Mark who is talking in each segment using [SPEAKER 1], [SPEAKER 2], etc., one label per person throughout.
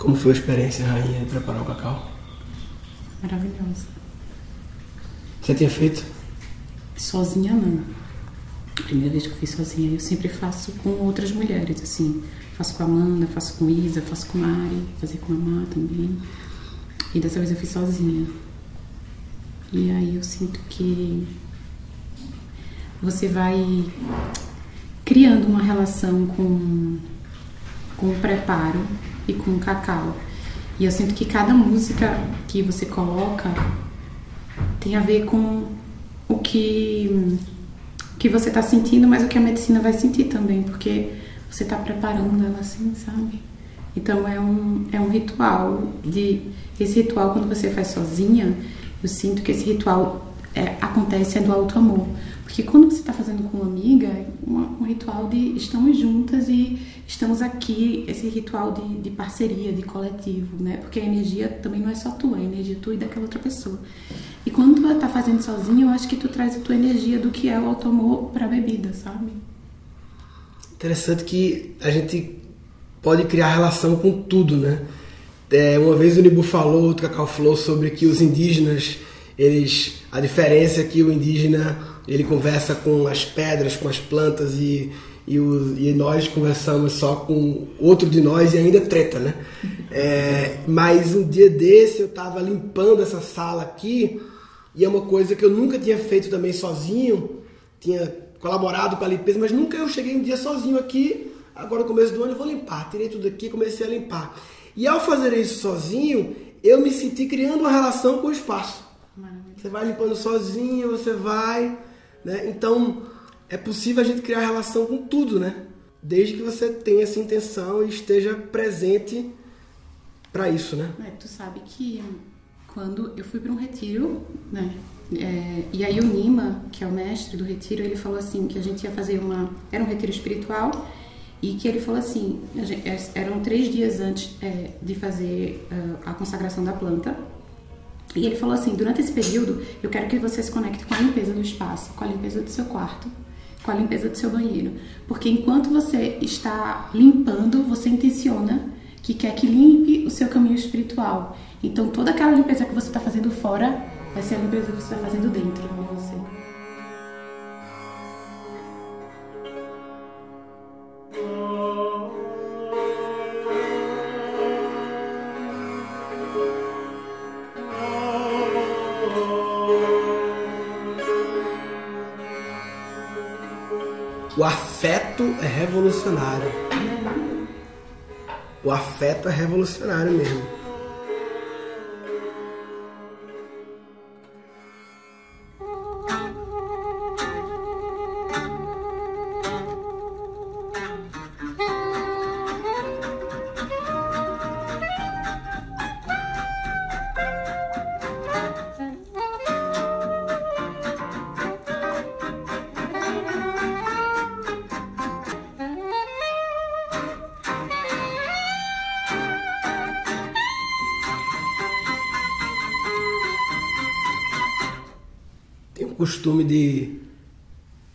[SPEAKER 1] Como foi a experiência, Rainha, de preparar o cacau?
[SPEAKER 2] Maravilhosa.
[SPEAKER 1] Você tinha feito?
[SPEAKER 2] Sozinha não. A primeira vez que eu fiz sozinha, eu sempre faço com outras mulheres, assim. Faço com a Amanda, faço com Isa, faço com a Mari, fazer com a Má também. E dessa vez eu fiz sozinha. E aí eu sinto que você vai criando uma relação com, com o preparo e com cacau. E eu sinto que cada música que você coloca tem a ver com o que, que você está sentindo, mas o que a medicina vai sentir também, porque você está preparando ela assim, sabe? Então é um, é um ritual de esse ritual quando você faz sozinha, eu sinto que esse ritual é, acontece é do alto amor. Porque quando você está fazendo com uma amiga, é um, um, ritual de estamos juntas e estamos aqui, esse ritual de, de parceria, de coletivo, né? Porque a energia também não é só tua, é a energia tua e daquela outra pessoa. E quando tu tá fazendo sozinho, eu acho que tu traz a tua energia do que é automor para a bebida, sabe?
[SPEAKER 1] Interessante que a gente pode criar relação com tudo, né? É, uma vez o Nibu falou, o Cacau falou sobre que os indígenas, eles, a diferença é que o indígena ele conversa com as pedras, com as plantas e, e, o, e nós conversamos só com outro de nós e ainda treta, né? É, mas um dia desse eu estava limpando essa sala aqui e é uma coisa que eu nunca tinha feito também sozinho, tinha colaborado com a limpeza, mas nunca eu cheguei um dia sozinho aqui. Agora no começo do ano eu vou limpar, tirei tudo aqui, comecei a limpar. E ao fazer isso sozinho, eu me senti criando uma relação com o espaço. Maravilha. Você vai limpando sozinho, você vai né? Então, é possível a gente criar relação com tudo, né? Desde que você tenha essa intenção e esteja presente para isso, né?
[SPEAKER 2] É, tu sabe que quando eu fui para um retiro, né? É, e aí o Nima, que é o mestre do retiro, ele falou assim que a gente ia fazer uma, era um retiro espiritual e que ele falou assim, gente, é, eram três dias antes é, de fazer uh, a consagração da planta e ele falou assim: durante esse período, eu quero que você se conecte com a limpeza do espaço, com a limpeza do seu quarto, com a limpeza do seu banheiro. Porque enquanto você está limpando, você intenciona que quer que limpe o seu caminho espiritual. Então, toda aquela limpeza que você está fazendo fora vai ser a limpeza que você está fazendo dentro de você.
[SPEAKER 1] Afeto é revolucionário. O afeto é revolucionário mesmo. Costume de,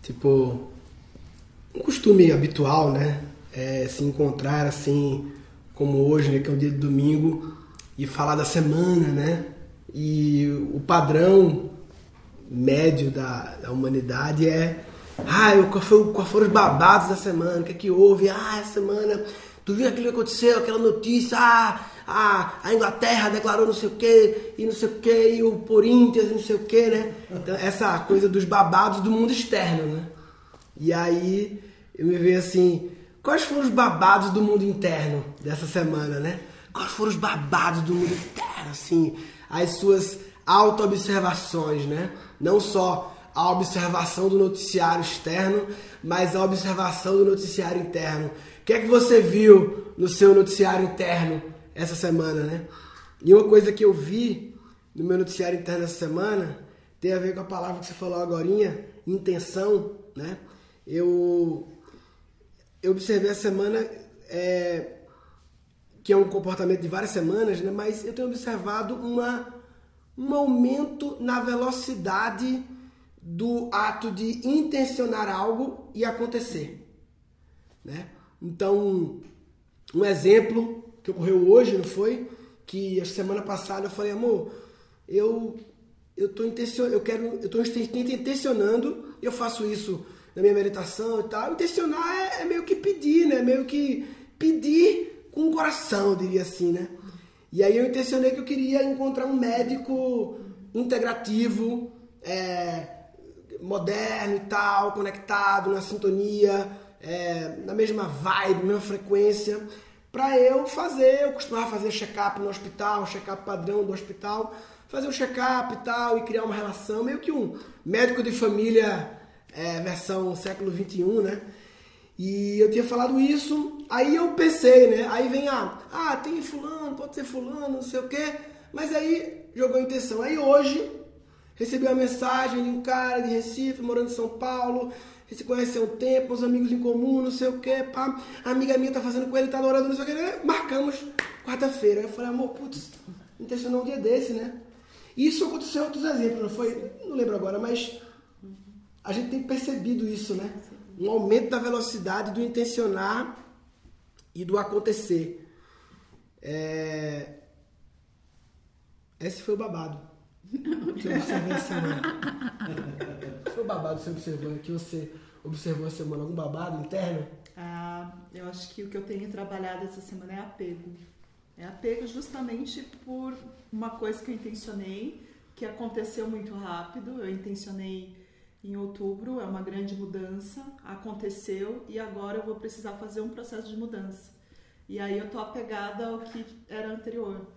[SPEAKER 1] tipo, um costume habitual, né? É, se encontrar assim, como hoje, né? Que é o dia de domingo, e falar da semana, né? E o padrão médio da, da humanidade é ah, qual, foi, qual foram os babados da semana, o que é que houve? Ah, essa semana, tu viu aquilo que aconteceu, aquela notícia, ah, a, a Inglaterra declarou não sei o que, e não sei o que, e o Corinthians, não sei o que, né? Então, essa coisa dos babados do mundo externo, né? E aí eu me vejo assim, quais foram os babados do mundo interno dessa semana, né? Quais foram os babados do mundo interno, assim, as suas auto-observações, né? Não só a observação do noticiário externo, mas a observação do noticiário interno. O que é que você viu no seu noticiário interno essa semana, né? E uma coisa que eu vi no meu noticiário interno essa semana tem a ver com a palavra que você falou agora, intenção, né? Eu, eu observei a semana é, que é um comportamento de várias semanas, né? Mas eu tenho observado uma, um aumento na velocidade do ato de intencionar algo e acontecer, né? Então, um exemplo que ocorreu hoje, não foi? Que a semana passada eu falei, amor, eu eu tô eu quero, eu tô intencionando, eu faço isso na minha meditação e tal. Intencionar é, é meio que pedir, né? Meio que pedir com o coração, diria assim, né? E aí eu intencionei que eu queria encontrar um médico integrativo, é, moderno e tal, conectado, na sintonia, é, na mesma vibe, mesma frequência, para eu fazer, eu costumava fazer check-up no hospital, check-up padrão do hospital, fazer um check-up e tal, e criar uma relação, meio que um médico de família é, versão século 21, né? E eu tinha falado isso, aí eu pensei, né? Aí vem a, ah, tem fulano, pode ser fulano, não sei o quê, mas aí jogou a intenção. Aí hoje recebi uma mensagem de um cara de Recife, morando em São Paulo, se conhece há um tempo, os amigos em comum, não sei o quê, pá. A amiga minha tá fazendo com ele, tá orando, não sei o quê, né? marcamos quarta-feira. Eu falei, amor, putz, intencionou um dia desse, né? Isso aconteceu em outros exemplos, não foi? Não lembro agora, mas a gente tem percebido isso, né? Um aumento da velocidade do intencionar e do acontecer. É... Esse foi o babado que eu observei essa semana. Foi o babado que você observou, que você observou essa semana? Algum babado interno?
[SPEAKER 3] Ah, eu acho que o que eu tenho trabalhado essa semana é apego. É apego justamente por uma coisa que eu intencionei, que aconteceu muito rápido. Eu intencionei em outubro, é uma grande mudança, aconteceu e agora eu vou precisar fazer um processo de mudança. E aí eu tô apegada ao que era anterior.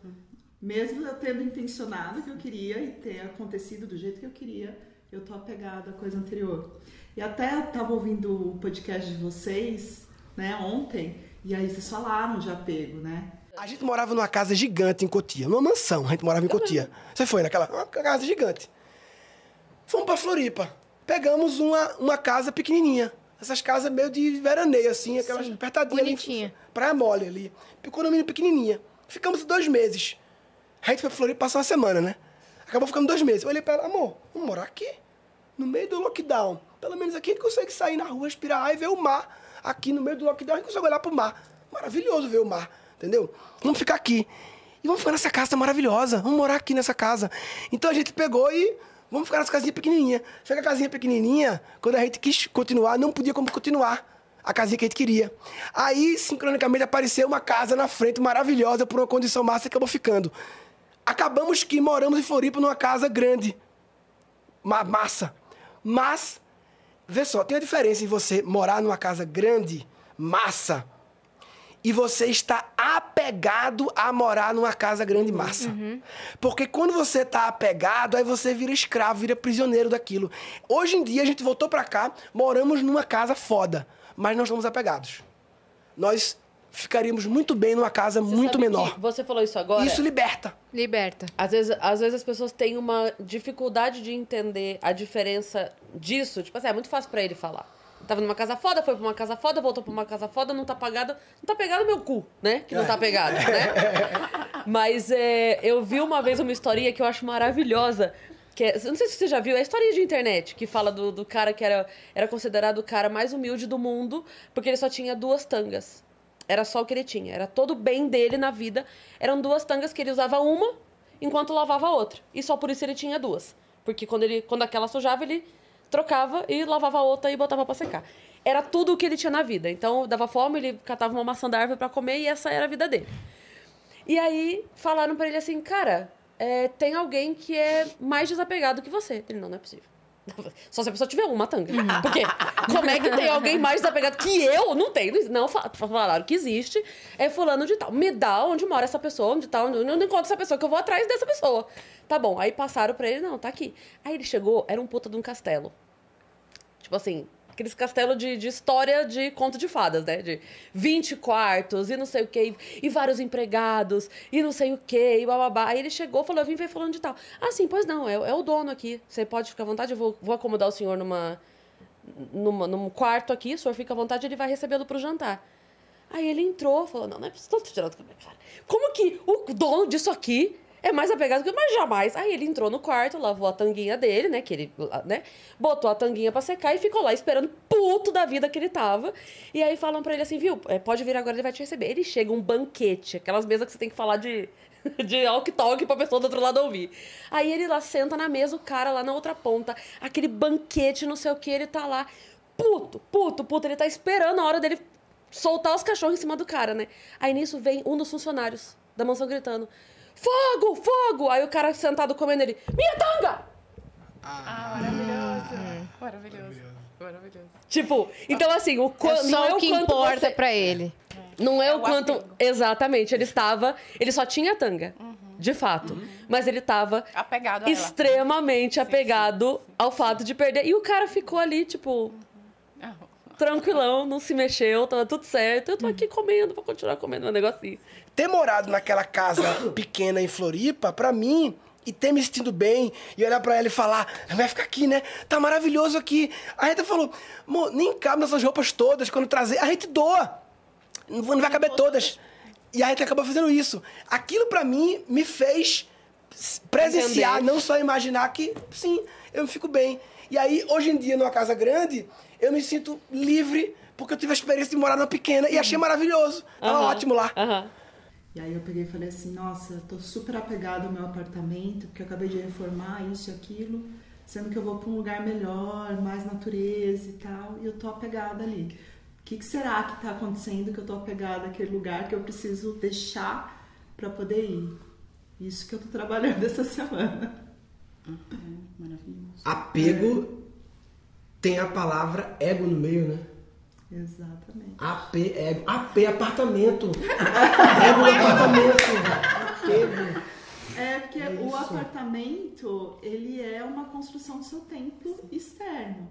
[SPEAKER 3] Mesmo eu tendo intencionado que eu queria e ter acontecido do jeito que eu queria, eu tô apegada à coisa anterior. E até estava ouvindo o podcast de vocês, né, ontem, e aí vocês falaram de apego, né?
[SPEAKER 1] A gente morava numa casa gigante em Cotia, numa mansão, a gente morava em Cotia. Você foi naquela uma casa gigante. Fomos para Floripa. Pegamos uma, uma casa pequenininha. Essas casas meio de veraneio, assim, aquelas Sim, apertadinhas.
[SPEAKER 4] Bonitinha.
[SPEAKER 1] praia mole ali. Condomínio pequenininha. Ficamos dois meses. A gente foi para Floripa passar uma semana, né? Acabou ficando dois meses. Eu olhei para ela, amor, vamos morar aqui? No meio do lockdown. Pelo menos aqui a gente consegue sair na rua, respirar ar e ver o mar. Aqui no meio do lockdown a gente consegue olhar pro mar. Maravilhoso ver o mar entendeu? Vamos ficar aqui. E vamos ficar nessa casa maravilhosa. Vamos morar aqui nessa casa. Então a gente pegou e vamos ficar nessa casinha pequenininha. Só que a casinha pequenininha, quando a gente quis continuar, não podia como continuar a casinha que a gente queria. Aí, sincronicamente, apareceu uma casa na frente maravilhosa por uma condição massa e acabou ficando. Acabamos que moramos em Floripa numa casa grande. Uma massa. Mas, vê só, tem a diferença em você morar numa casa grande, massa, e você está apegado a morar numa casa grande massa. Uhum. Porque quando você está apegado, aí você vira escravo, vira prisioneiro daquilo. Hoje em dia a gente voltou para cá, moramos numa casa foda, mas não estamos apegados. Nós ficaríamos muito bem numa casa você muito menor.
[SPEAKER 4] Você falou isso agora.
[SPEAKER 1] Isso liberta.
[SPEAKER 4] Liberta. Às vezes, às vezes as pessoas têm uma dificuldade de entender a diferença disso. Tipo assim, é muito fácil para ele falar. Tava numa casa foda, foi pra uma casa foda, voltou pra uma casa foda, não tá pagado. Não tá pegado meu cu, né? Que não tá é. pegado, né? Mas é, eu vi uma vez uma historinha que eu acho maravilhosa. Que é, não sei se você já viu, é a história de internet, que fala do, do cara que era, era considerado o cara mais humilde do mundo, porque ele só tinha duas tangas. Era só o que ele tinha. Era todo o bem dele na vida. Eram duas tangas que ele usava uma enquanto lavava a outra. E só por isso ele tinha duas. Porque quando, ele, quando aquela sujava, ele trocava e lavava a outra e botava para secar. Era tudo o que ele tinha na vida. Então, dava fome, ele catava uma maçã da árvore para comer e essa era a vida dele. E aí, falaram para ele assim, cara, é, tem alguém que é mais desapegado que você. Ele, não, não é possível. Só se a pessoa tiver uma tanga. Porque como é que tem alguém mais desapegado que eu? Não tem. Não falaram que existe. É fulano de tal. Me dá onde mora essa pessoa, onde tá, onde eu não encontro essa pessoa, que eu vou atrás dessa pessoa. Tá bom. Aí passaram pra ele, não, tá aqui. Aí ele chegou, era um puta de um castelo. Tipo assim, aqueles castelos de, de história de conto de fadas, né? De 20 quartos e não sei o quê, e vários empregados, e não sei o quê, e bababá. Aí ele chegou, falou, eu vim ver falando de tal. Ah, sim, pois não, é, é o dono aqui. Você pode ficar à vontade, eu vou, vou acomodar o senhor numa, numa, num quarto aqui, o senhor fica à vontade, ele vai recebê-lo pro jantar. Aí ele entrou, falou, não, não é possível, tô tirando cara. Como que o dono disso aqui é mais apegado que mas jamais. Aí ele entrou no quarto, lavou a tanguinha dele, né? Que ele, né? Botou a tanguinha pra secar e ficou lá esperando puto da vida que ele tava. E aí falam pra ele assim, viu? é, Pode vir agora, ele vai te receber. Ele chega um banquete, aquelas mesas que você tem que falar de, de walk-talk pra pessoa do outro lado ouvir. Aí ele lá senta na mesa, o cara lá na outra ponta, aquele banquete, não sei o que, ele tá lá, puto, puto, puto. Ele tá esperando a hora dele soltar os cachorros em cima do cara, né? Aí nisso vem um dos funcionários da mansão gritando: Fogo, fogo! Aí o cara sentado comendo ele: Minha tanga!
[SPEAKER 5] Ah, maravilhoso. Maravilhoso. Maravilhoso.
[SPEAKER 4] Tipo, então assim, o
[SPEAKER 6] É
[SPEAKER 4] quanto. não
[SPEAKER 6] só
[SPEAKER 4] é
[SPEAKER 6] o que
[SPEAKER 4] quanto
[SPEAKER 6] importa
[SPEAKER 4] você-
[SPEAKER 6] pra ele.
[SPEAKER 4] Não é,
[SPEAKER 5] É
[SPEAKER 4] o
[SPEAKER 5] o
[SPEAKER 4] quanto.
[SPEAKER 5] apego.
[SPEAKER 4] Exatamente, ele estava. Ele só tinha tanga. De fato. Mas ele estava
[SPEAKER 5] Apegado a ela.
[SPEAKER 4] extremamente apegado ao fato de perder. E o cara ficou ali, tipo,
[SPEAKER 5] Ah,
[SPEAKER 4] tranquilão, não se mexeu, tava tudo certo. Eu tô aqui comendo, vou continuar comendo meu negocinho.
[SPEAKER 7] ter morado naquela casa pequena em Floripa, pra mim, e ter me sentido bem, e olhar pra ela e falar, vai ficar aqui, né? Tá maravilhoso aqui. A Rita falou, amor, nem cabe nessas roupas todas, quando trazer, a gente doa. Não vai não vai caber todas. E a Rita acabou fazendo isso. Aquilo pra mim me fez presenciar,
[SPEAKER 4] Entender.
[SPEAKER 7] não só imaginar que, sim, eu me fico bem. E aí, hoje em dia, numa casa grande, eu me sinto livre, porque eu tive a experiência de morar numa pequena, e achei maravilhoso. Tava
[SPEAKER 4] Aham,
[SPEAKER 7] ótimo lá.
[SPEAKER 4] Aham.
[SPEAKER 3] E aí eu peguei e falei assim, nossa, eu tô super apegada ao meu apartamento, porque eu acabei de reformar isso e aquilo, sendo que eu vou para um lugar melhor, mais natureza e tal, e eu tô apegada ali. O que, que será que tá acontecendo que eu tô apegada àquele lugar que eu preciso deixar para poder ir? Isso que eu tô trabalhando essa semana.
[SPEAKER 2] Maravilhoso.
[SPEAKER 1] Apego tem a palavra ego no meio, né?
[SPEAKER 3] Exatamente.
[SPEAKER 1] AP, ego. AP, apartamento. ego no apartamento. Apego.
[SPEAKER 3] É porque
[SPEAKER 1] É
[SPEAKER 3] o apartamento, ele é uma construção do seu templo externo,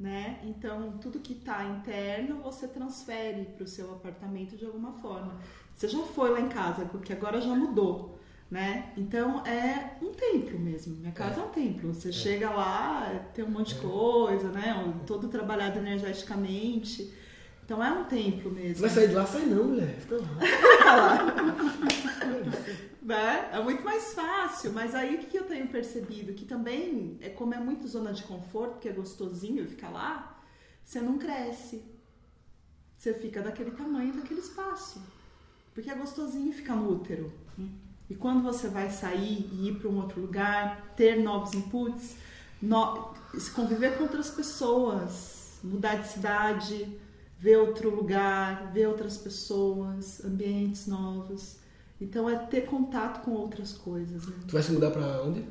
[SPEAKER 3] né? Então, tudo que está interno, você transfere para o seu apartamento de alguma forma. Você já foi lá em casa, porque agora já mudou, né? Então, é um templo mesmo. Minha casa é, um templo. Você chega lá, tem um monte de coisa, né? Todo trabalhado energeticamente. Então, é um templo mesmo.
[SPEAKER 1] Vai sair de lá? Sai não, mulher. Fica lá.
[SPEAKER 3] né? É muito mais fácil, mas aí o que eu tenho percebido? Que também, é como é muito zona de conforto, que é gostosinho ficar lá, você não cresce. Você fica daquele tamanho, daquele espaço. Porque é gostosinho ficar no útero. E quando você vai sair e ir para um outro lugar, ter novos inputs, no- se conviver com outras pessoas, mudar de cidade, ver outro lugar, ver outras pessoas, ambientes novos. Então é ter contato com outras coisas. Né?
[SPEAKER 1] Tu vai se mudar pra onde?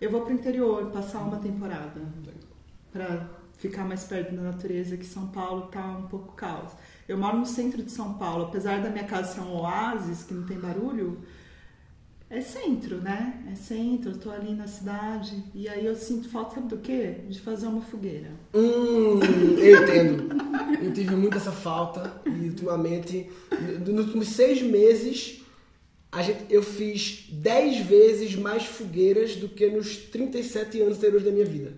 [SPEAKER 3] Eu vou pro interior passar uma temporada para ficar mais perto da natureza, que São Paulo tá um pouco caos. Eu moro no centro de São Paulo, apesar da minha casa ser um oásis, que não tem barulho, é centro, né? É centro, eu tô ali na cidade e aí eu sinto falta do quê? De fazer uma fogueira.
[SPEAKER 1] Hum, eu entendo. Eu tive muito essa falta e ultimamente, nos últimos seis meses, a gente, eu fiz dez vezes mais fogueiras do que nos 37 anos anteriores da minha vida.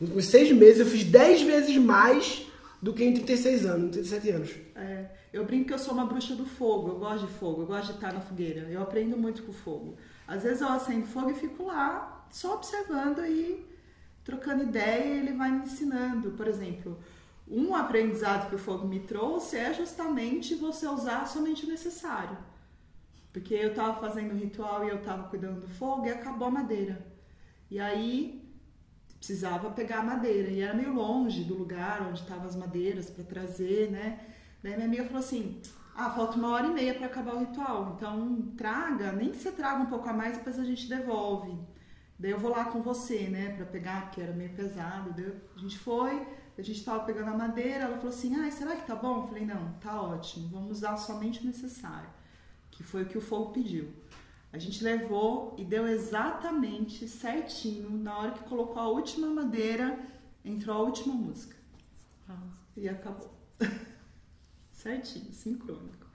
[SPEAKER 1] Nos últimos seis meses eu fiz dez vezes mais do que em 36 anos, 37 anos.
[SPEAKER 3] É, eu brinco que eu sou uma bruxa do fogo, eu gosto de fogo, eu gosto de estar na fogueira, eu aprendo muito com fogo. Às vezes eu acendo fogo e fico lá só observando e trocando ideia e ele vai me ensinando. Por exemplo, um aprendizado que o fogo me trouxe é justamente você usar somente o necessário. Porque eu estava fazendo o ritual e eu estava cuidando do fogo e acabou a madeira. E aí precisava pegar a madeira e era meio longe do lugar onde estavam as madeiras para trazer, né? Daí minha amiga falou assim: "Ah, falta uma hora e meia para acabar o ritual. Então traga, nem que você traga um pouco a mais, depois a gente devolve. Daí eu vou lá com você, né, para pegar, porque era meio pesado. Daí a gente foi, a gente tava pegando a madeira, ela falou assim: "Ah, será que tá bom?" Eu falei: "Não, tá ótimo. Vamos usar somente o necessário." Que foi o que o fogo pediu. A gente levou e deu exatamente certinho. Na hora que colocou a última madeira, entrou a última música. E acabou. certinho, sincrônico.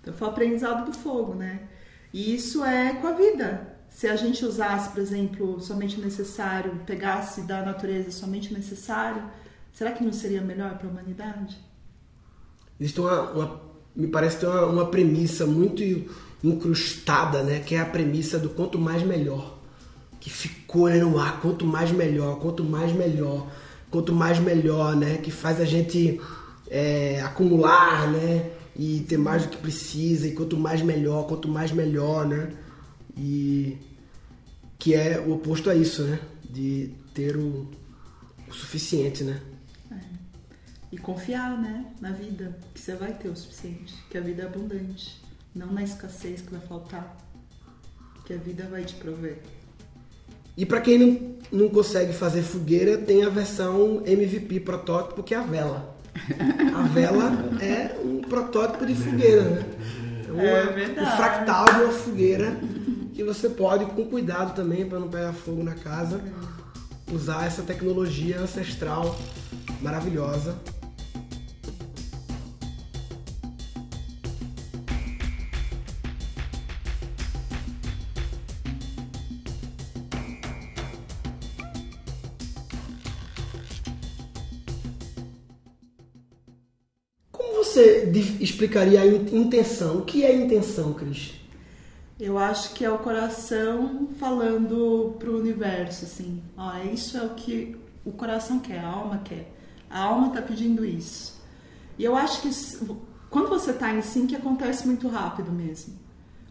[SPEAKER 3] Então foi o aprendizado do fogo, né? E isso é com a vida. Se a gente usasse, por exemplo, somente o necessário, pegasse da natureza somente o necessário, será que não seria melhor para a humanidade?
[SPEAKER 1] Existe uma, uma me parece ter uma, uma premissa muito incrustada, né? Que é a premissa do quanto mais melhor. Que ficou né, no ar, quanto mais melhor, quanto mais melhor, quanto mais melhor, né? Que faz a gente é, acumular, né? E ter mais do que precisa, e quanto mais melhor, quanto mais melhor, né? E que é o oposto a isso, né? De ter o, o suficiente, né?
[SPEAKER 3] E confiar, né, na vida, que você vai ter o suficiente, que a vida é abundante, não na escassez que vai faltar, que a vida vai te prover.
[SPEAKER 1] E para quem não, não consegue fazer fogueira, tem a versão MVP protótipo, que é a vela. A vela é um protótipo de fogueira, né? uma,
[SPEAKER 3] É verdade.
[SPEAKER 1] Um fractal de uma fogueira que você pode, com cuidado também, para não pegar fogo na casa, usar essa tecnologia ancestral maravilhosa. Você explicaria a in- intenção? O que é intenção, Cris?
[SPEAKER 3] Eu acho que é o coração falando pro universo, assim, ó, isso é o que o coração quer, a alma quer. A alma tá pedindo isso. E eu acho que quando você tá em sync acontece muito rápido mesmo.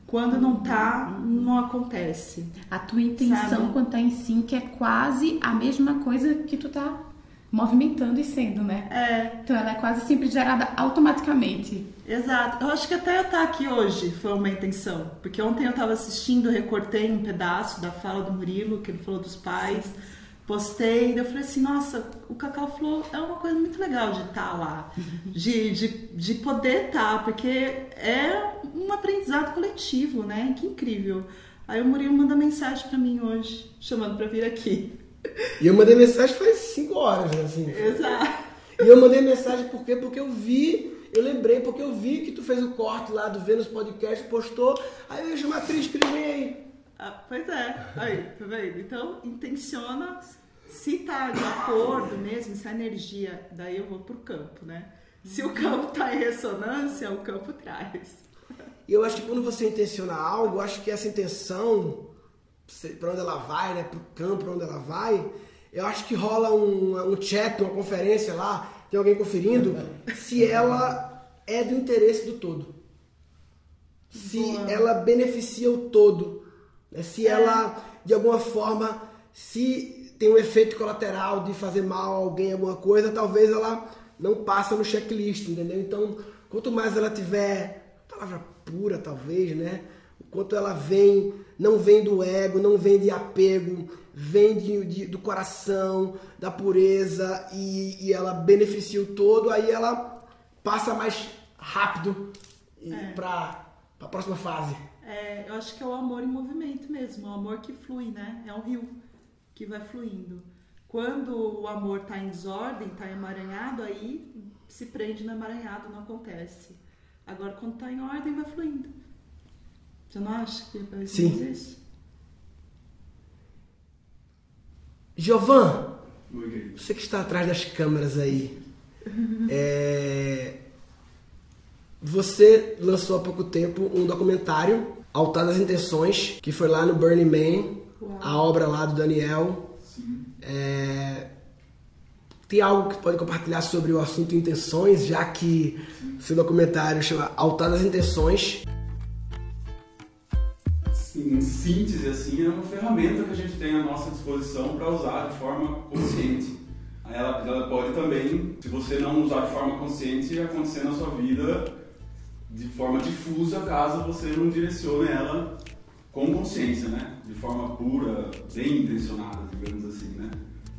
[SPEAKER 3] Quando não tá, não acontece.
[SPEAKER 2] A tua intenção
[SPEAKER 3] Sabe?
[SPEAKER 2] quando tá em sync é quase a mesma coisa que tu tá movimentando e sendo, né?
[SPEAKER 3] É,
[SPEAKER 2] Então ela é quase sempre gerada automaticamente.
[SPEAKER 3] Exato. Eu acho que até eu estar aqui hoje foi uma intenção. Porque ontem eu estava assistindo, recortei um pedaço da fala do Murilo, que ele falou dos pais, postei, daí eu falei assim, nossa, o Cacau Flow é uma coisa muito legal de estar lá. De, de, de poder estar, porque é um aprendizado coletivo, né? Que incrível. Aí o Murilo manda mensagem para mim hoje, chamando para vir aqui.
[SPEAKER 1] E eu mandei mensagem faz cinco horas, né? Assim.
[SPEAKER 3] Exato.
[SPEAKER 1] E eu mandei mensagem por quê? Porque eu vi, eu lembrei, porque eu vi que tu fez o corte lá do Vênus Podcast, postou. Aí eu ia chamar a Cris, Cris, vem aí.
[SPEAKER 3] Ah, pois é, aí, tá vendo? Então, intenciona se tá de acordo mesmo, se a energia, daí eu vou pro campo, né? Se o campo tá em ressonância, o campo traz.
[SPEAKER 1] E eu acho que quando você intenciona algo, eu acho que essa intenção, para onde ela vai, né, pro campo, para onde ela vai, eu acho que rola um, um chat, uma conferência lá, tem alguém conferindo, se ela é do interesse do todo. Se
[SPEAKER 3] Boa.
[SPEAKER 1] ela beneficia o todo. né, Se ela, de alguma forma, se tem um efeito colateral de fazer mal a alguém, alguma coisa, talvez ela não passa no checklist, entendeu? Então, quanto mais ela tiver, palavra pura talvez, né? Quanto ela vem, não vem do ego, não vem de apego, vem de, de- do coração, da pureza e, e ela beneficia o todo, aí ela passa mais rápido para a próxima fase.
[SPEAKER 3] É, eu acho que é o amor em movimento mesmo, o amor que flui, né? É um rio que vai fluindo. Quando o amor tá em desordem, tá emaranhado, aí se prende no emaranhado, não acontece. Agora, quando tá em ordem, vai fluindo. Você não acha que é
[SPEAKER 1] Sim.
[SPEAKER 3] isso?
[SPEAKER 6] Oi, querido.
[SPEAKER 1] você que está atrás das câmeras aí, é, você lançou há pouco tempo um documentário, Altar das Intenções, que foi lá no Burning Man,
[SPEAKER 3] Uau.
[SPEAKER 1] a obra lá do Daniel.
[SPEAKER 6] Sim.
[SPEAKER 1] É, tem algo que pode compartilhar sobre o assunto intenções, já que seu documentário chama Altar das Intenções.
[SPEAKER 6] Em síntese, assim, é uma ferramenta que a gente tem à nossa disposição para usar de forma consciente. Ela, ela pode também, se você não usar de forma consciente, acontecer na sua vida de forma difusa, caso você não direcione ela com consciência, né? De forma pura, bem intencionada, digamos assim, né?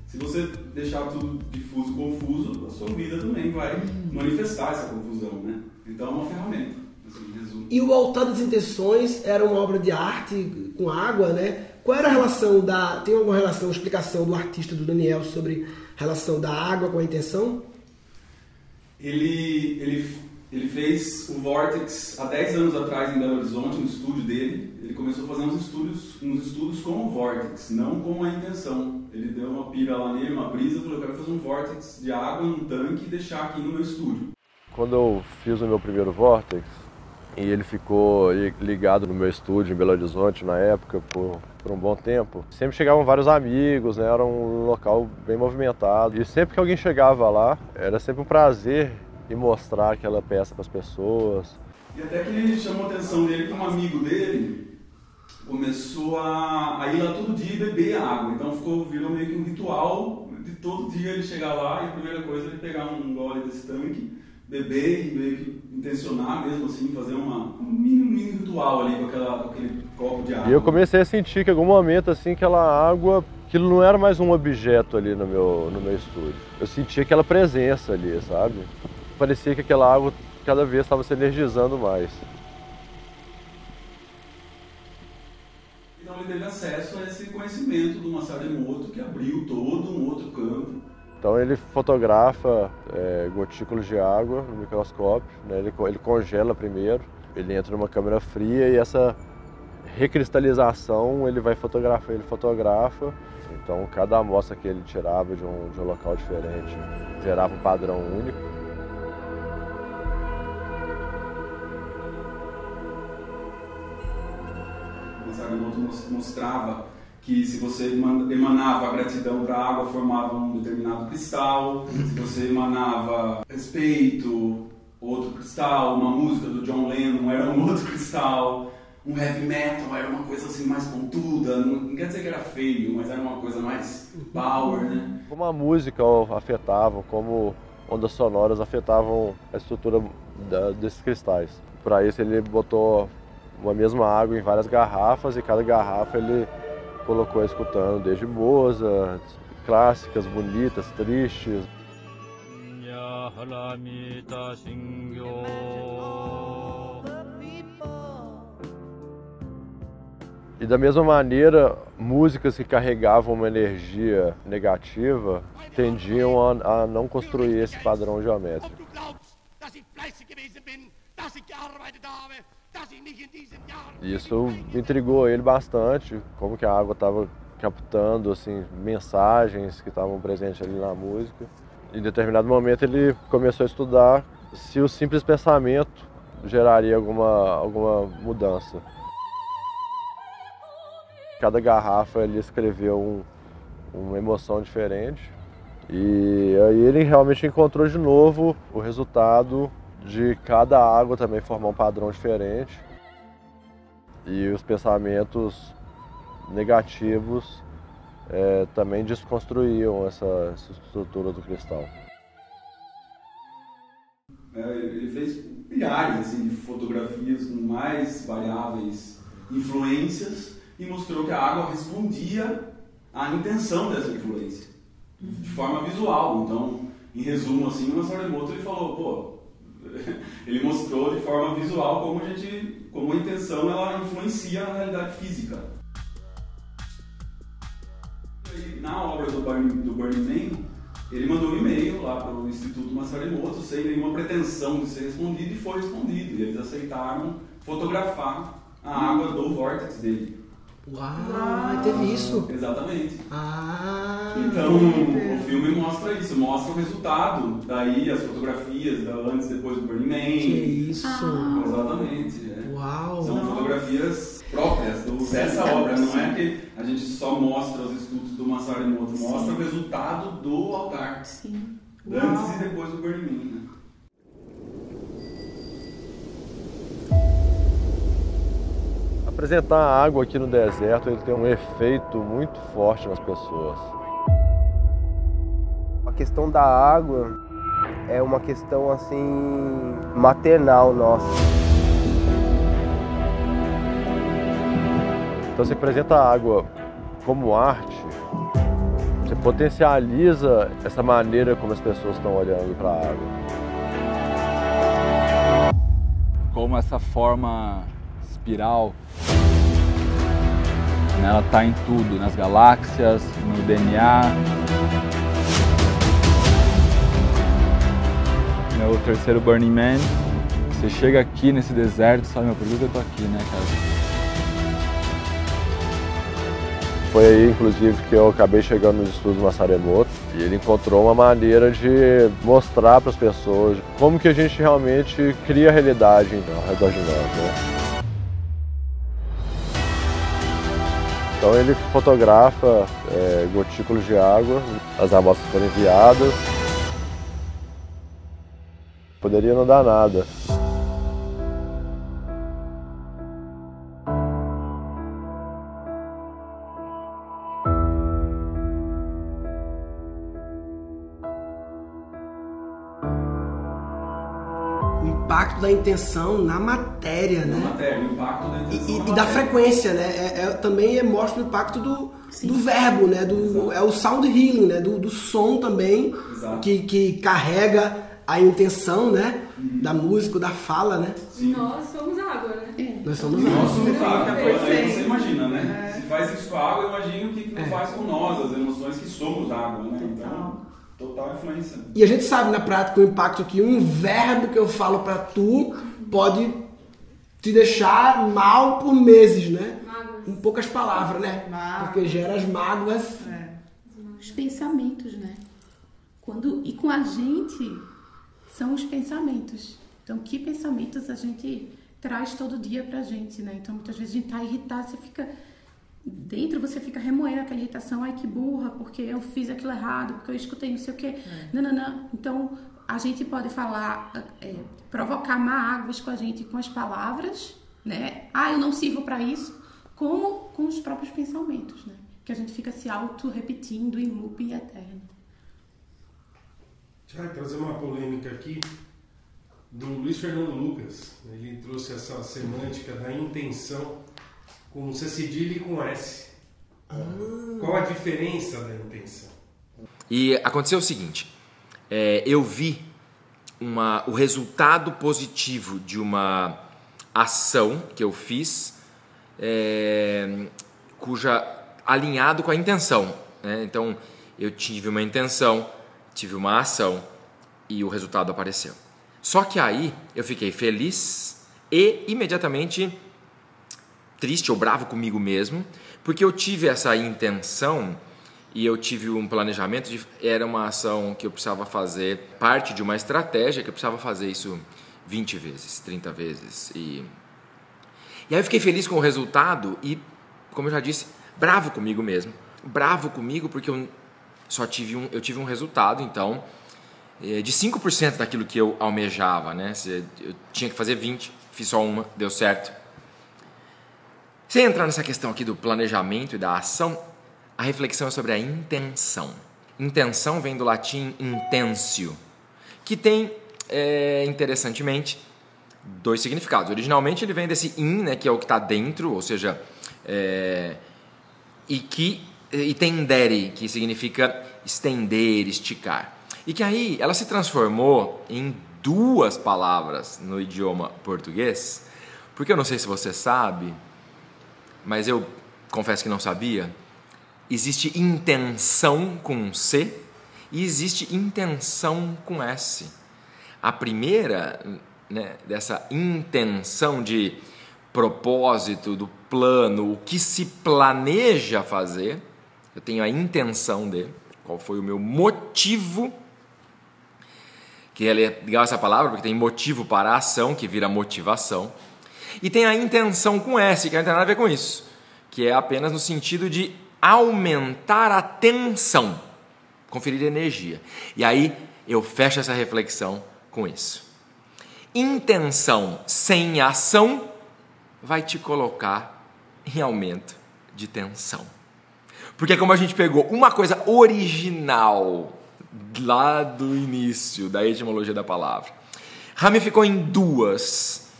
[SPEAKER 6] Se você deixar tudo difuso, confuso, a sua vida também vai manifestar essa confusão, né? Então é uma ferramenta, assim.
[SPEAKER 1] E o Altar das Intenções era uma obra de arte com água, né? Qual era a relação da. Tem alguma relação, explicação do artista do Daniel sobre a relação da água com a intenção?
[SPEAKER 6] Ele, ele, ele fez o Vortex há 10 anos atrás em Belo Horizonte, no estúdio dele. Ele começou a fazer uns estudos, uns estudos com o Vortex, não com a intenção. Ele deu uma pira lá nele, uma brisa, falou: Eu quero fazer um Vortex de água num tanque e deixar aqui no meu estúdio.
[SPEAKER 8] Quando eu fiz o meu primeiro Vortex, e ele ficou li- ligado no meu estúdio em Belo Horizonte na época por, por um bom tempo. Sempre chegavam vários amigos, né? era um local bem movimentado. E sempre que alguém chegava lá, era sempre um prazer em mostrar aquela peça para as pessoas.
[SPEAKER 6] E até que chamou a atenção dele que um amigo dele começou a, a ir lá todo dia beber água. Então ficou, virou meio que um ritual de todo dia ele chegar lá e a primeira coisa é ele pegar um gole desse tanque, beber e meio que intencionar mesmo assim, fazer uma, um mini, mini ritual ali com, aquela, com aquele copo de água.
[SPEAKER 8] E eu comecei a sentir que em algum momento assim aquela água, aquilo não era mais um objeto ali no meu, no meu estúdio. Eu sentia aquela presença ali, sabe? Parecia que aquela água cada vez estava se energizando mais.
[SPEAKER 6] Então ele teve acesso a esse conhecimento do Masaru Emoto que abriu todo um outro campo.
[SPEAKER 8] Então ele fotografa é, gotículas de água no microscópio, né? ele, ele congela primeiro, ele entra numa câmera fria e essa recristalização ele vai fotografar, ele fotografa. Então cada amostra que ele tirava de um, de um local diferente gerava um padrão único.
[SPEAKER 6] O mos- mostrava que se você eman- emanava gratidão para a água, formava um determinado cristal. Se você emanava respeito, outro cristal. Uma música do John Lennon era um outro cristal. Um heavy metal era uma coisa assim mais pontuda. Não, não quer dizer que era feio, mas era uma coisa mais power, né?
[SPEAKER 8] Como a música afetava, como ondas sonoras afetavam a estrutura da- desses cristais. Para isso ele botou uma mesma água em várias garrafas e cada garrafa ele colocou escutando desde Mozart, clássicas, bonitas, tristes. E da mesma maneira, músicas que carregavam uma energia negativa tendiam a, a não construir esse padrão geométrico. Isso intrigou ele bastante, como que a água estava captando assim mensagens que estavam presentes ali na música. Em determinado momento ele começou a estudar se o simples pensamento geraria alguma, alguma mudança. Cada garrafa ele escreveu um, uma emoção diferente e aí ele realmente encontrou de novo o resultado de cada água também formar um padrão diferente e os pensamentos negativos eh, também desconstruíam essa, essa estrutura do cristal.
[SPEAKER 6] É, Ele fez milhares assim, de fotografias com mais variáveis influências e mostrou que a água respondia à intenção dessa influência, de forma visual. Então, em resumo, assim, o Masaru Emoto ele falou, pô, ele mostrou de forma visual como a gente, como a intenção ela influencia na realidade física. E na obra do Burning, do Burning Man, ele mandou um e-mail lá para o Instituto Masaru Emoto sem nenhuma pretensão de ser respondido e foi respondido. E eles aceitaram fotografar a água do vórtex dele.
[SPEAKER 1] Uau, teve isso.
[SPEAKER 6] Exatamente.
[SPEAKER 1] Ah.
[SPEAKER 6] Então, o filme mostra isso, mostra o resultado. Daí as fotografias da antes e depois do Burning Man.
[SPEAKER 1] Que isso.
[SPEAKER 6] Exatamente. é.
[SPEAKER 1] Uau.
[SPEAKER 6] São fotografias próprias do- dessa obra. Não é que a gente só mostra os estudos do Masaru Emoto, mostra o resultado do altar.
[SPEAKER 2] Sim.
[SPEAKER 6] Antes e depois do Burning Man. Né?
[SPEAKER 8] Apresentar a água aqui no deserto ele tem um efeito muito forte nas pessoas.
[SPEAKER 9] A questão da água é uma questão assim maternal nossa.
[SPEAKER 8] Então você apresenta a água como arte, você potencializa essa maneira como as pessoas estão olhando para a água.
[SPEAKER 10] como essa forma espiral né, ela está em tudo, nas galáxias, no DNA. Meu terceiro Burning Man, você chega aqui nesse deserto e fala, meu, por que eu tô aqui, né, cara?
[SPEAKER 8] Foi aí, inclusive, que eu acabei chegando nos estudos Massaremoto e ele encontrou uma maneira de mostrar para as pessoas como que a gente realmente cria a realidade ao redor de nós. Né? Então ele fotografa é, gotículos de água, as amostras foram enviadas. Poderia não dar nada.
[SPEAKER 1] Impacto da intenção na matéria,
[SPEAKER 6] Na
[SPEAKER 1] né?
[SPEAKER 6] matéria, o impacto da
[SPEAKER 1] E,
[SPEAKER 6] intenção
[SPEAKER 1] e-
[SPEAKER 6] na
[SPEAKER 1] e da frequência, né? É, é- também é- mostra o impacto do, do verbo, né? Do, é o sound healing, né? Do, do som também,
[SPEAKER 6] Exato.
[SPEAKER 1] que, que carrega a intenção, né? Da música, da fala, né?
[SPEAKER 11] Nós somos água, né?
[SPEAKER 1] Nós somos
[SPEAKER 6] Nós
[SPEAKER 1] nós.
[SPEAKER 6] somos água. Aí
[SPEAKER 3] Perfeito.
[SPEAKER 6] você imagina, né? Se faz isso com a água, imagina o que, que não faz com nós, as emoções que somos água, né? Então, total influência.
[SPEAKER 1] E a gente sabe na prática o impacto que um verbo que eu falo pra tu pode te deixar mal por meses, né?
[SPEAKER 11] Mágoas.
[SPEAKER 1] Em poucas palavras, né?
[SPEAKER 3] Mágoas.
[SPEAKER 1] Porque gera as mágoas.
[SPEAKER 3] É.
[SPEAKER 2] Os pensamentos, né? Quando, e com a gente são os pensamentos. Então, que pensamentos a gente traz todo dia pra gente, né? Então, muitas vezes a gente tá irritado, você fica dentro, você fica remoendo aquela irritação, ai que burra, porque eu fiz aquilo errado, porque eu escutei não sei o quê. Não, não, não. Então, a gente pode falar, é, provocar mágoas com a gente com as palavras, né? Ah, eu não sirvo pra isso, como com os próprios pensamentos, né? Que a gente fica se auto-repetindo em loop eterno.
[SPEAKER 12] Já trazer uma polêmica aqui do Luiz Fernando Lucas. Ele trouxe essa semântica da intenção com C cedilha e com S. Qual a diferença da intenção?
[SPEAKER 13] E aconteceu o seguinte: é, eu vi uma, o resultado positivo de uma ação que eu fiz, é, cuja alinhado com a intenção. né? Então, eu tive uma intenção, tive uma ação e o resultado apareceu. Só que aí eu fiquei feliz e imediatamente triste ou bravo comigo mesmo, porque eu tive essa intenção e eu tive um planejamento de era uma ação que eu precisava fazer, parte de uma estratégia que eu precisava fazer isso 20 vezes, 30 vezes e e aí eu fiquei feliz com o resultado e, como eu já disse, bravo comigo mesmo. Bravo comigo porque eu só tive um, eu tive um resultado, então, eh, de 5% daquilo que eu almejava, né? Eu tinha que fazer 20, fiz só uma, deu certo. Sem entrar nessa questão aqui do planejamento e da ação, a reflexão é sobre a intenção. Intenção vem do latim intensio, que tem, é, interessantemente, dois significados. Originalmente ele vem desse in, né, que é o que está dentro, ou seja, é, e que e tendere, que significa estender, esticar. E que aí ela se transformou em duas palavras no idioma português, porque eu não sei se você sabe, mas eu confesso que não sabia. Existe intenção com C e existe intenção com S. A primeira, né, dessa intenção de propósito, do plano, o que se planeja fazer, eu tenho a intenção de, qual foi o meu motivo, que é legal essa palavra, porque tem motivo para a ação, que vira motivação, e tem a intenção com S, que não tem nada a ver com isso, que é apenas no sentido de aumentar a tensão, conferir energia. E aí eu fecho essa reflexão com isso. Intenção sem ação vai te colocar em aumento de tensão. Porque como a gente pegou uma coisa original lá do início da etimologia da palavra, ramificou em duas.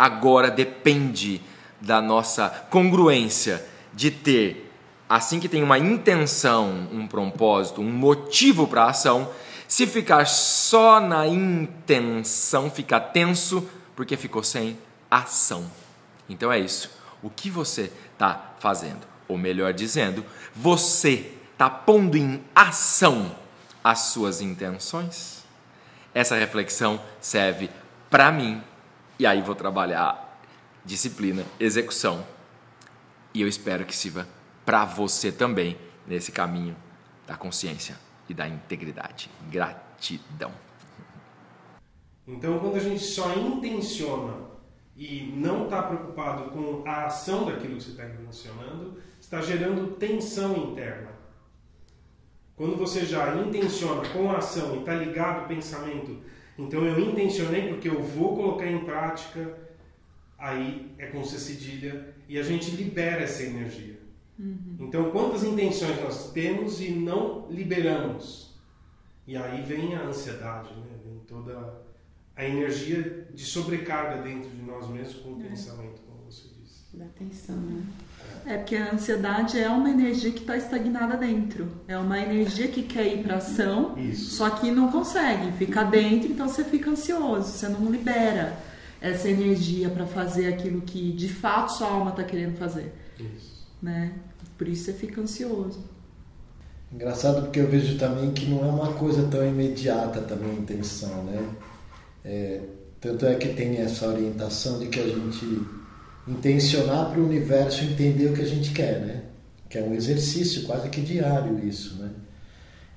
[SPEAKER 13] Agora depende da nossa congruência de ter, assim que tem uma intenção, um propósito, um motivo para a ação, se ficar só na intenção, fica tenso porque ficou sem ação. Então é isso. O que você está fazendo? Ou melhor dizendo, você está pondo em ação as suas intenções? Essa reflexão serve para mim e aí vou trabalhar disciplina, execução e eu espero que sirva para você também nesse caminho da consciência e da integridade. Gratidão.
[SPEAKER 12] Então, quando a gente só intenciona e não está preocupado com a ação daquilo que você está intencionando, está gerando tensão interna. Quando você já intenciona com a ação e está ligado ao pensamento, então eu intencionei porque eu vou colocar em prática, aí é com C cedilha e a gente libera essa energia.
[SPEAKER 3] Uhum.
[SPEAKER 12] Então, quantas intenções nós temos e não liberamos? E aí vem a ansiedade, né? vem toda a energia de sobrecarga dentro de nós mesmos com o
[SPEAKER 3] É.
[SPEAKER 12] pensamento, como você disse.
[SPEAKER 2] Da atenção, né?
[SPEAKER 3] É porque a ansiedade é uma energia que está estagnada dentro. É uma energia que quer ir para ação,
[SPEAKER 12] Isso.
[SPEAKER 3] só que não consegue. Fica dentro, então você fica ansioso. Você não libera essa energia para fazer aquilo que de fato sua alma está querendo fazer.
[SPEAKER 12] Isso.
[SPEAKER 3] Né? Por isso você fica ansioso.
[SPEAKER 14] Engraçado porque eu vejo também que não é uma coisa tão imediata também a intenção, né? É, tanto é que tem essa orientação de que a gente intencionar para o universo entender o que a gente quer, né? Que é um exercício quase que diário isso, né?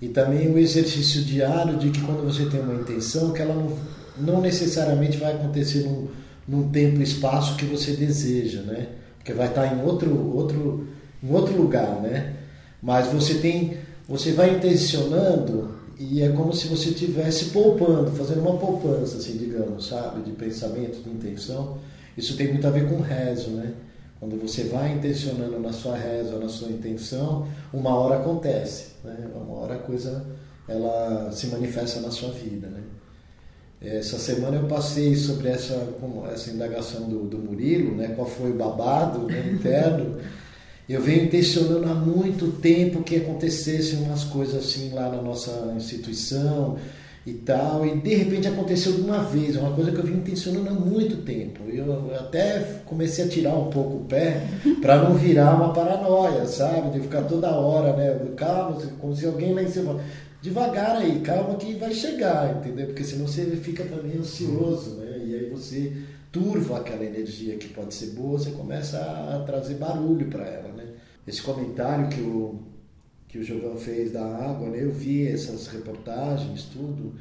[SPEAKER 14] E também o exercício diário de que quando você tem uma intenção, que ela não, não necessariamente vai acontecer num, num tempo e espaço que você deseja, né? Porque vai estar em outro, outro, em outro lugar, né? Mas você tem, você vai intencionando e é como se você estivesse poupando, fazendo uma poupança, assim, digamos, sabe? De pensamento, de intenção. Isso tem muito a ver com rezo, né? Quando você vai intencionando na sua reza, na sua intenção, uma hora acontece, né? Uma hora a coisa ela se manifesta na sua vida, né? Essa semana eu passei sobre essa, essa indagação do, do Murilo, né? Qual foi o babado né, interno? Eu venho intencionando há muito tempo que acontecessem umas coisas assim lá na nossa instituição e tal, e de repente aconteceu de uma vez, uma coisa que eu venho intencionando há muito tempo. Eu até comecei a tirar um pouco o pé para não virar uma paranoia, sabe? De ficar toda hora, né? Calma, como se alguém lá em cima. Devagar aí, calma que vai chegar, entendeu? Porque senão você fica também ansioso, né? E aí você turva aquela energia que pode ser boa, você começa a trazer barulho para ela, né? Esse comentário que o que o Giovanni fez da água, né? Eu vi essas reportagens, tudo.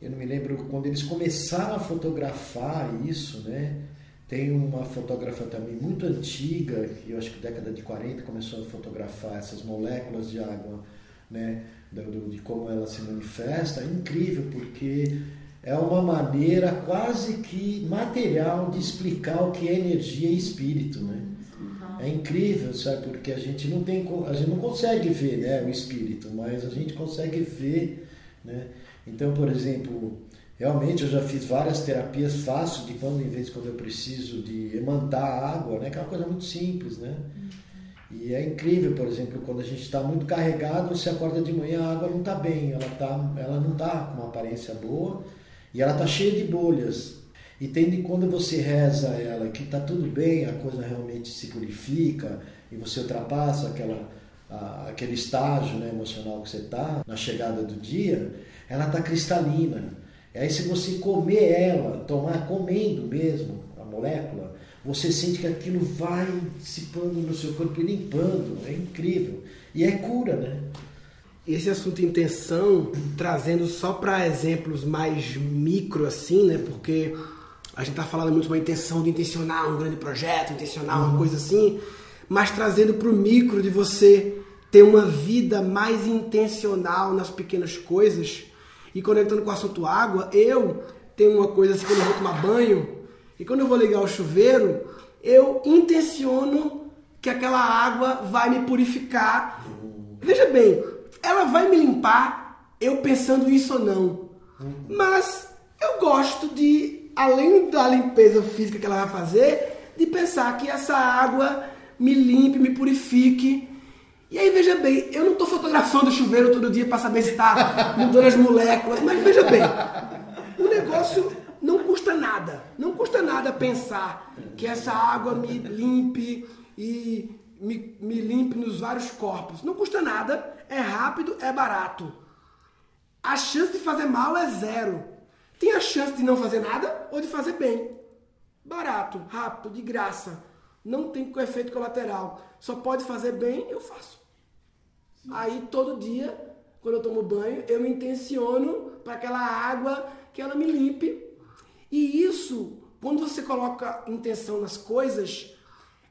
[SPEAKER 14] Eu não me lembro quando eles começaram a fotografar isso, né? Tem uma fotógrafa também muito antiga, que eu acho que década de 40 começou a fotografar essas moléculas de água, né? De como ela se manifesta. É incrível, porque é uma maneira quase que material de explicar o que é energia e espírito, né? É incrível, sabe? Porque a gente não tem, a gente não consegue ver, né, o espírito, mas a gente consegue ver, né? Então, por exemplo, realmente eu já fiz várias terapias fácil de quando em vez de quando eu preciso de emantar água, né? Que é uma coisa muito simples, né? E é incrível, por exemplo, quando a gente está muito carregado, você acorda de manhã, a água não está bem, ela, tá, ela não está com uma aparência boa e ela está cheia de bolhas. E tem de quando você reza ela que está tudo bem, a coisa realmente se purifica e você ultrapassa aquela, a- aquele estágio né, emocional que você está na chegada do dia, ela está cristalina. E aí se você comer ela, tomar comendo mesmo a molécula, você sente que aquilo vai dissipando no seu corpo e limpando. É incrível. E é cura, né?
[SPEAKER 1] Esse assunto intenção, trazendo só para exemplos mais micro assim, né? Porque a gente tá falando muito uma intenção de intencionar um grande projeto, intencionar uma coisa assim, mas trazendo para o micro de você ter uma vida mais intencional nas pequenas coisas e conectando com o assunto água, eu tenho uma coisa assim quando eu vou tomar banho e quando eu vou ligar o chuveiro, eu intenciono que aquela água vai me purificar. Veja bem, ela vai me limpar, eu pensando isso ou não. Mas eu gosto de, além da limpeza física que ela vai fazer, de pensar que essa água me limpe, me purifique. E aí, veja bem, eu não estou fotografando o chuveiro todo dia para saber se está mudando as moléculas, mas veja bem, o negócio não custa nada. Não custa nada pensar que essa água me limpe e me, me limpe nos vários corpos. Não custa nada, é rápido, é barato. A chance de fazer mal é zero. Tem a chance de não fazer nada ou de fazer bem. Barato, rápido, de graça. não tem efeito colateral, só pode fazer bem, eu faço. Aí todo dia, quando eu tomo banho, eu me intenciono para aquela água que ela me limpe. E isso, quando você coloca intenção nas coisas,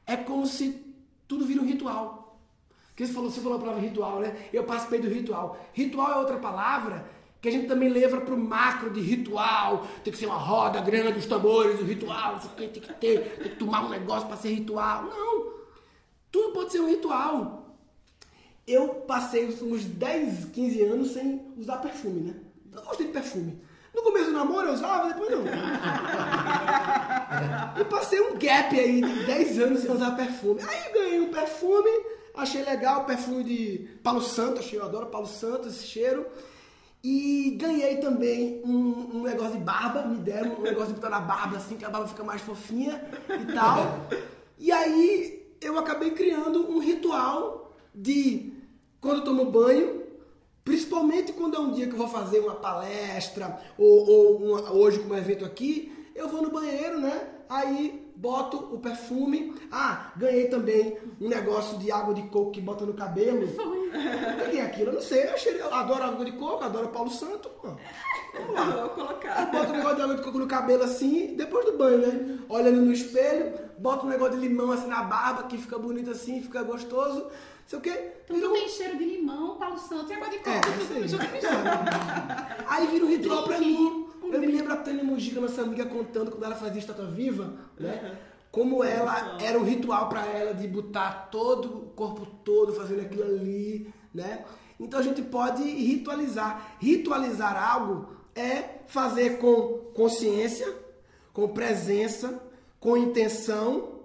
[SPEAKER 1] é como se tudo vira um ritual. Porque você falou, você falou a palavra ritual, né? Eu participei do ritual. Ritual é outra palavra que a gente também leva para o macro de ritual. Tem que ser uma roda grande dos tambores, o ritual, não sei o que, tem que ter, tem que tomar um negócio para ser ritual. Não! Tudo pode ser um ritual. Eu passei uns 10, 15 anos sem usar perfume, né? Não gostei de perfume. No começo do namoro eu usava, depois não. E passei um gap aí de 10 anos sem usar perfume. Aí eu ganhei um perfume, achei legal, perfume de Paulo Santos, eu adoro Paulo Santos, esse cheiro. E ganhei também um, um negócio de barba, me deram um negócio de botar na barba assim, que a barba fica mais fofinha e tal. E aí eu acabei criando um ritual de quando eu tomo banho, principalmente quando é um dia que eu vou fazer uma palestra ou, ou uma- hoje como evento aqui, eu vou no banheiro, né? Aí boto o perfume. Ah, ganhei também um negócio de água de coco que bota no cabelo. O que é aquilo? Eu não sei. Eu, eu adoro água de coco, adoro Paulo Santo. Pô.
[SPEAKER 3] Vou colocar.
[SPEAKER 1] Eu boto um negócio de água de coco no cabelo assim, depois do banho, né? Olhando no espelho, boto um negócio de limão assim na barba, que fica bonito assim, fica gostoso. Sei o quê?
[SPEAKER 2] Então tu tem cheiro de limão, Paulo Santo e água de coco.
[SPEAKER 1] É, aí.
[SPEAKER 2] E misturado.
[SPEAKER 1] Aí vira um ritual pra mim. Eu me lembro a Tânia Mujica, nossa amiga, contando quando ela fazia estátua viva, né? Como ela era um ritual pra ela de botar todo o corpo todo fazendo aquilo ali, né? Então a gente pode ritualizar. Ritualizar algo é fazer com consciência, com presença, com intenção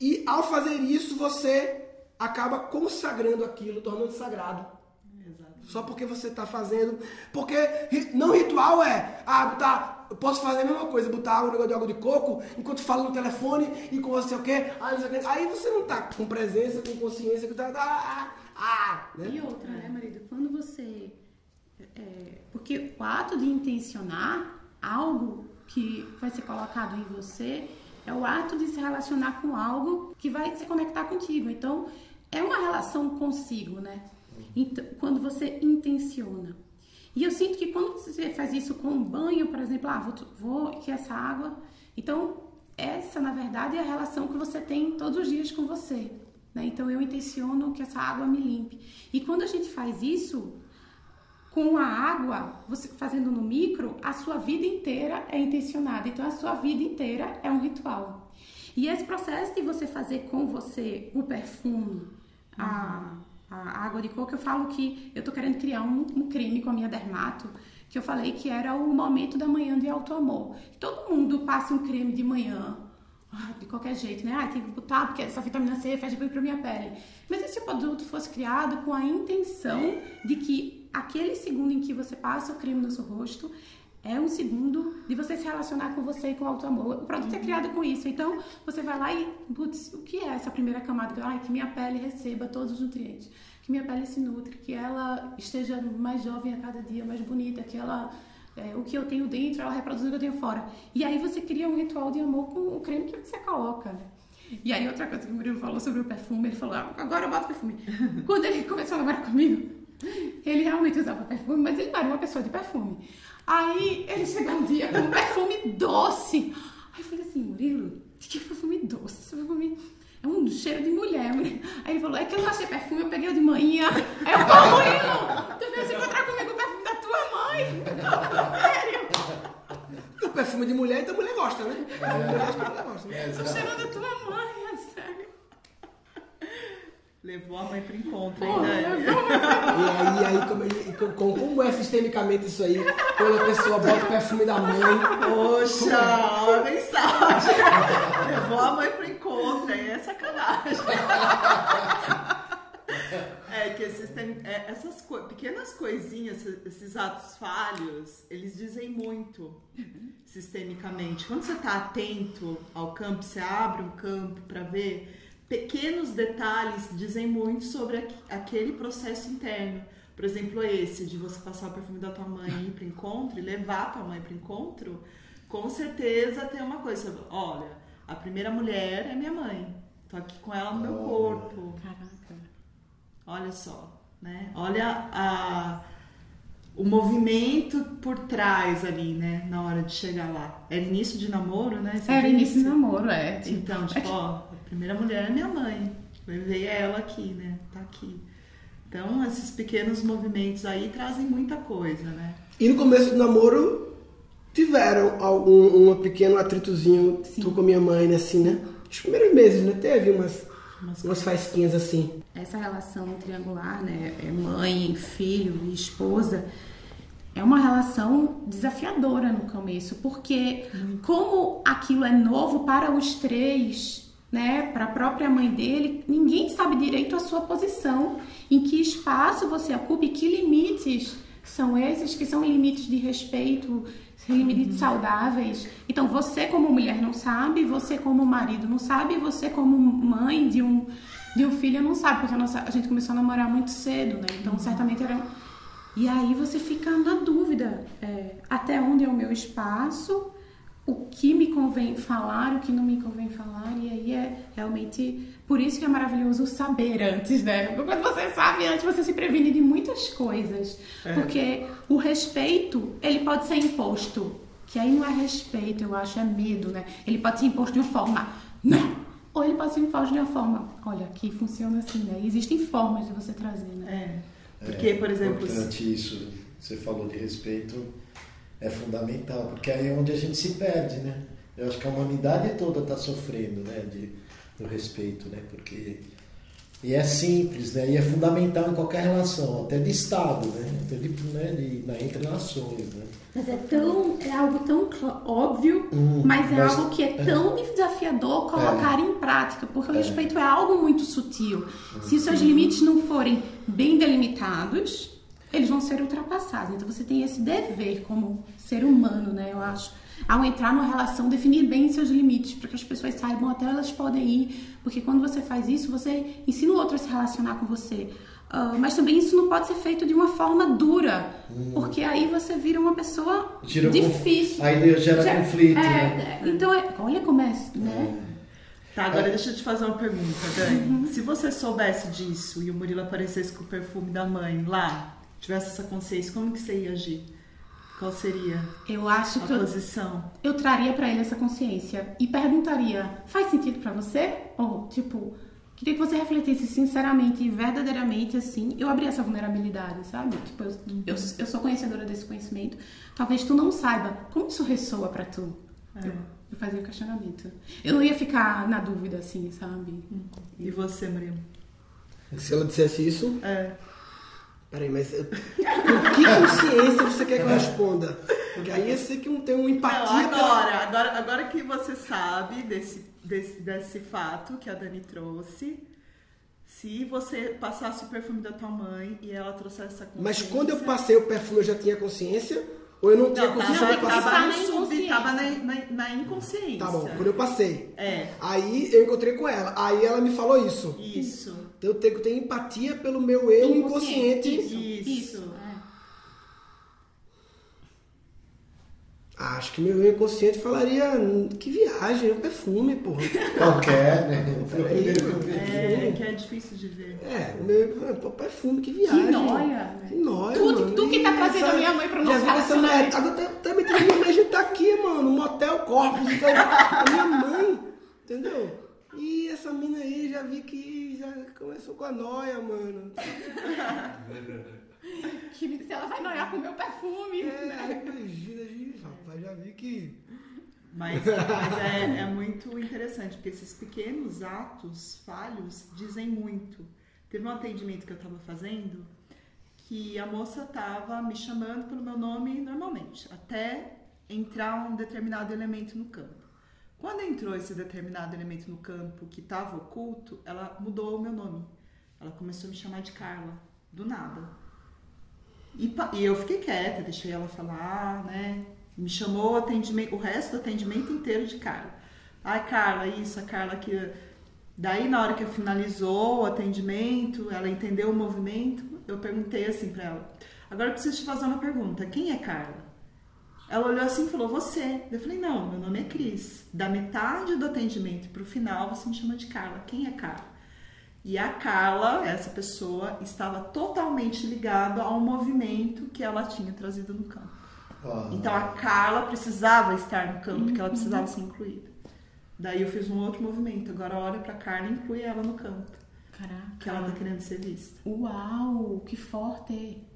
[SPEAKER 1] e ao fazer isso você acaba consagrando aquilo, tornando sagrado. Só porque você está fazendo. Porque não ritual é, ah, botar. Eu posso fazer a mesma coisa, botar um negócio de água de coco, enquanto falo no telefone e com você? Ah, o quê. Aí você não tá com presença, com consciência, que tá. Ah, ah, né?
[SPEAKER 2] E outra, né, marido? Quando você. é, porque o ato de intencionar algo que vai ser colocado em você é o ato de se relacionar com algo que vai se conectar contigo. Então, é uma relação consigo, né? Então, quando você intenciona. E eu sinto que quando você faz isso com um banho, por exemplo, ah, vou, vou que essa água. Então, essa, na verdade, é a relação que você tem todos os dias com você. Né? Então, eu intenciono que essa água me limpe. E quando a gente faz isso, com a água, você fazendo no micro, a sua vida inteira é intencionada. Então, a sua vida inteira é um ritual. E esse processo de você fazer com você o perfume, a, a água de coco, eu falo que eu tô querendo criar um, um com a minha dermato, que eu falei que era o momento da manhã de alto amor. Todo mundo passa um creme de manhã, ah, de qualquer jeito, né? Ah, tem que botar porque essa vitamina C faz bem pra minha pele. Mas e se o produto fosse criado com a intenção de que aquele segundo em que você passa o creme no seu rosto é um segundo de você se relacionar com você e com o alto amor. O produto é criado com isso. Então, você vai lá e, putz, o que é essa primeira camada? Ai, que minha pele receba todos os nutrientes. Que minha pele se nutre, que ela esteja mais jovem a cada dia, mais bonita, que ela é, o que eu tenho dentro, ela reproduz o que eu tenho fora. E aí você cria um ritual de amor com o creme que você coloca? E aí outra coisa que o Murilo falou sobre o perfume, ele falou, ah, agora eu boto perfume. Quando ele começou a namorar comigo, ele realmente usava perfume, mas ele não era uma pessoa de perfume. Aí ele chegou um dia com um perfume doce. Aí eu falei assim, Murilo, que perfume doce? Esse perfume é um cheiro de mulher. mulher. Aí ele falou, é que eu não achei perfume, eu peguei o de manhã. Aí eu, pô, Murilo, tu veio se encontrar comigo o perfume da tua mãe? Sério?
[SPEAKER 1] O perfume de mulher, então mulher gosta, né? De mulher, gosta. né?
[SPEAKER 2] O cheiro da tua mãe, é sério.
[SPEAKER 3] Levou a mãe pro encontro, hein, Dani?
[SPEAKER 1] E aí, aí como, e com- com- como é sistemicamente isso aí? Quando a pessoa bota o perfume da mãe.
[SPEAKER 3] Poxa, olha a mensagem. Levou a mãe pro encontro, aí é sacanagem. É que esses tem- é, essas co- pequenas coisinhas, esses- esses atos falhos, eles dizem muito sistemicamente. Quando você está atento ao campo, você abre um campo para ver, pequenos detalhes dizem muito sobre aqu- aquele processo interno. Por exemplo, esse de você passar o perfume da tua mãe e ir para encontro e levar a tua mãe para encontro, com certeza tem uma coisa. Olha, A primeira mulher é minha mãe. Tô aqui com ela no meu corpo.
[SPEAKER 2] Caraca.
[SPEAKER 3] Olha só, né? Olha a, o movimento por trás ali, né? Na hora de chegar lá. Era início de namoro, né? Você
[SPEAKER 2] Era
[SPEAKER 3] disse?
[SPEAKER 2] início de namoro, é. Tipo,
[SPEAKER 3] Então, tipo, ó, primeira mulher é minha mãe. Levei ela aqui, né? Tá aqui. Então, esses pequenos movimentos aí trazem muita coisa, né?
[SPEAKER 1] E no começo do namoro tiveram algum um pequeno atritozinho tu com a minha mãe, né, assim, né? Os primeiros meses, né? Teve umas, umas faísquinhas assim.
[SPEAKER 2] essa relação triangular, né, é mãe, filho e esposa, é uma relação desafiadora no começo, porque como aquilo é novo para os três, né, para a própria mãe dele, ninguém sabe direito a sua posição, em que espaço você ocupa e que limites são esses que são limites de respeito, limites saudáveis. Então você como mulher não sabe, você como marido não sabe, você como mãe de um de um filho não sabe, porque a, nossa, a gente começou a namorar muito cedo, né? Então certamente era e aí você fica na dúvida, é, até onde é o meu espaço, o que me convém falar, o que não me convém falar, e aí é realmente por isso que é maravilhoso saber antes, né? Porque Quando você sabe antes, você se previne de muitas coisas.
[SPEAKER 15] É.
[SPEAKER 2] Porque o respeito, ele pode ser imposto, que aí não é respeito, eu acho, é medo, né? Ele pode ser imposto de uma forma, não! Ou ele pode ser imposto de uma forma, olha, aqui funciona assim, né? Existem formas de você trazer, né?
[SPEAKER 3] Porque, por exemplo,
[SPEAKER 14] importante isso, você falou de respeito, é fundamental, porque aí é onde a gente se perde, né? Eu acho que a humanidade toda está sofrendo, né, de, do respeito, né? Porque e é simples, né? E é fundamental em qualquer relação, até de estado, né? Até de, né? de, entre nações, né?
[SPEAKER 2] Mas é tão, é algo tão óbvio,
[SPEAKER 14] Hum,
[SPEAKER 2] mas é
[SPEAKER 14] mas-
[SPEAKER 2] algo que é
[SPEAKER 14] é.
[SPEAKER 2] tão desafiador colocar em prática, porque o
[SPEAKER 14] É.
[SPEAKER 2] respeito é algo muito sutil. Se os seus limites não forem bem delimitados, eles vão ser ultrapassados. Então você tem esse dever como ser humano, né? Eu acho. Ao entrar numa relação, definir bem seus limites, para que as pessoas saibam até elas podem ir. Porque quando você faz isso, você ensina o outro a se relacionar com você. Ah, mas também isso não pode ser feito de uma forma dura, porque aí você vira uma pessoa
[SPEAKER 14] Gera conf-
[SPEAKER 2] difícil.
[SPEAKER 14] aí gera
[SPEAKER 2] Já-
[SPEAKER 14] conflito,
[SPEAKER 2] é,
[SPEAKER 14] né?
[SPEAKER 2] é, Então, é, olha como é, né?
[SPEAKER 3] Tá, agora deixa eu te fazer uma pergunta, Dani.
[SPEAKER 2] Uhum.
[SPEAKER 3] Se você soubesse disso e o Murilo aparecesse com o perfume da mãe lá, tivesse essa consciência, como que você ia agir? Qual seria
[SPEAKER 2] Eu acho
[SPEAKER 3] a
[SPEAKER 2] que eu,
[SPEAKER 3] posição?
[SPEAKER 2] eu traria pra ele essa consciência e perguntaria: faz sentido pra você? Ou, tipo, queria que você refletisse sinceramente e verdadeiramente assim. Eu abri essa vulnerabilidade, sabe? Tipo, eu, eu, eu sou conhecedora desse conhecimento. Talvez tu não saiba como isso ressoa pra tu.
[SPEAKER 3] É.
[SPEAKER 2] Eu, eu fazia o questionamento. Eu não ia ficar na dúvida, assim, sabe?
[SPEAKER 3] E você, Murilo?
[SPEAKER 1] Se ela dissesse isso.
[SPEAKER 3] É.
[SPEAKER 1] Peraí, mas. eh, Com que consciência você quer que eu responda? Porque aí eu sei que não tem uma empatia.
[SPEAKER 3] Não, agora, agora, agora que você sabe desse, desse, desse fato que a Dani trouxe, se você passasse o perfume da tua mãe e ela trouxesse essa consciência...
[SPEAKER 1] Mas quando eu passei o perfume, eu já tinha consciência? Ou eu não tinha
[SPEAKER 3] Não,
[SPEAKER 1] consciência de passar?
[SPEAKER 3] tava, no sub, tava na, na, na inconsciência.
[SPEAKER 1] Tá bom, quando eu passei.
[SPEAKER 3] É.
[SPEAKER 1] Aí eu encontrei com ela. Aí ela me falou isso.
[SPEAKER 3] Isso.
[SPEAKER 1] Então eu tenho que ter empatia pelo meu eu inconsciente.
[SPEAKER 3] Isso. Isso.
[SPEAKER 1] Ah, Acho que meu eu inconsciente falaria "Hum, que viagem, é um perfume, porra.
[SPEAKER 14] Qualquer, né? Foi o
[SPEAKER 1] Peraí,
[SPEAKER 14] primeiro que eu
[SPEAKER 1] mano.
[SPEAKER 14] vi.
[SPEAKER 3] É, que é difícil de ver.
[SPEAKER 1] É, o meu pô, perfume, que viagem.
[SPEAKER 2] nóia, né?
[SPEAKER 1] Que nóia,
[SPEAKER 2] Tu-
[SPEAKER 1] mano.
[SPEAKER 2] tu que tá trazendo a minha mãe
[SPEAKER 1] já
[SPEAKER 2] nosso
[SPEAKER 1] vi essa
[SPEAKER 2] relacionamento.
[SPEAKER 1] Agora tá- também tem minha mãe, a gente tá aqui, mano, no motel Corpus, então, a minha mãe, entendeu? E essa mina aí, já vi que já começou com a noia, mano.
[SPEAKER 2] Que se ela vai noiar com o meu perfume.
[SPEAKER 1] É, imagina, gente, rapaz, já vi que...
[SPEAKER 3] Mas, mas é, é muito interessante, porque esses pequenos atos falhos dizem muito. Teve um atendimento que eu estava fazendo que a moça estava me chamando pelo meu nome normalmente, até entrar um determinado elemento no campo. Quando entrou esse determinado elemento no campo que estava oculto, ela mudou o meu nome. Ela começou a me chamar de Carla, do nada. E, e eu fiquei quieta, deixei ela falar, né? Me chamou o, atendimento, o resto do atendimento inteiro de Carla. Ai, Carla, isso, a Carla que. Daí, na hora que finalizou o atendimento, ela entendeu o movimento, eu perguntei assim pra ela: Agora eu preciso te fazer uma pergunta: quem é Carla? Ela olhou assim e falou, você. Eu falei, não, meu nome é Cris. Da metade do atendimento pro final, você me chama de Carla. Quem é Carla? E a Carla, essa pessoa, estava totalmente ligada ao movimento que ela tinha trazido no campo.
[SPEAKER 14] Ah.
[SPEAKER 3] Então a Carla precisava estar no campo, porque ela
[SPEAKER 2] Uhum.
[SPEAKER 3] precisava ser incluída. Daí eu fiz um outro movimento. Agora olha pra Carla e inclui ela no campo.
[SPEAKER 2] Caraca.
[SPEAKER 3] Que ela tá querendo ser vista.
[SPEAKER 2] Uau, que forte.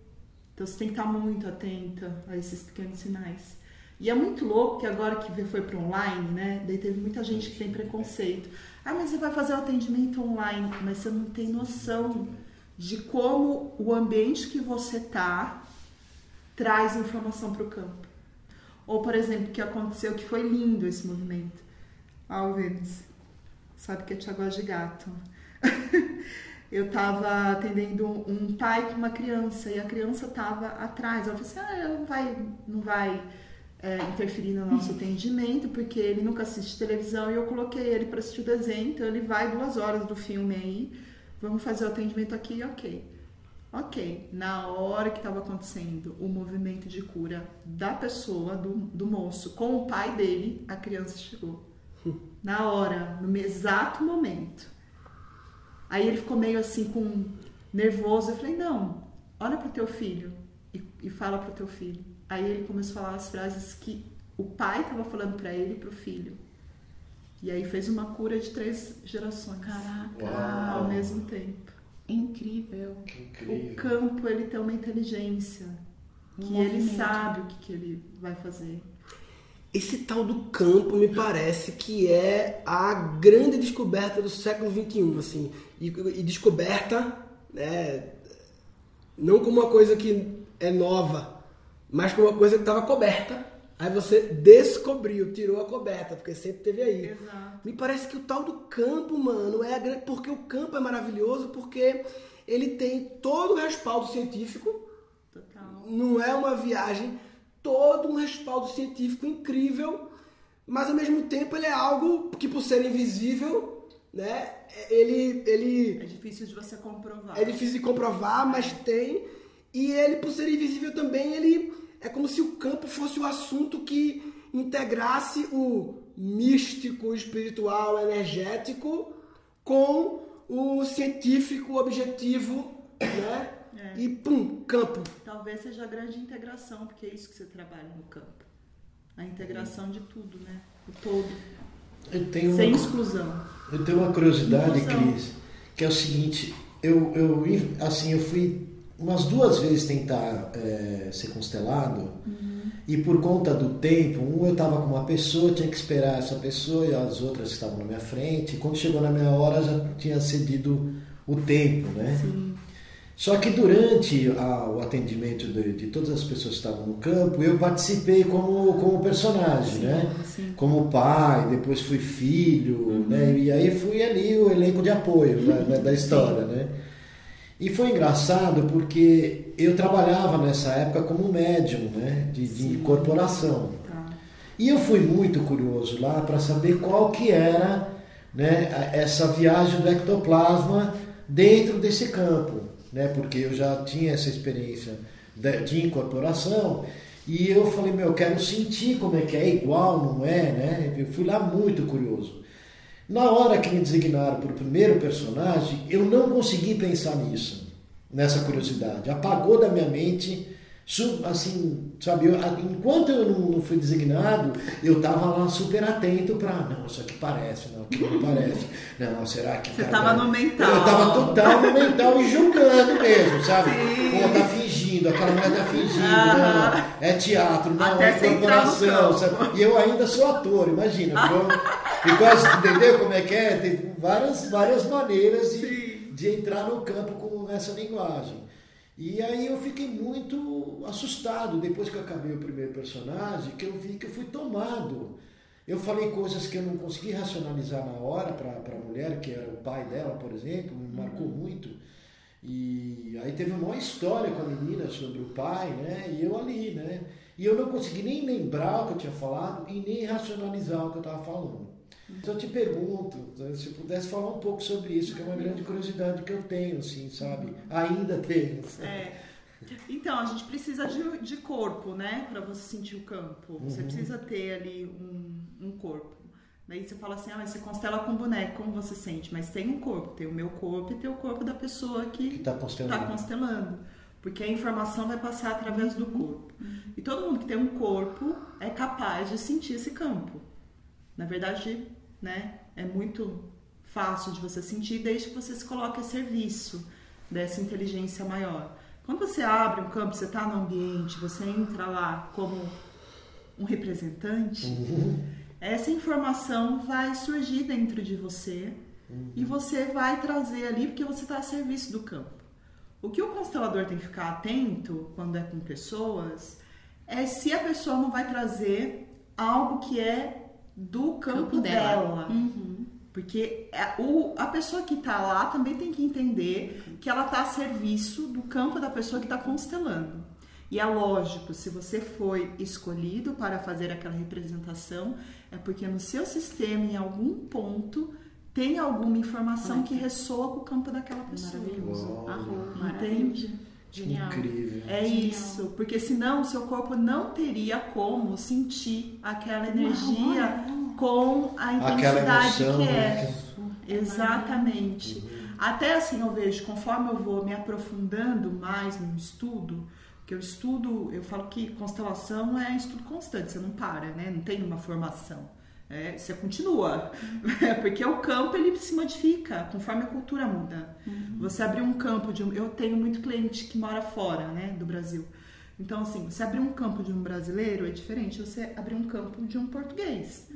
[SPEAKER 3] Então você tem que estar muito atenta a esses pequenos sinais. E é muito louco que agora que foi para online, né? Daí teve muita gente que tem preconceito. Ah, mas você vai fazer o atendimento online, mas você não tem noção de como o ambiente que você tá traz informação para o campo. Ou, por exemplo, o que aconteceu que foi lindo esse movimento. Ah, o Vênus. Sabe que eu te gosto de gato. eu estava atendendo um pai com uma criança e a criança estava atrás. Ela falou assim: ah, não vai, não vai é, interferir no nosso atendimento porque ele nunca assiste televisão e eu coloquei ele para assistir o desenho, então ele vai duas horas do filme aí. Vamos fazer o atendimento aqui, ok. Ok, na hora que estava acontecendo o movimento de cura da pessoa, do, do moço, com o pai dele, a criança chegou. Na hora, no exato momento. Aí ele ficou meio assim, com nervoso. Eu falei, não, olha pro teu filho e, e fala pro teu filho. Aí ele começou a falar as frases que o pai estava falando para ele e pro filho. E aí fez uma cura de três gerações.
[SPEAKER 2] Caraca.
[SPEAKER 3] Ao mesmo tempo.
[SPEAKER 2] Incrível.
[SPEAKER 3] O campo, ele tem uma inteligência.
[SPEAKER 2] Um
[SPEAKER 3] Que ele
[SPEAKER 2] movimento.
[SPEAKER 3] sabe o que, que ele vai fazer.
[SPEAKER 1] Esse tal do campo me parece que é a grande descoberta do século XXI, assim. E, e descoberta, né, não como uma coisa que é nova, mas como uma coisa que estava coberta. Aí você descobriu, tirou a coberta, porque sempre teve aí.
[SPEAKER 3] Exato.
[SPEAKER 1] Me parece que o tal do campo, mano, é a grande. Porque o campo é maravilhoso, porque ele tem todo o respaldo científico.
[SPEAKER 3] Total.
[SPEAKER 1] Não é uma viagem, todo um respaldo científico incrível, mas ao mesmo tempo ele é algo que, por ser invisível, né? Ele, ele
[SPEAKER 3] É difícil de você comprovar.
[SPEAKER 1] é difícil de comprovar, mas tem. E ele, por ser invisível também, ele é como se o campo fosse o assunto que integrasse o místico, espiritual, energético com o científico, objetivo, né?
[SPEAKER 3] É.
[SPEAKER 1] E pum, campo.
[SPEAKER 3] Talvez seja a grande integração, porque é isso que você trabalha no campo. A integração de tudo, né? O todo.
[SPEAKER 14] Eu tenho
[SPEAKER 3] Sem
[SPEAKER 14] uma-
[SPEAKER 3] exclusão.
[SPEAKER 14] Eu tenho uma curiosidade,
[SPEAKER 3] Inclusão.
[SPEAKER 14] Cris, que é o seguinte, eu, eu assim, eu fui umas duas vezes tentar é, ser constelado e por conta do tempo, um eu estava com uma pessoa, tinha que esperar essa pessoa e as outras estavam na minha frente, e quando chegou na minha hora já tinha cedido o tempo, né? Só que durante a- o atendimento de, de todas as pessoas que estavam no campo, eu participei como, como personagem, né?
[SPEAKER 3] sim.
[SPEAKER 14] Como pai, depois fui filho, né? E aí fui ali o elenco de apoio da história, né? E foi engraçado porque eu trabalhava nessa época como médium, né? De, de incorporação. E eu fui muito curioso lá para saber qual que era né, essa viagem do ectoplasma dentro desse campo, né? Porque eu já tinha essa experiência de, de incorporação e eu falei, meu, eu quero sentir como é que é, igual, não é, né? Eu fui lá muito curioso. Na hora que me designaram o primeiro personagem, eu não consegui pensar nisso, nessa curiosidade. Apagou da minha mente, assim, sabe? eu- enquanto eu não, não fui designado, eu estava lá super atento para, não, isso aqui parece, não, aquilo não parece. Não, será que
[SPEAKER 3] Você
[SPEAKER 14] cara
[SPEAKER 3] tava
[SPEAKER 14] tá-
[SPEAKER 3] no mental.
[SPEAKER 14] Eu estava total no mental e julgando mesmo, sabe?
[SPEAKER 3] Sim.
[SPEAKER 14] Pô, tá fingindo, aquela mulher tá fingindo,
[SPEAKER 3] Aham.
[SPEAKER 14] não, é teatro, não,
[SPEAKER 3] Até
[SPEAKER 14] é
[SPEAKER 3] campo.
[SPEAKER 14] sabe? E eu ainda sou ator, imagina. Ficou assim, entendeu como é que é? Tem várias, várias maneiras de, de entrar no campo com essa linguagem. E aí eu fiquei muito assustado depois que eu acabei o primeiro personagem, que eu vi que eu fui tomado. Eu falei coisas que eu não consegui racionalizar na hora para a mulher, que era o pai dela, por exemplo, me marcou muito. E aí teve uma história com a menina sobre o pai, né? E eu ali, né? E eu não consegui nem lembrar o que eu tinha falado e nem racionalizar o que eu estava falando. Então eu te pergunto, se pudesse falar um pouco sobre isso, que é uma grande curiosidade que eu tenho, assim, sabe? Ainda tenho.
[SPEAKER 3] É. Então, a gente precisa de, de corpo, né? Pra você sentir o campo. Você
[SPEAKER 14] Uhum.
[SPEAKER 3] precisa ter ali um, um corpo. Daí você fala assim, ah, mas você constela com boneco, como você sente? Mas tem um corpo, tem o meu corpo e tem o corpo da pessoa que,
[SPEAKER 14] Que tá constelando.
[SPEAKER 3] tá constelando. Porque a informação vai passar através do corpo. E todo mundo que tem um corpo é capaz de sentir esse campo. Na verdade, né, é muito fácil de você sentir desde que você se coloque a serviço dessa inteligência maior. Quando você abre um campo, você está no ambiente, você entra lá como um representante, essa informação vai surgir dentro de você e você vai trazer ali porque você está a serviço do campo. O que o constelador tem que ficar atento quando é com pessoas é se a pessoa não vai trazer algo que é do campo,
[SPEAKER 2] Campo dela.
[SPEAKER 3] dela.
[SPEAKER 2] Uhum.
[SPEAKER 3] Porque é- o- a pessoa que está lá também tem que entender que ela está a serviço do campo da pessoa que está constelando. E é lógico, se você foi escolhido para fazer aquela representação, é porque no seu sistema, em algum ponto, tem alguma informação que ressoa com o campo daquela pessoa.
[SPEAKER 2] Maravilhoso. Arrou,
[SPEAKER 3] Entende?
[SPEAKER 2] Genial.
[SPEAKER 14] Incrível.
[SPEAKER 3] É
[SPEAKER 2] Genial.
[SPEAKER 3] isso, porque senão o seu corpo não teria como sentir aquela energia com a intensidade
[SPEAKER 14] emoção,
[SPEAKER 3] que
[SPEAKER 14] né,
[SPEAKER 3] é. Exatamente. Até assim eu vejo, conforme eu vou me aprofundando mais no estudo, que eu estudo, eu falo que constelação é estudo constante, você não para, né? Não tem uma formação. É, você continua, porque o campo ele se modifica conforme a cultura muda. Você abrir um campo de um, eu tenho muito cliente que mora fora, né, do Brasil. Então assim, você abrir um campo de um brasileiro é diferente de você abrir um campo de um português,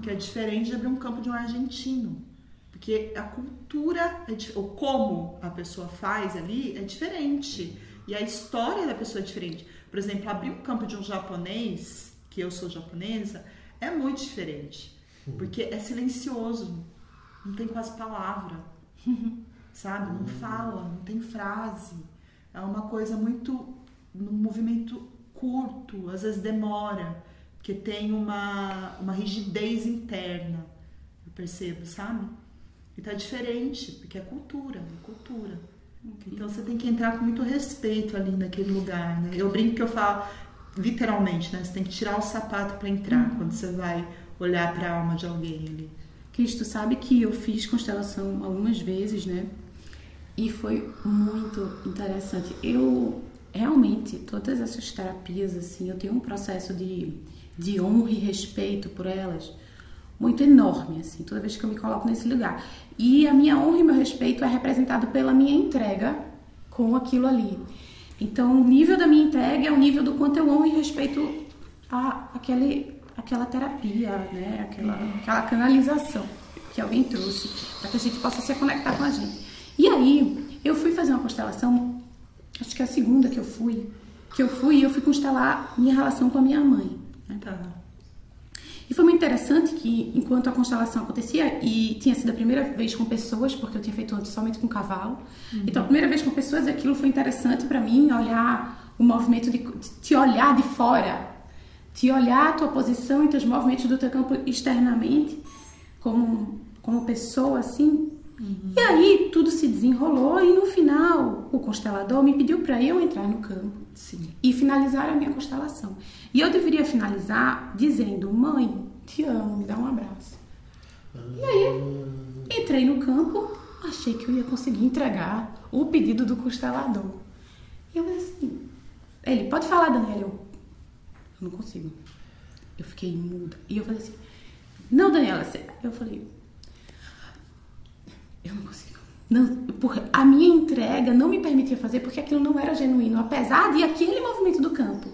[SPEAKER 3] que é diferente de abrir um campo de um argentino, porque a cultura, é ou como a pessoa faz ali é diferente e a história da pessoa é diferente. Por exemplo, abrir um campo de um japonês, que eu sou japonesa, é muito diferente, porque é silencioso, não tem quase palavra, sabe? Não fala, não tem frase. É uma coisa muito num movimento curto, às vezes demora, porque tem uma, uma rigidez interna, eu percebo, sabe? E tá diferente, porque é cultura, é cultura. Então você tem que entrar com muito respeito ali naquele lugar, né? Eu brinco que eu falo, literalmente, né? Você tem que tirar o sapato para entrar quando você vai olhar para a alma de alguém ali.
[SPEAKER 2] Cristo sabe que eu fiz constelação algumas vezes, né? E foi muito interessante. Eu realmente, todas essas terapias, assim, eu tenho um processo de, de honra e respeito por elas muito enorme, assim, toda vez que eu me coloco nesse lugar. E a minha honra e meu respeito é representado pela minha entrega com aquilo ali. Então, o nível da minha entrega é o nível do quanto eu honro e respeito a, aquele, aquela terapia, né? aquela, aquela canalização que alguém trouxe para que a gente possa se conectar com a gente. E aí, eu fui fazer uma constelação, acho que é a segunda que eu fui, que eu fui e eu fui constelar minha relação com a minha mãe. né? E foi muito interessante que, enquanto a constelação acontecia, e tinha sido a primeira vez com pessoas, porque eu tinha feito antes somente com cavalo, então a primeira vez com pessoas, aquilo foi interessante para mim, olhar o movimento de te olhar de fora, te olhar a tua posição e teus movimentos do teu campo externamente, como, como pessoa, assim. E aí tudo se desenrolou e no final o constelador me pediu para eu entrar no campo e finalizar a minha constelação. E eu deveria finalizar dizendo: Mãe, te amo, me dá um abraço. E aí entrei no campo, achei que eu ia conseguir entregar o pedido do constelador. E eu assim: Ele, pode falar, Daniela? Eu, eu não consigo. Eu fiquei muda. E eu falei assim: Não, Daniela, você... eu falei: Eu não consigo. Não, por, a minha entrega não me permitia fazer porque aquilo não era genuíno, apesar de aquele movimento do campo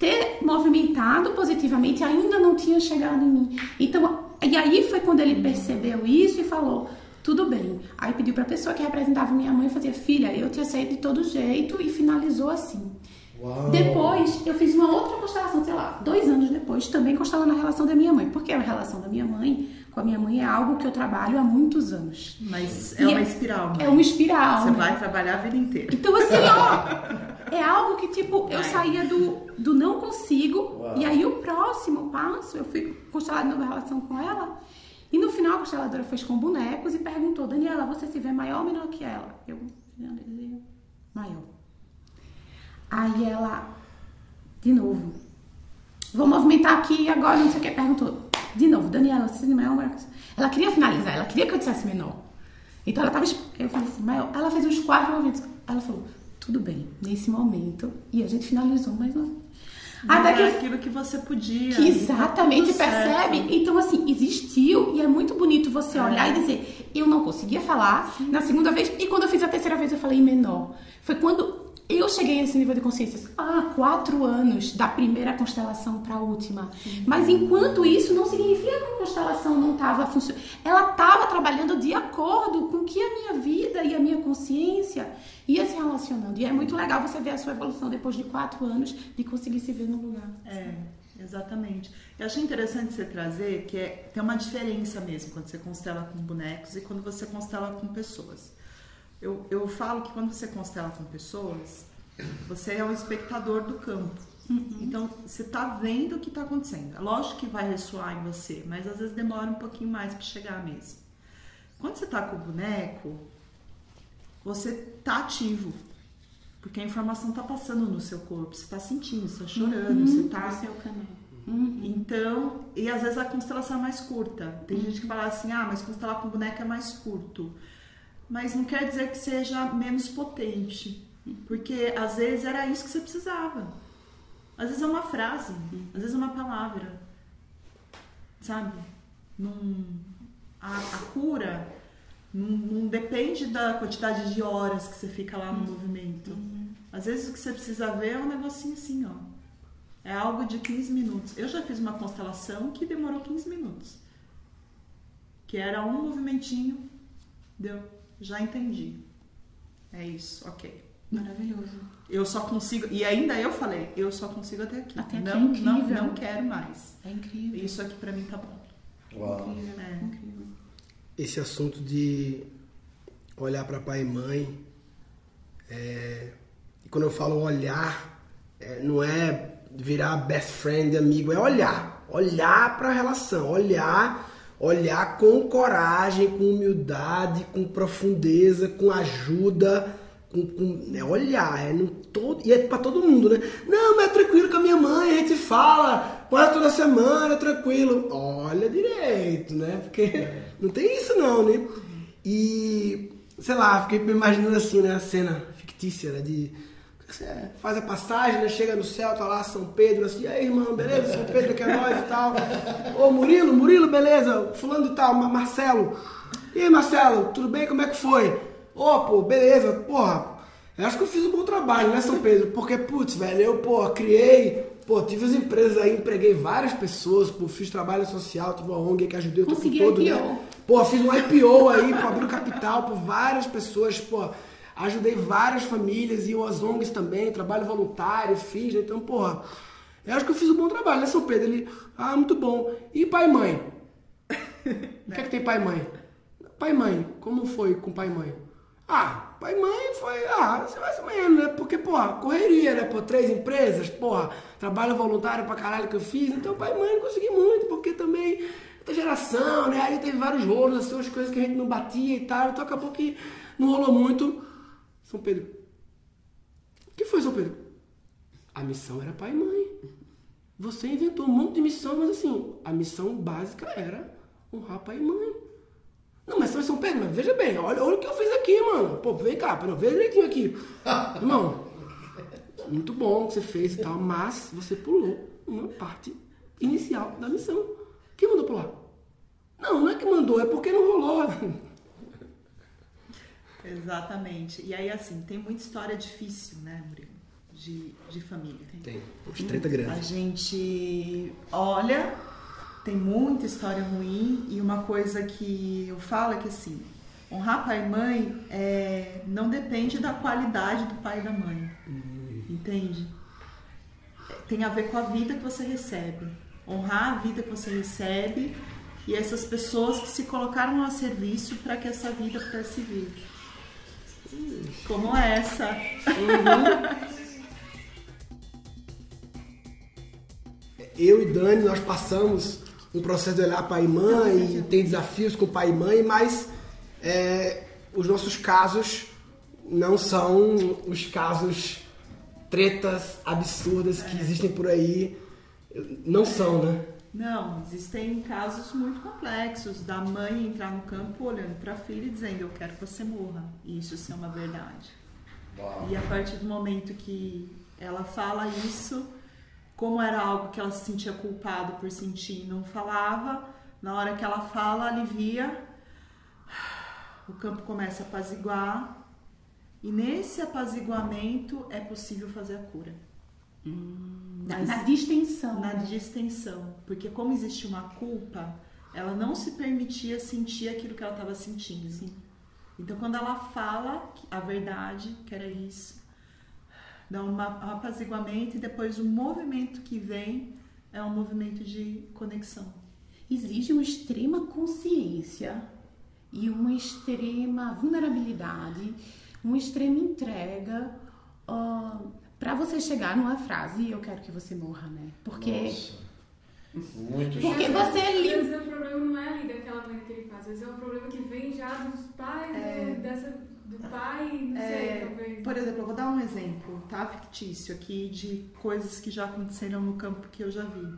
[SPEAKER 2] ter movimentado positivamente ainda não tinha chegado em mim. Então, e aí foi quando ele percebeu isso e falou: tudo bem. Aí pediu para a pessoa que representava minha mãe fazer filha, eu te aceito de todo jeito e finalizou assim.
[SPEAKER 14] Uau.
[SPEAKER 2] Depois, eu fiz uma outra constelação, sei lá, dois anos depois, também constelando a relação da minha mãe. Porque a relação da minha mãe com a minha mãe é algo que eu trabalho há muitos anos.
[SPEAKER 3] Mas
[SPEAKER 2] E
[SPEAKER 3] é uma espiral, né?
[SPEAKER 2] É uma espiral.
[SPEAKER 3] Você
[SPEAKER 2] né?
[SPEAKER 3] vai trabalhar a vida inteira.
[SPEAKER 2] Então, assim, ó, é algo que, tipo, eu saía do, do não consigo,
[SPEAKER 3] Uau.
[SPEAKER 2] e aí o próximo passo, eu fui constelar de novo relação com ela, e no final a consteladora fez com bonecos e perguntou, Daniela, você se vê maior ou menor que ela? Eu, maior. Aí ela, de novo, vou movimentar aqui agora, não sei o que, perguntou. De novo, Daniela, você é maior Marcos? Ela queria finalizar, ela queria que eu dissesse menor. Então ela tava. Eu falei assim, maior. Ela fez uns quatro movimentos. Ela falou, tudo bem, nesse momento. E a gente finalizou mais uma vez. Até
[SPEAKER 3] Não
[SPEAKER 2] que
[SPEAKER 3] é aquilo que você podia.
[SPEAKER 2] que
[SPEAKER 3] e tá
[SPEAKER 2] exatamente
[SPEAKER 3] certo.
[SPEAKER 2] percebe. Então, assim, existiu e é muito bonito você
[SPEAKER 3] É.
[SPEAKER 2] olhar e dizer, eu não conseguia falar na segunda vez, e quando eu fiz a terceira vez eu falei menor. Foi quando eu cheguei a esse nível de consciência. Ah, quatro anos da primeira constelação para a última. Mas enquanto isso, não significa que a constelação não estava funcionando. Ela estava trabalhando de acordo com que a minha vida e a minha consciência ia se relacionando. E é muito legal você ver a sua evolução depois de quatro anos de conseguir se ver no lugar.
[SPEAKER 3] É, exatamente. Eu achei interessante você trazer que é, tem uma diferença mesmo quando você constela com bonecos e quando você constela com pessoas. Eu, eu falo que quando você constela com pessoas, você é um espectador do campo. Então, você está vendo o que está acontecendo. Lógico que vai ressoar em você, mas às vezes demora um pouquinho mais para chegar mesmo. Quando você está com o boneco, você tá ativo. Porque a informação tá passando no seu corpo, você tá sentindo, você tá chorando,
[SPEAKER 2] Uhum,
[SPEAKER 3] você tá.
[SPEAKER 2] você é o canal.
[SPEAKER 3] Então, e às vezes a constelação é mais curta. Tem gente que fala assim, ah, mas constelar com boneca é mais curto. Mas não quer dizer que seja menos potente. Porque às vezes era isso que você precisava. Às vezes é uma frase, às vezes é uma palavra. Sabe? Não, a, a cura não, não depende da quantidade de horas que você fica lá no movimento. Às vezes o que você precisa ver é um negocinho assim, ó. É algo de 15 minutos. Eu já fiz uma constelação que demorou 15 minutos. Que era um movimentinho. Deu. Já entendi. É isso, ok.
[SPEAKER 2] Maravilhoso.
[SPEAKER 3] Eu só consigo. E ainda eu falei, eu só consigo até aqui.
[SPEAKER 2] Até aqui
[SPEAKER 3] não,
[SPEAKER 2] é incrível.
[SPEAKER 3] não, não quero mais.
[SPEAKER 2] É incrível.
[SPEAKER 3] Isso aqui pra mim tá bom.
[SPEAKER 14] Uau.
[SPEAKER 3] É.
[SPEAKER 1] esse assunto de olhar para pai e mãe. é, e quando eu falo olhar, é, não é virar best friend, amigo, é olhar. Olhar para a relação, olhar, olhar com coragem, com humildade, com profundeza, com ajuda. Com, com- é olhar, é no todo, e é para todo mundo, né? Não, mas é tranquilo com a minha mãe, a gente fala quase toda semana, é tranquilo. Olha direito, né? Porque não tem isso não, né? E, sei lá, fiquei imaginando assim, né? A cena fictícia, né? De você faz a passagem, né? Chega no céu, tá lá São Pedro, assim, e aí, irmão, beleza? São Pedro que é nós e tal. Ô, Murilo, Murilo, beleza? Fulano e tal, Ma- Marcelo. E aí, Marcelo, tudo bem? Como é que foi? Ô, pô, beleza, porra. Eu acho que eu fiz um bom trabalho, né, São Pedro? Porque, putz, velho, eu, pô, criei, pô, tive as empresas aí, empreguei várias pessoas, pô, fiz trabalho social, tive uma ONG que ajudei o tempo todo,
[SPEAKER 2] IPO.
[SPEAKER 1] né? Pô, fiz um IPO aí, pô, abriu capital por várias pessoas, pô, ajudei várias famílias e as ONGs também, trabalho voluntário, fiz, né? Então, porra, eu acho que eu fiz um bom trabalho, né, São Pedro? Ele, ah, muito bom. E pai e mãe? O que é que tem pai e mãe? Pai e mãe, como foi com pai e mãe? Ah, pai e mãe foi, ah, você vai se menos, né? Porque, porra, correria, né? Pô, três empresas, porra, trabalho voluntário pra caralho que eu fiz, então pai e mãe não consegui muito, porque também outra geração, né? Aí teve vários rolos, assim, umas coisas que a gente não batia e tal, então acabou que não rolou muito. São Pedro. O que foi, São Pedro? A missão era pai e mãe. Você inventou um monte de missão, mas assim, a missão básica era honrar pai e mãe. Não, mas São Pedro, mas veja bem, olha, olha o que eu fiz aqui, mano. Pô, vem cá, pera, veja direitinho aqui. Irmão, muito bom o que você fez e tal, mas você pulou uma parte inicial da missão. Quem mandou pular? Não, não é que mandou, é porque não rolou.
[SPEAKER 3] Exatamente. E aí, assim, tem muita história difícil, né, Murilo? De, de família.
[SPEAKER 1] Tem. Uns treta grande.
[SPEAKER 3] A gente olha, tem muita história ruim e uma coisa que eu falo é que, assim, honrar pai e mãe é, não depende da qualidade do pai e da mãe. Entende? Tem a ver com a vida que você recebe. Honrar a vida que você recebe e essas pessoas que se colocaram a serviço para que essa vida pudesse vir. Como essa.
[SPEAKER 1] Eu e Dani, nós passamos um processo de olhar pai e mãe, e tem desafios com pai e mãe, mas é, os nossos casos não são os casos tretas absurdas que existem por aí não são, né?
[SPEAKER 3] Não, existem casos muito complexos da mãe entrar no campo olhando para a filha e dizendo eu quero que você morra. E isso ser uma verdade. E a partir do momento que ela fala isso, como era algo que ela se sentia culpada por sentir e não falava, na hora que ela fala, alivia, o campo começa a apaziguar, e nesse apaziguamento é possível fazer a cura.
[SPEAKER 2] Na, na distensão.
[SPEAKER 3] Na distensão. Porque como existe uma culpa, ela não se permitia sentir aquilo que ela estava sentindo. Então quando ela fala a verdade, que era isso, dá um apaziguamento e depois o movimento que vem é um movimento de conexão.
[SPEAKER 2] Exige uma extrema consciência e uma extrema vulnerabilidade, uma extrema entrega para você chegar numa frase eu quero que você morra, né? Porque
[SPEAKER 14] Muito
[SPEAKER 2] Porque você é livre.
[SPEAKER 11] Às vezes o problema não é ali daquela mãe daquele pai, às vezes é um problema que vem já dos pais,
[SPEAKER 3] É.
[SPEAKER 11] do, dessa, do pai, não sei,
[SPEAKER 3] É,
[SPEAKER 11] talvez.
[SPEAKER 3] por exemplo, eu vou dar um exemplo, tá? Fictício aqui de coisas que já aconteceram no campo que eu já vi.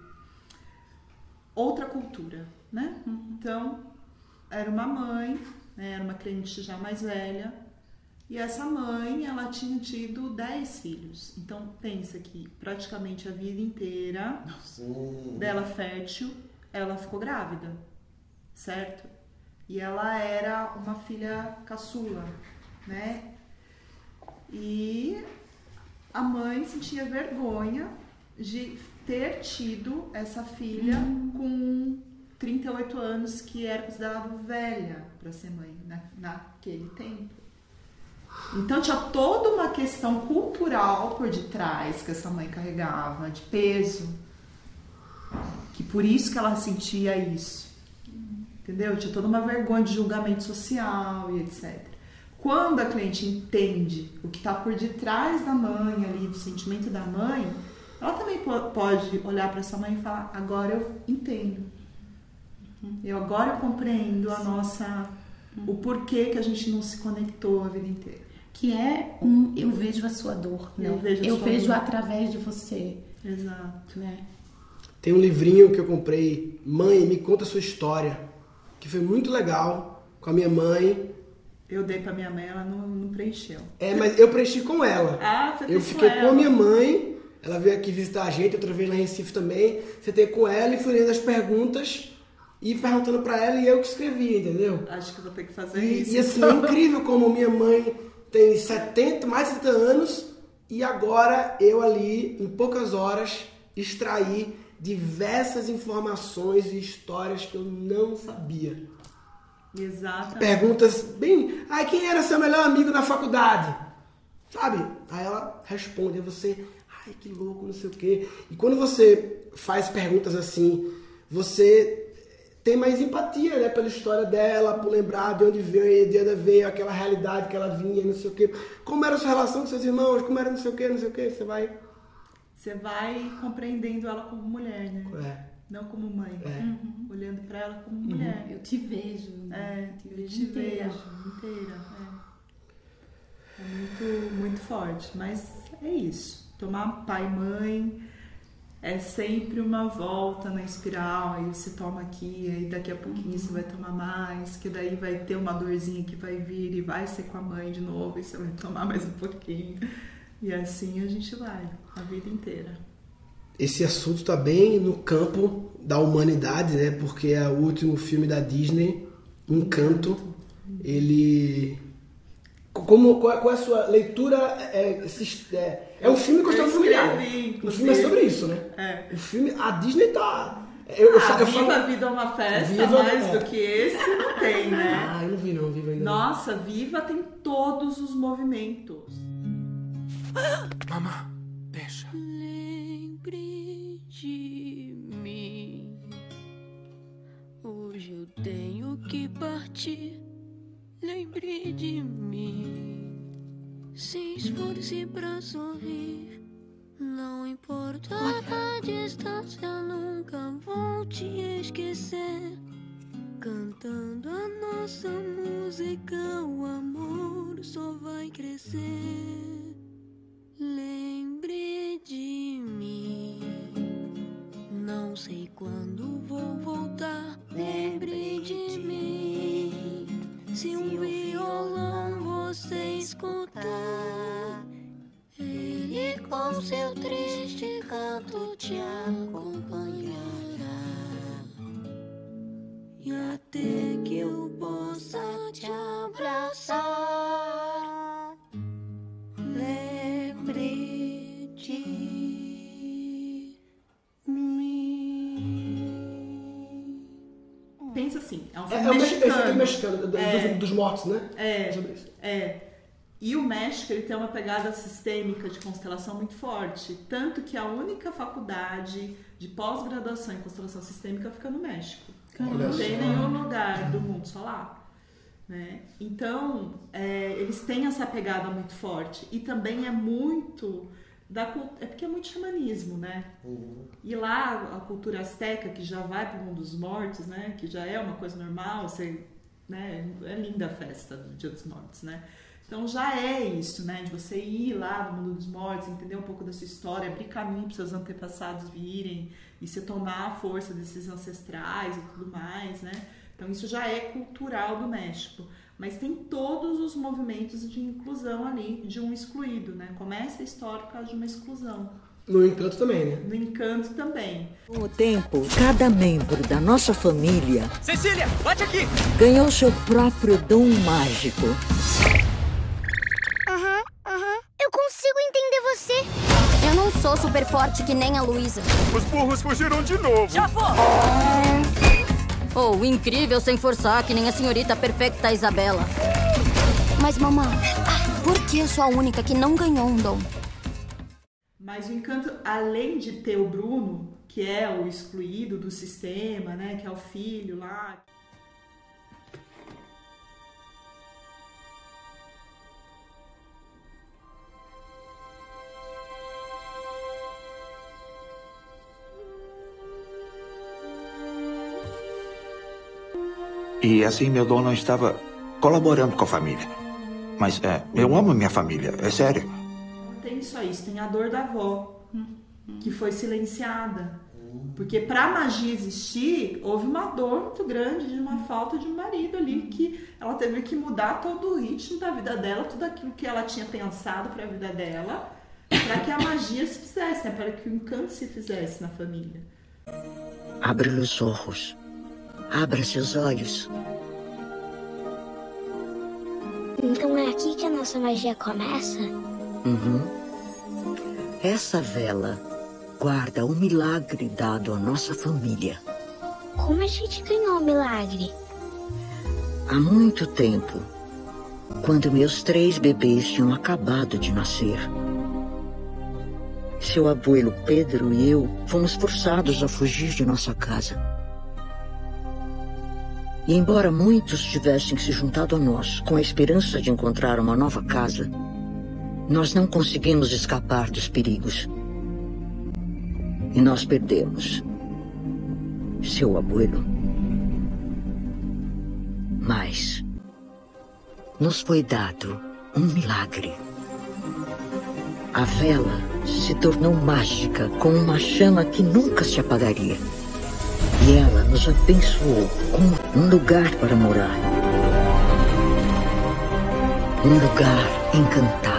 [SPEAKER 3] Outra cultura, né? Então, era uma mãe, né? era uma crente já mais velha, e essa mãe, ela tinha tido 10 filhos. Então, pensa que praticamente a vida inteira dela fértil, ela ficou grávida, certo? E ela era uma filha caçula, né? E a mãe sentia vergonha de ter tido essa filha com 38 anos, que era considerada velha para ser mãe na, naquele tempo. Então tinha toda uma questão cultural por detrás que essa mãe carregava, de peso, que por isso que ela sentia isso. Entendeu? Tinha toda uma vergonha de julgamento social e etc. Quando a cliente entende o que está por detrás da mãe ali, do sentimento da mãe, ela também po- pode olhar para essa mãe e falar: agora eu entendo. Eu agora eu compreendo a nossa o porquê que a gente não se conectou a vida inteira.
[SPEAKER 2] Que é um eu vejo a sua dor, né?
[SPEAKER 3] Eu vejo a sua
[SPEAKER 2] vejo
[SPEAKER 3] dor.
[SPEAKER 2] através de você,
[SPEAKER 3] Exato.
[SPEAKER 2] né?
[SPEAKER 1] Tem um livrinho que eu comprei, Mãe, me conta a sua história, que foi muito legal com a minha mãe.
[SPEAKER 3] Eu dei para minha mãe, ela não, não preencheu.
[SPEAKER 1] É, mas eu preenchi com ela.
[SPEAKER 3] Ah, você
[SPEAKER 1] Eu fiquei
[SPEAKER 3] com
[SPEAKER 1] com, a minha mãe, ela veio aqui visitar a gente, outra vez lá em Recife também. Sentei com ela e fui lendo as perguntas e perguntando pra ela e eu que escrevi, entendeu?
[SPEAKER 3] Acho que eu vou ter que fazer
[SPEAKER 1] E,
[SPEAKER 3] isso.
[SPEAKER 1] e assim, é
[SPEAKER 3] então.
[SPEAKER 1] incrível como minha mãe tem 70, mais de 70 anos e agora eu ali, em poucas horas, extraí diversas informações e histórias que eu não sabia.
[SPEAKER 3] Exatamente.
[SPEAKER 1] Perguntas bem. Ai, quem era seu melhor amigo na faculdade? Sabe? Aí ela responde, aí você. Ai, que louco, não sei o quê. E quando você faz perguntas assim, você tem mais empatia, né? Pela história dela, por lembrar de onde veio, de onde veio, aquela realidade que ela vinha, não sei o quê. Como era a sua relação com seus irmãos, como era não sei o quê, não sei o quê. Você vai.
[SPEAKER 3] Você vai compreendendo ela como mulher, né?
[SPEAKER 1] É.
[SPEAKER 3] Não como mãe.
[SPEAKER 1] É.
[SPEAKER 3] Uhum. Olhando para ela como mulher.
[SPEAKER 2] Eu te vejo.
[SPEAKER 3] É,
[SPEAKER 2] te
[SPEAKER 3] eu
[SPEAKER 2] vejo
[SPEAKER 3] te
[SPEAKER 2] inteira.
[SPEAKER 3] vejo inteira. É, é muito, muito forte. Mas é isso. Tomar pai e mãe é sempre uma volta na espiral. Aí você toma aqui, aí daqui a pouquinho você vai tomar mais, que daí vai ter uma dorzinha que vai vir e vai ser com a mãe de novo, e você vai tomar mais um pouquinho. E assim a gente vai, a vida inteira.
[SPEAKER 1] esse assunto está bem no campo da humanidade, né? Porque é o último filme da Disney, Encanto. Ele. Como, qual, é- a sua leitura? É, é, é um filme história familiar.
[SPEAKER 3] escrevi,
[SPEAKER 1] O filme é sobre isso, né?
[SPEAKER 3] É.
[SPEAKER 1] O filme, a Disney tá. Eu, eu,
[SPEAKER 3] ah,
[SPEAKER 1] eu
[SPEAKER 3] Viva
[SPEAKER 1] falo-
[SPEAKER 3] a Vida é uma Festa,
[SPEAKER 1] Viva-
[SPEAKER 3] mais
[SPEAKER 1] é.
[SPEAKER 3] do que esse não tem, né?
[SPEAKER 1] Ah, eu não vi não, Viva ainda. não.
[SPEAKER 3] Nossa, Viva tem todos os movimentos.
[SPEAKER 16] Mamá, deixa.
[SPEAKER 15] Lembre de mim. Hoje eu tenho que partir. Lembre de mim. Se esforce pra sorrir. Não importa a distância, nunca vou te esquecer. Cantando a nossa música, o amor só vai crescer. Lembre de
[SPEAKER 3] mexicano.
[SPEAKER 1] é mexicano, do-
[SPEAKER 3] É.
[SPEAKER 1] dos, dos mortos, né?
[SPEAKER 3] É,
[SPEAKER 1] Sobre isso.
[SPEAKER 3] é. E o México ele tem uma pegada sistêmica de constelação muito forte, tanto que a única faculdade de pós-graduação em constelação sistêmica fica no México.
[SPEAKER 1] Olha
[SPEAKER 3] Não tem nenhum lugar do mundo só lá. Né? Então, é, eles têm essa pegada muito forte. E também é muito da é porque é muito xamanismo, né? E lá a cultura azteca, que já vai para o mundo dos mortos, né? Que já é uma coisa normal, você, né? É linda a festa do Dia dos Mortos, né? Então já é isso, né? De você ir lá no mundo dos mortos, entender um pouco da sua história, abrir caminho para seus antepassados virem e se tomar a força desses ancestrais e tudo mais, né? Então isso já é cultural do México. Mas tem todos os movimentos de inclusão ali, de um excluído, né? Começa a história por causa de uma exclusão.
[SPEAKER 1] No encanto também, né?
[SPEAKER 3] No encanto também.
[SPEAKER 17] Com o tempo, cada membro da nossa família
[SPEAKER 18] Cecília, bate aqui!
[SPEAKER 17] ganhou seu próprio dom mágico.
[SPEAKER 19] Aham, aham. Eu consigo entender você. Eu não sou super forte que nem a Luísa.
[SPEAKER 18] Os burros fugiram de novo. Já foi!
[SPEAKER 20] Ou incrível sem forçar, que nem a senhorita perfeita Isabela.
[SPEAKER 19] Mas, mamãe, por que eu sou a única que não ganhou um dom?
[SPEAKER 3] Mas o encanto, além de ter o Bruno, que é o excluído do sistema, né? Que é o filho lá.
[SPEAKER 21] E assim meu dom não estava colaborando com a família. Mas é, eu amo minha família, é sério.
[SPEAKER 3] Tem só isso, tem a dor da avó, que foi silenciada. Porque para a magia existir, houve uma dor muito grande de uma falta de um marido ali, que ela teve que mudar todo o ritmo da vida dela, tudo aquilo que ela tinha pensado para a vida dela, para que a magia se fizesse, né? para que o encanto se fizesse na família.
[SPEAKER 17] Abra os olhos. Abra seus olhos.
[SPEAKER 19] Então é aqui que a nossa magia começa?
[SPEAKER 17] Uhum. Essa vela guarda o milagre dado à nossa família.
[SPEAKER 19] Como a gente ganhou o milagre?
[SPEAKER 17] Há muito tempo, quando meus três bebês tinham acabado de nascer. Seu abuelo Pedro e eu fomos forçados a fugir de nossa casa. E embora muitos tivessem se juntado a nós com a esperança de encontrar uma nova casa, nós não conseguimos escapar dos perigos. E nós perdemos seu abuelo. Mas nos foi dado um milagre. A vela se tornou mágica com uma chama que nunca se apagaria. E ela nos abençoou com um lugar para morar. Um lugar encantado.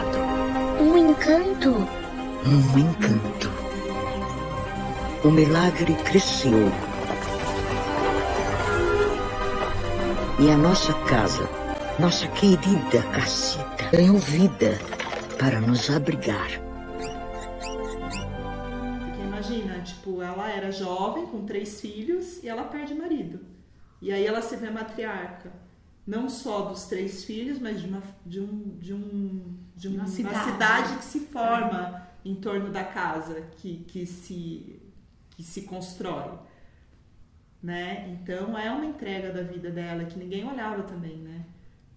[SPEAKER 19] Um encanto?
[SPEAKER 17] Um. O milagre cresceu. E a nossa casa, nossa querida casita, ganhou vida para nos abrigar.
[SPEAKER 3] Porque imagina, tipo, ela era jovem, com três filhos, e ela perde marido. E aí ela se vê matriarca. Não só dos três filhos, mas de uma, de um, de um, de uma,
[SPEAKER 2] Uma
[SPEAKER 3] cidade.
[SPEAKER 2] cidade.
[SPEAKER 3] que se forma em torno da casa, que, que, se, que se constrói. Né? Então é uma entrega da vida dela que ninguém olhava também, né?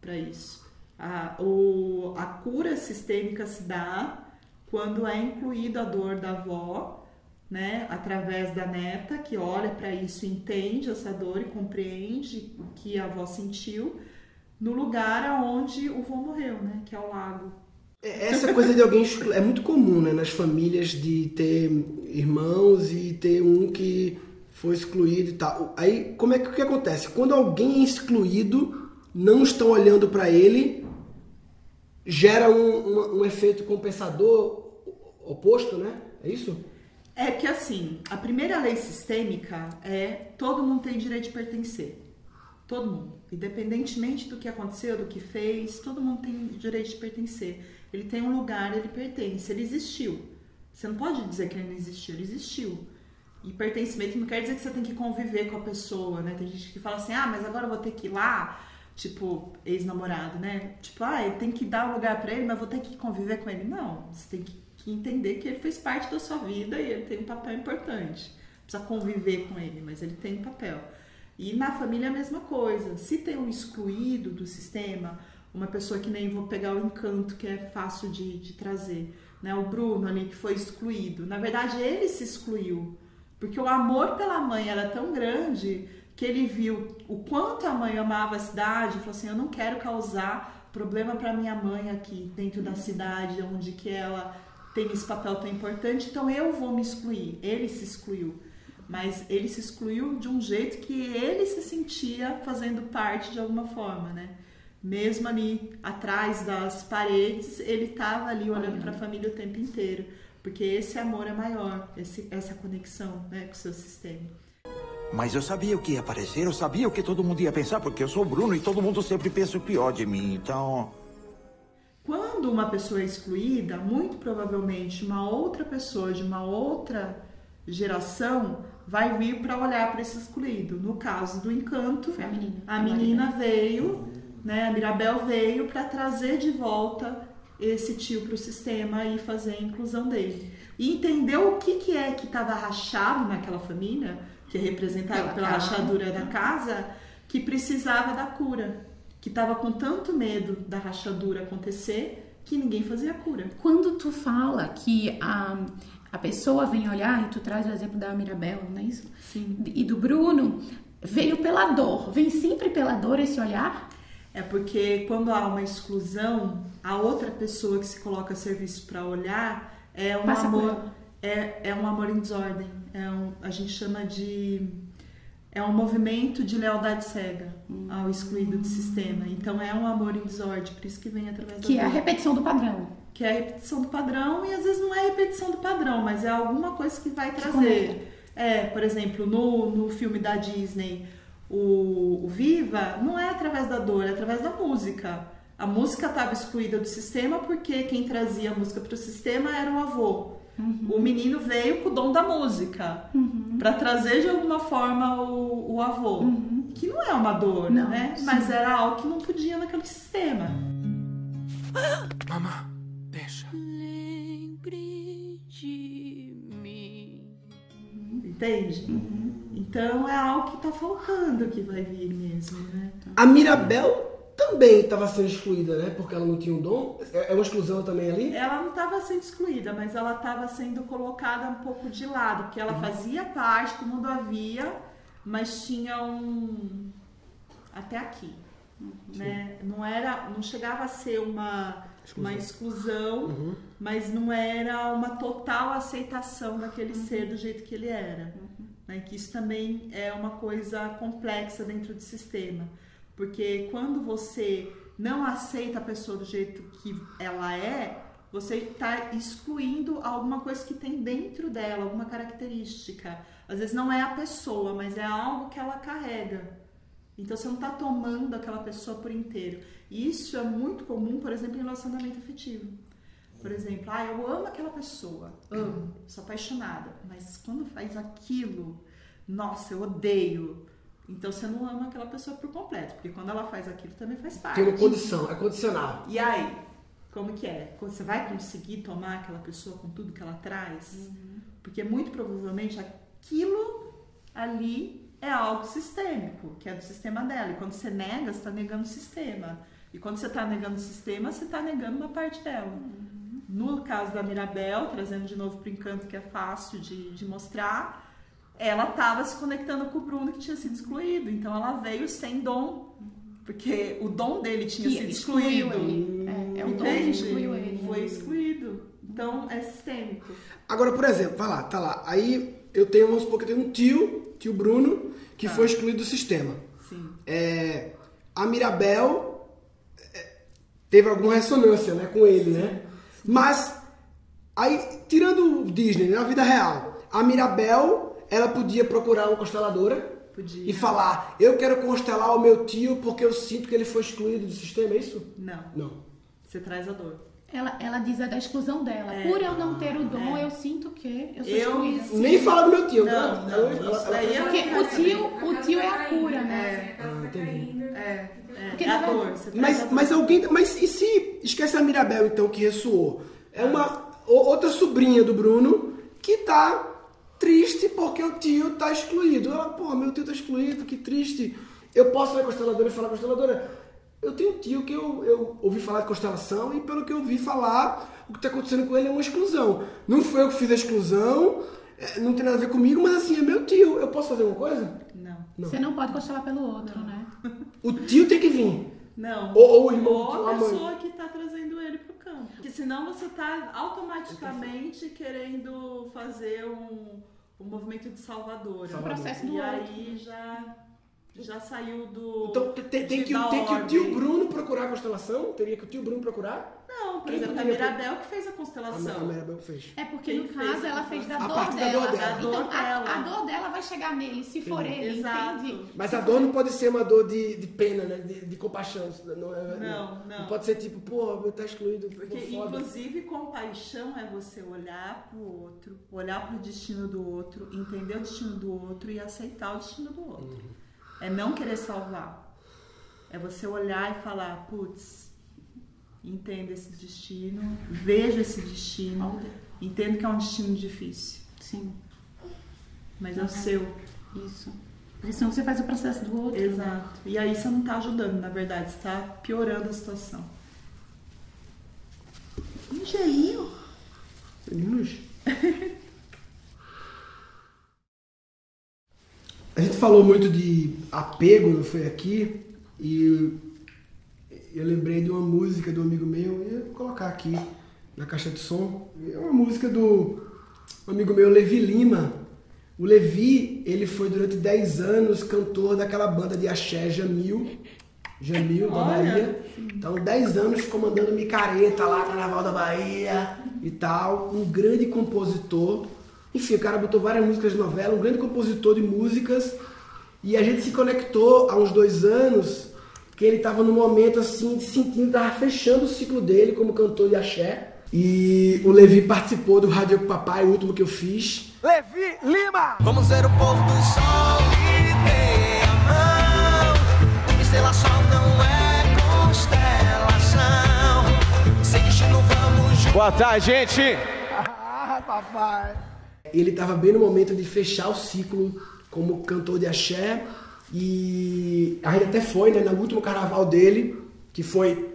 [SPEAKER 3] Para isso. A, o, a cura sistêmica se dá quando é incluída a dor da avó, né, através da neta que olha para isso, entende essa dor e compreende o que a avó sentiu, no lugar aonde o vô morreu, né, que é o lago.
[SPEAKER 1] Essa coisa de alguém é muito comum, né, nas famílias de ter irmãos e ter um que foi excluído e tal. Aí, como é que, que acontece? Quando alguém é excluído, não estão olhando para ele, gera um, um, um efeito compensador oposto, né? É isso?
[SPEAKER 3] É que assim, a primeira lei sistêmica é todo mundo tem direito de pertencer. Todo mundo. Independentemente do que aconteceu, do que fez, todo mundo tem direito de pertencer. Ele tem um lugar, ele pertence, ele existiu. Você não pode dizer que ele não existiu, ele existiu. E pertencimento não quer dizer que você tem que conviver com a pessoa, né? Tem gente que fala assim, ah, mas agora eu vou ter que ir lá, tipo, ex-namorado, né? Tipo, ah, eu tenho que dar um lugar pra ele, mas vou ter que conviver com ele. Não, você tem que entender que ele fez parte da sua vida e ele tem um papel importante. Precisa conviver com ele, mas ele tem um papel. E na família é a mesma coisa. Se tem um excluído do sistema, uma pessoa que nem vou pegar o encanto, que é fácil de, de trazer, né? O Bruno ali que foi excluído. Na verdade, ele se excluiu. Porque o amor pela mãe era tão grande que ele viu o quanto a mãe amava a cidade e falou assim: Eu não quero causar problema para minha mãe aqui dentro da cidade, onde que ela tem esse papel tão importante, então eu vou me excluir. Ele se excluiu. Mas ele se excluiu de um jeito que ele se sentia fazendo parte de alguma forma, né? Mesmo ali atrás das paredes, ele estava ali olhando para a família o tempo inteiro. Porque esse amor é maior, esse, essa conexão né, com o seu sistema.
[SPEAKER 21] Mas eu sabia o que ia aparecer, eu sabia o que todo mundo ia pensar, porque eu sou o Bruno e todo mundo sempre pensa o pior de mim, então.
[SPEAKER 3] Quando uma pessoa é excluída, muito provavelmente uma outra pessoa de uma outra geração vai vir para olhar para esse excluído. No caso do encanto,
[SPEAKER 2] Foi a menina.
[SPEAKER 3] a menina veio, né, a Mirabel veio para trazer de volta esse tio para o sistema e fazer a inclusão dele. E entendeu o que, que é que estava rachado naquela família, que é representado
[SPEAKER 2] Pela casa.
[SPEAKER 3] rachadura da casa, que precisava da cura. Que estava com tanto medo da rachadura acontecer que ninguém fazia cura.
[SPEAKER 2] Quando tu fala que a, a pessoa vem olhar, e tu traz o exemplo da Mirabel, não é isso?
[SPEAKER 3] Sim.
[SPEAKER 2] E do Bruno, veio pela dor. Vem sempre pela dor esse olhar?
[SPEAKER 3] É porque quando há uma exclusão, a outra pessoa que se coloca a serviço para olhar é um
[SPEAKER 2] Passa
[SPEAKER 3] amor é, é um amor em desordem. É um, a gente chama de é um movimento de lealdade cega
[SPEAKER 2] Hum.
[SPEAKER 3] ao excluído do sistema. Então é um amor em desordem, por isso que vem através da
[SPEAKER 2] Que é a repetição do padrão.
[SPEAKER 3] que é a repetição do padrão e às vezes não é a repetição do padrão, mas é alguma coisa que vai trazer. É, por exemplo, no, no filme da Disney, o, o Viva, não é através da dor, é através da música. A música estava excluída do sistema porque quem trazia a música para o sistema era o avô.
[SPEAKER 2] Uhum.
[SPEAKER 3] O menino veio com o dom da música para trazer de alguma forma o, o avô, que não é uma dor,
[SPEAKER 2] Uhum. Não,
[SPEAKER 3] né?
[SPEAKER 2] sim.
[SPEAKER 3] Mas era algo que não podia naquele sistema.
[SPEAKER 18] Mamã, deixa.
[SPEAKER 15] Lembre de mim.
[SPEAKER 3] Entende? Então é algo que tá faltando que vai vir mesmo, né?
[SPEAKER 1] A Mirabel também estava sendo excluída, né? Porque ela não tinha um dom. É é uma exclusão também ali?
[SPEAKER 3] Ela não estava sendo excluída, mas ela estava sendo colocada um pouco de lado, porque ela fazia parte, todo mundo havia, mas tinha um até aqui, né? Não era, não chegava a ser uma uma exclusão, mas não era uma total aceitação daquele ser do jeito que ele era. Né? Que isso também é uma coisa complexa dentro do sistema. Porque quando você não aceita a pessoa do jeito que ela é, você está excluindo alguma coisa que tem dentro dela, alguma característica. Às vezes não é a pessoa, mas é algo que ela carrega. Então você não está tomando aquela pessoa por inteiro. E isso é muito comum, por exemplo, em relacionamento afetivo. Por exemplo, ah, eu amo aquela pessoa, amo, sou apaixonada, mas quando faz aquilo, nossa, eu odeio. Então você não ama aquela pessoa por completo, porque quando ela faz aquilo também faz parte.
[SPEAKER 1] Tem uma condição, é condicional.
[SPEAKER 3] E aí, como que é? Você vai conseguir tomar aquela pessoa com tudo que ela traz? Porque muito provavelmente aquilo ali é algo sistêmico, que é do sistema dela. E quando você nega, você está negando o sistema. E quando você está negando o sistema, você está negando uma parte dela. No caso da Mirabel, trazendo de novo para o encanto, que é fácil de, de mostrar, ela estava se conectando com o Bruno que tinha sido excluído. Então ela veio sem dom, porque o dom dele tinha
[SPEAKER 2] Que
[SPEAKER 3] sido excluído.
[SPEAKER 2] ele. É, é o dom que excluiu ele.
[SPEAKER 3] Foi excluído. Então é sistêmico.
[SPEAKER 1] Agora, por exemplo, vai lá, tá lá. Aí eu tenho, vamos supor que eu tenho um tio tio Bruno, que foi excluído do sistema.
[SPEAKER 3] Sim.
[SPEAKER 1] É, a Mirabel é, teve alguma ressonância né, com ele, né? Mas, aí, tirando o Disney, na vida real, a Mirabel, ela podia procurar uma consteladora
[SPEAKER 3] Podia.
[SPEAKER 1] e falar, eu quero constelar o meu tio porque eu sinto que ele foi excluído do sistema, é isso?
[SPEAKER 3] Não.
[SPEAKER 1] Não.
[SPEAKER 3] Você traz a dor.
[SPEAKER 2] Ela, ela diz a da exclusão dela.
[SPEAKER 3] É.
[SPEAKER 2] Por eu não ter o dom,
[SPEAKER 3] É.
[SPEAKER 2] eu sinto que eu sou
[SPEAKER 3] Eu
[SPEAKER 2] excluída.
[SPEAKER 1] Nem fala do meu tio.
[SPEAKER 3] Não,
[SPEAKER 1] ela-
[SPEAKER 3] não,
[SPEAKER 1] ela-
[SPEAKER 3] isso
[SPEAKER 1] ela-
[SPEAKER 3] daí
[SPEAKER 1] ela-
[SPEAKER 3] é
[SPEAKER 2] Porque o tio, o tio é a cura, né?
[SPEAKER 3] É, é,
[SPEAKER 2] Porque
[SPEAKER 3] é a
[SPEAKER 2] na
[SPEAKER 3] dor.
[SPEAKER 2] verdade-
[SPEAKER 3] Você traz a
[SPEAKER 1] Mas,
[SPEAKER 3] dor.
[SPEAKER 1] mas alguém. Mas e se. Esquece a Mirabel, então, que ressoou. É uma outra sobrinha do Bruno que tá triste porque o tio tá excluído. Ela, pô, meu tio tá excluído, que triste. Eu posso ir à consteladora e falar, consteladora, eu tenho um tio que eu, eu ouvi falar de constelação e pelo que eu ouvi falar, o que tá acontecendo com ele é uma exclusão. Não foi eu que fiz a exclusão, é, não tem nada a ver comigo, mas assim, é meu tio. Eu posso fazer alguma coisa?
[SPEAKER 3] Não.
[SPEAKER 2] Você não pode constelar pelo outro, né?
[SPEAKER 1] O tio tem que vir.
[SPEAKER 3] Não.
[SPEAKER 1] Ou- ou o irmão
[SPEAKER 3] Ou a pessoa que está trazendo ele pro campo. Porque senão você está automaticamente querendo fazer um, um movimento de salvador.
[SPEAKER 1] Salvador.
[SPEAKER 2] processo do
[SPEAKER 3] e
[SPEAKER 2] outro.
[SPEAKER 3] aí já, já saiu do.
[SPEAKER 1] Então tem, tem que, tem que o tio Bruno procurar a constelação? Teria que o tio Bruno procurar?
[SPEAKER 3] Não, por
[SPEAKER 1] Quem
[SPEAKER 3] exemplo, a Mirabel que fez a constelação.
[SPEAKER 1] a Mirabel fez.
[SPEAKER 2] É porque
[SPEAKER 3] Quem
[SPEAKER 2] no caso ela fez da
[SPEAKER 1] A
[SPEAKER 2] dor
[SPEAKER 1] partir da
[SPEAKER 2] dela.
[SPEAKER 1] dor dela.
[SPEAKER 2] Então
[SPEAKER 3] Da
[SPEAKER 2] a,
[SPEAKER 3] dela.
[SPEAKER 2] a dor dela vai chegar nele, se for ele,
[SPEAKER 3] Exato.
[SPEAKER 2] entende?
[SPEAKER 1] Mas a dor não pode ser uma dor de, de pena, né? De, de compaixão. Não, é-
[SPEAKER 3] Não, não.
[SPEAKER 1] pode ser tipo, pô, tá excluído,
[SPEAKER 3] Porque, inclusive, compaixão é você olhar pro outro, olhar pro destino do outro, entender o destino do outro e aceitar o destino do outro.
[SPEAKER 1] Uhum.
[SPEAKER 3] É não querer salvar. É você olhar e falar, putz, entendo esse destino, vejo esse destino, entendo que é um destino difícil.
[SPEAKER 2] Sim.
[SPEAKER 3] Mas é o seu.
[SPEAKER 2] Isso. Porque senão você faz o processo do outro. né?
[SPEAKER 3] Exato. E aí você não tá ajudando, na verdade, você tá piorando a situação. Um gelinho.
[SPEAKER 1] A gente falou muito de apego, não foi aqui? E eu lembrei de uma música do amigo meu, eu ia colocar aqui na caixa de som. É uma música do amigo meu, Levi Lima. O Levi, ele foi durante 10 anos cantor daquela banda de axé Jamil, Jamil da
[SPEAKER 3] Olha.
[SPEAKER 1] Bahia. Então, 10 anos comandando micareta lá, Carnaval da Bahia e tal. Um grande compositor. Enfim, o cara botou várias músicas de novela, um grande compositor de músicas. E a gente se conectou há uns dois anos, que ele estava num momento assim, de sentindo, estava fechando o ciclo dele como cantor de axé. E o Levi participou do Rádio Papai, o último que eu fiz.
[SPEAKER 18] Levi Lima! Vamos ver o povo do sol e dê a mão. Estrela Sol não é constelação. Sem destino vamos juntos.
[SPEAKER 22] Boa tarde, gente!
[SPEAKER 1] Ah, papai! Ele estava bem no momento de fechar o ciclo como cantor de axé. E a gente até foi, né, no último carnaval dele, que foi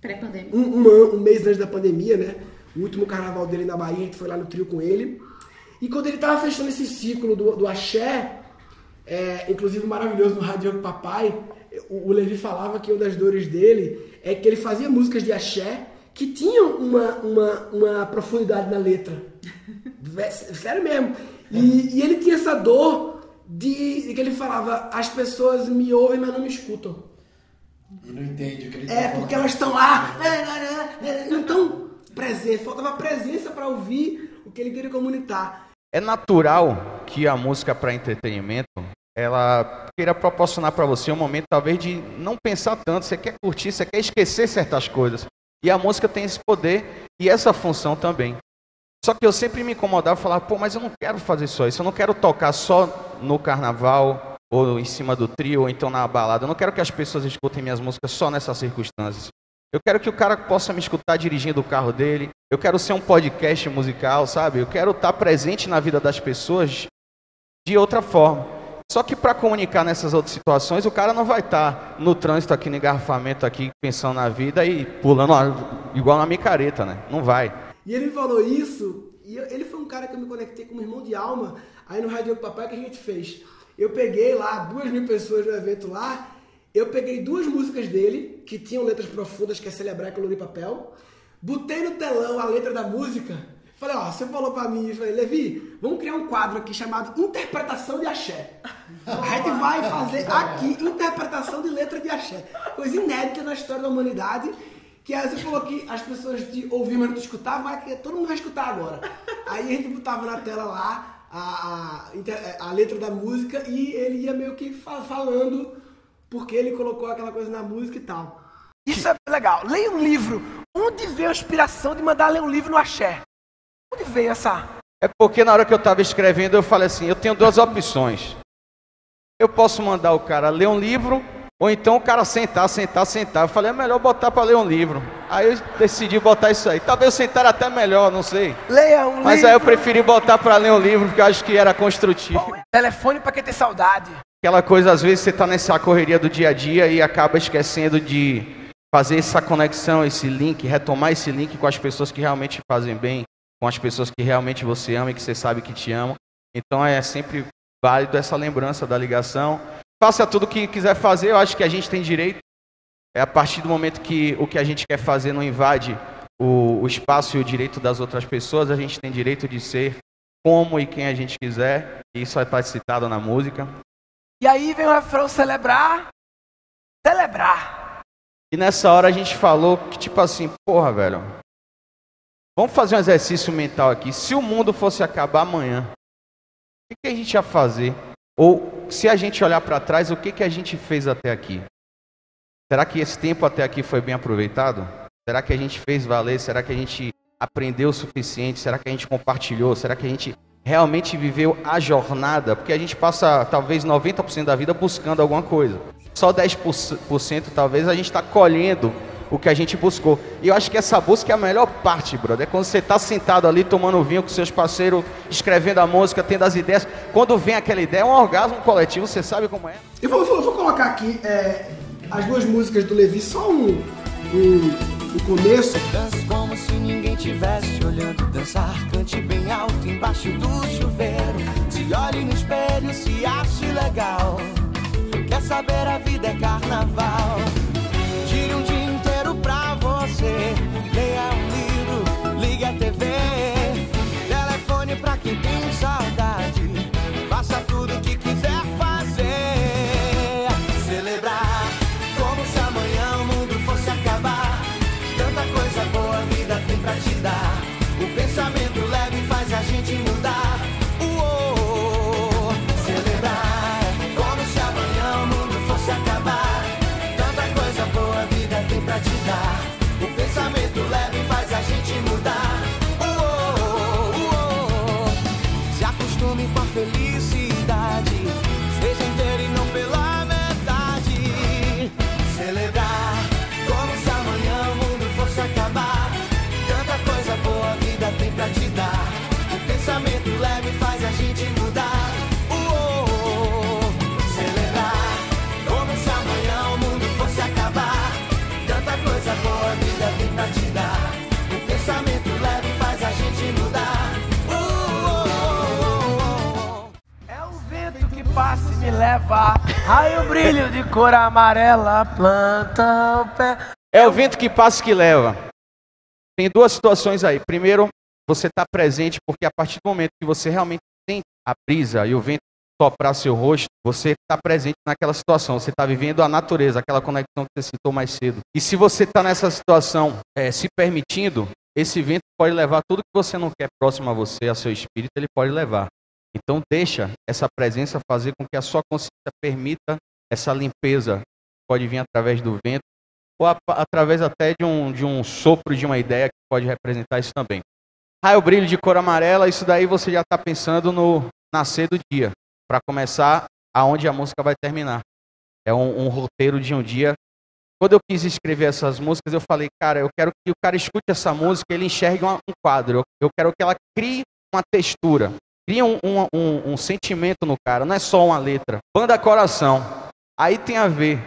[SPEAKER 2] Pré-pandêmico.
[SPEAKER 1] um, um, um mês antes da pandemia, né? O último carnaval dele na Bahia, a gente foi lá no trio com ele. E quando ele tava fechando esse ciclo do, do axé, é, inclusive maravilhoso no Rádio Papai, o, o Levi falava que uma das dores dele é que ele fazia músicas de axé que tinham uma, uma, uma profundidade na letra. Sério mesmo. E, e ele tinha essa dor de, de que ele falava, as pessoas me ouvem, mas não me escutam.
[SPEAKER 14] E não entende o que ele tá
[SPEAKER 1] É,
[SPEAKER 14] falando.
[SPEAKER 1] porque elas estão lá, não estão presentes, faltava presença para ouvir o que ele queria comunicar.
[SPEAKER 22] É natural que a música para entretenimento ela queira proporcionar para você um momento talvez de não pensar tanto, você quer curtir, você quer esquecer certas coisas. E a música tem esse poder e essa função também. Só que eu sempre me incomodava falava, pô, mas eu não quero fazer só isso, eu não quero tocar só no carnaval, ou em cima do trio, ou então na balada. Eu não quero que as pessoas escutem minhas músicas só nessas circunstâncias. Eu quero que o cara possa me escutar dirigindo o carro dele. Eu quero ser um podcast musical, sabe? Eu quero estar presente na vida das pessoas de outra forma. Só que para comunicar nessas outras situações, o cara não vai estar no trânsito aqui, no engarrafamento aqui, pensando na vida e pulando igual na micareta, né? Não vai.
[SPEAKER 1] E ele falou isso, e eu- ele foi um cara que eu me conectei como irmão de alma, aí no Rádio Papai que a gente fez. Eu peguei lá, duas mil pessoas no evento lá, eu peguei duas músicas dele, que tinham letras profundas, que é Celebrar e Colorir Papel, botei no telão a letra da música, Falei, ó, você falou pra mim, eu falei, Levi, vamos criar um quadro aqui chamado Interpretação de Axé. A gente vai fazer aqui interpretação de letra de axé. Coisa inédita na história da humanidade. Que aí você falou que as pessoas te ouviam, mas não te escutavam, vai que todo mundo vai escutar agora. Aí a gente botava na tela lá a, a, a letra da música e ele ia meio que fa- falando porque ele colocou aquela coisa na música e tal. Isso é legal. Leia um livro. Onde veio a inspiração de mandar ler um livro no axé? Onde veio essa?
[SPEAKER 22] É porque na hora que eu estava escrevendo, eu falei assim: eu tenho duas opções. Eu posso mandar o cara ler um livro, ou então o cara sentar, sentar, sentar. Eu falei: é melhor botar para ler um livro. Aí eu decidi botar isso aí. Talvez sentar até melhor, não sei.
[SPEAKER 1] Leia um
[SPEAKER 22] Mas
[SPEAKER 1] livro.
[SPEAKER 22] aí eu preferi botar para ler um livro, porque eu acho que era construtivo.
[SPEAKER 1] Telefone pra quem tem saudade.
[SPEAKER 22] Aquela coisa, às vezes você está nessa correria do dia a dia e acaba esquecendo de fazer essa conexão, esse link, retomar esse link com as pessoas que realmente te fazem bem, com as pessoas que realmente você ama e que você sabe que te amam. Então é sempre válido essa lembrança da ligação. Faça tudo o que quiser fazer, eu acho que a gente tem direito. É a partir do momento que o que a gente quer fazer não invade o, o espaço e o direito das outras pessoas, a gente tem direito de ser como e quem a gente quiser. E isso estar citado na música.
[SPEAKER 1] E aí vem o refrão celebrar. Celebrar.
[SPEAKER 22] E nessa hora a gente falou que, tipo assim, porra, velho, vamos fazer um exercício mental aqui. Se o mundo fosse acabar amanhã, o que a gente ia fazer? Ou se a gente olhar para trás, o que, que a gente fez até aqui? Será que esse tempo até aqui foi bem aproveitado? Será que a gente fez valer? Será que a gente aprendeu o suficiente? Será que a gente compartilhou? Será que a gente realmente viveu a jornada? Porque a gente passa talvez 90% da vida buscando alguma coisa. Só 10% talvez a gente está colhendo o que a gente buscou. E eu acho que essa busca é a melhor parte, brother. É quando você está sentado ali tomando vinho com seus parceiros, escrevendo a música, tendo as ideias. Quando vem aquela ideia, é um orgasmo coletivo, você sabe como é.
[SPEAKER 1] Eu vou, vou- vou colocar aqui é, as duas músicas do Levi, só um, um, um começo.
[SPEAKER 18] Dance como se ninguém tivesse olhando dançar. Cante bem alto embaixo do chuveiro. Se olhe no espelho, se ache legal. Quer saber, a vida é carnaval. Tem
[SPEAKER 1] leva. Raio brilho de cor amarela, planta o pé.
[SPEAKER 22] É o vento que passa que leva. Tem duas situações aí. Primeiro, você está presente porque a partir do momento que você realmente sente a brisa e o vento soprar seu rosto, você está presente naquela situação. Você está vivendo a natureza, aquela conexão que você citou mais cedo. E se você está nessa situação eh, se permitindo, esse vento pode levar tudo que você não quer próximo a você, a seu espírito, ele pode levar. Então deixa essa presença fazer com que a sua consciência permita essa limpeza. Pode vir através do vento ou a- através até de um, de um sopro de uma ideia que pode representar isso também. Raio brilho de cor amarela, isso daí você já está pensando no nascer do dia, para começar aonde a música vai terminar. É um, um roteiro de um dia. Quando eu quis escrever essas músicas, eu falei, cara, eu quero que o cara escute essa música e ele enxergue um quadro. Eu quero que ela crie uma textura, crie um, um, um- um sentimento no cara, não é só uma letra. Banda Coração. Aí tem a ver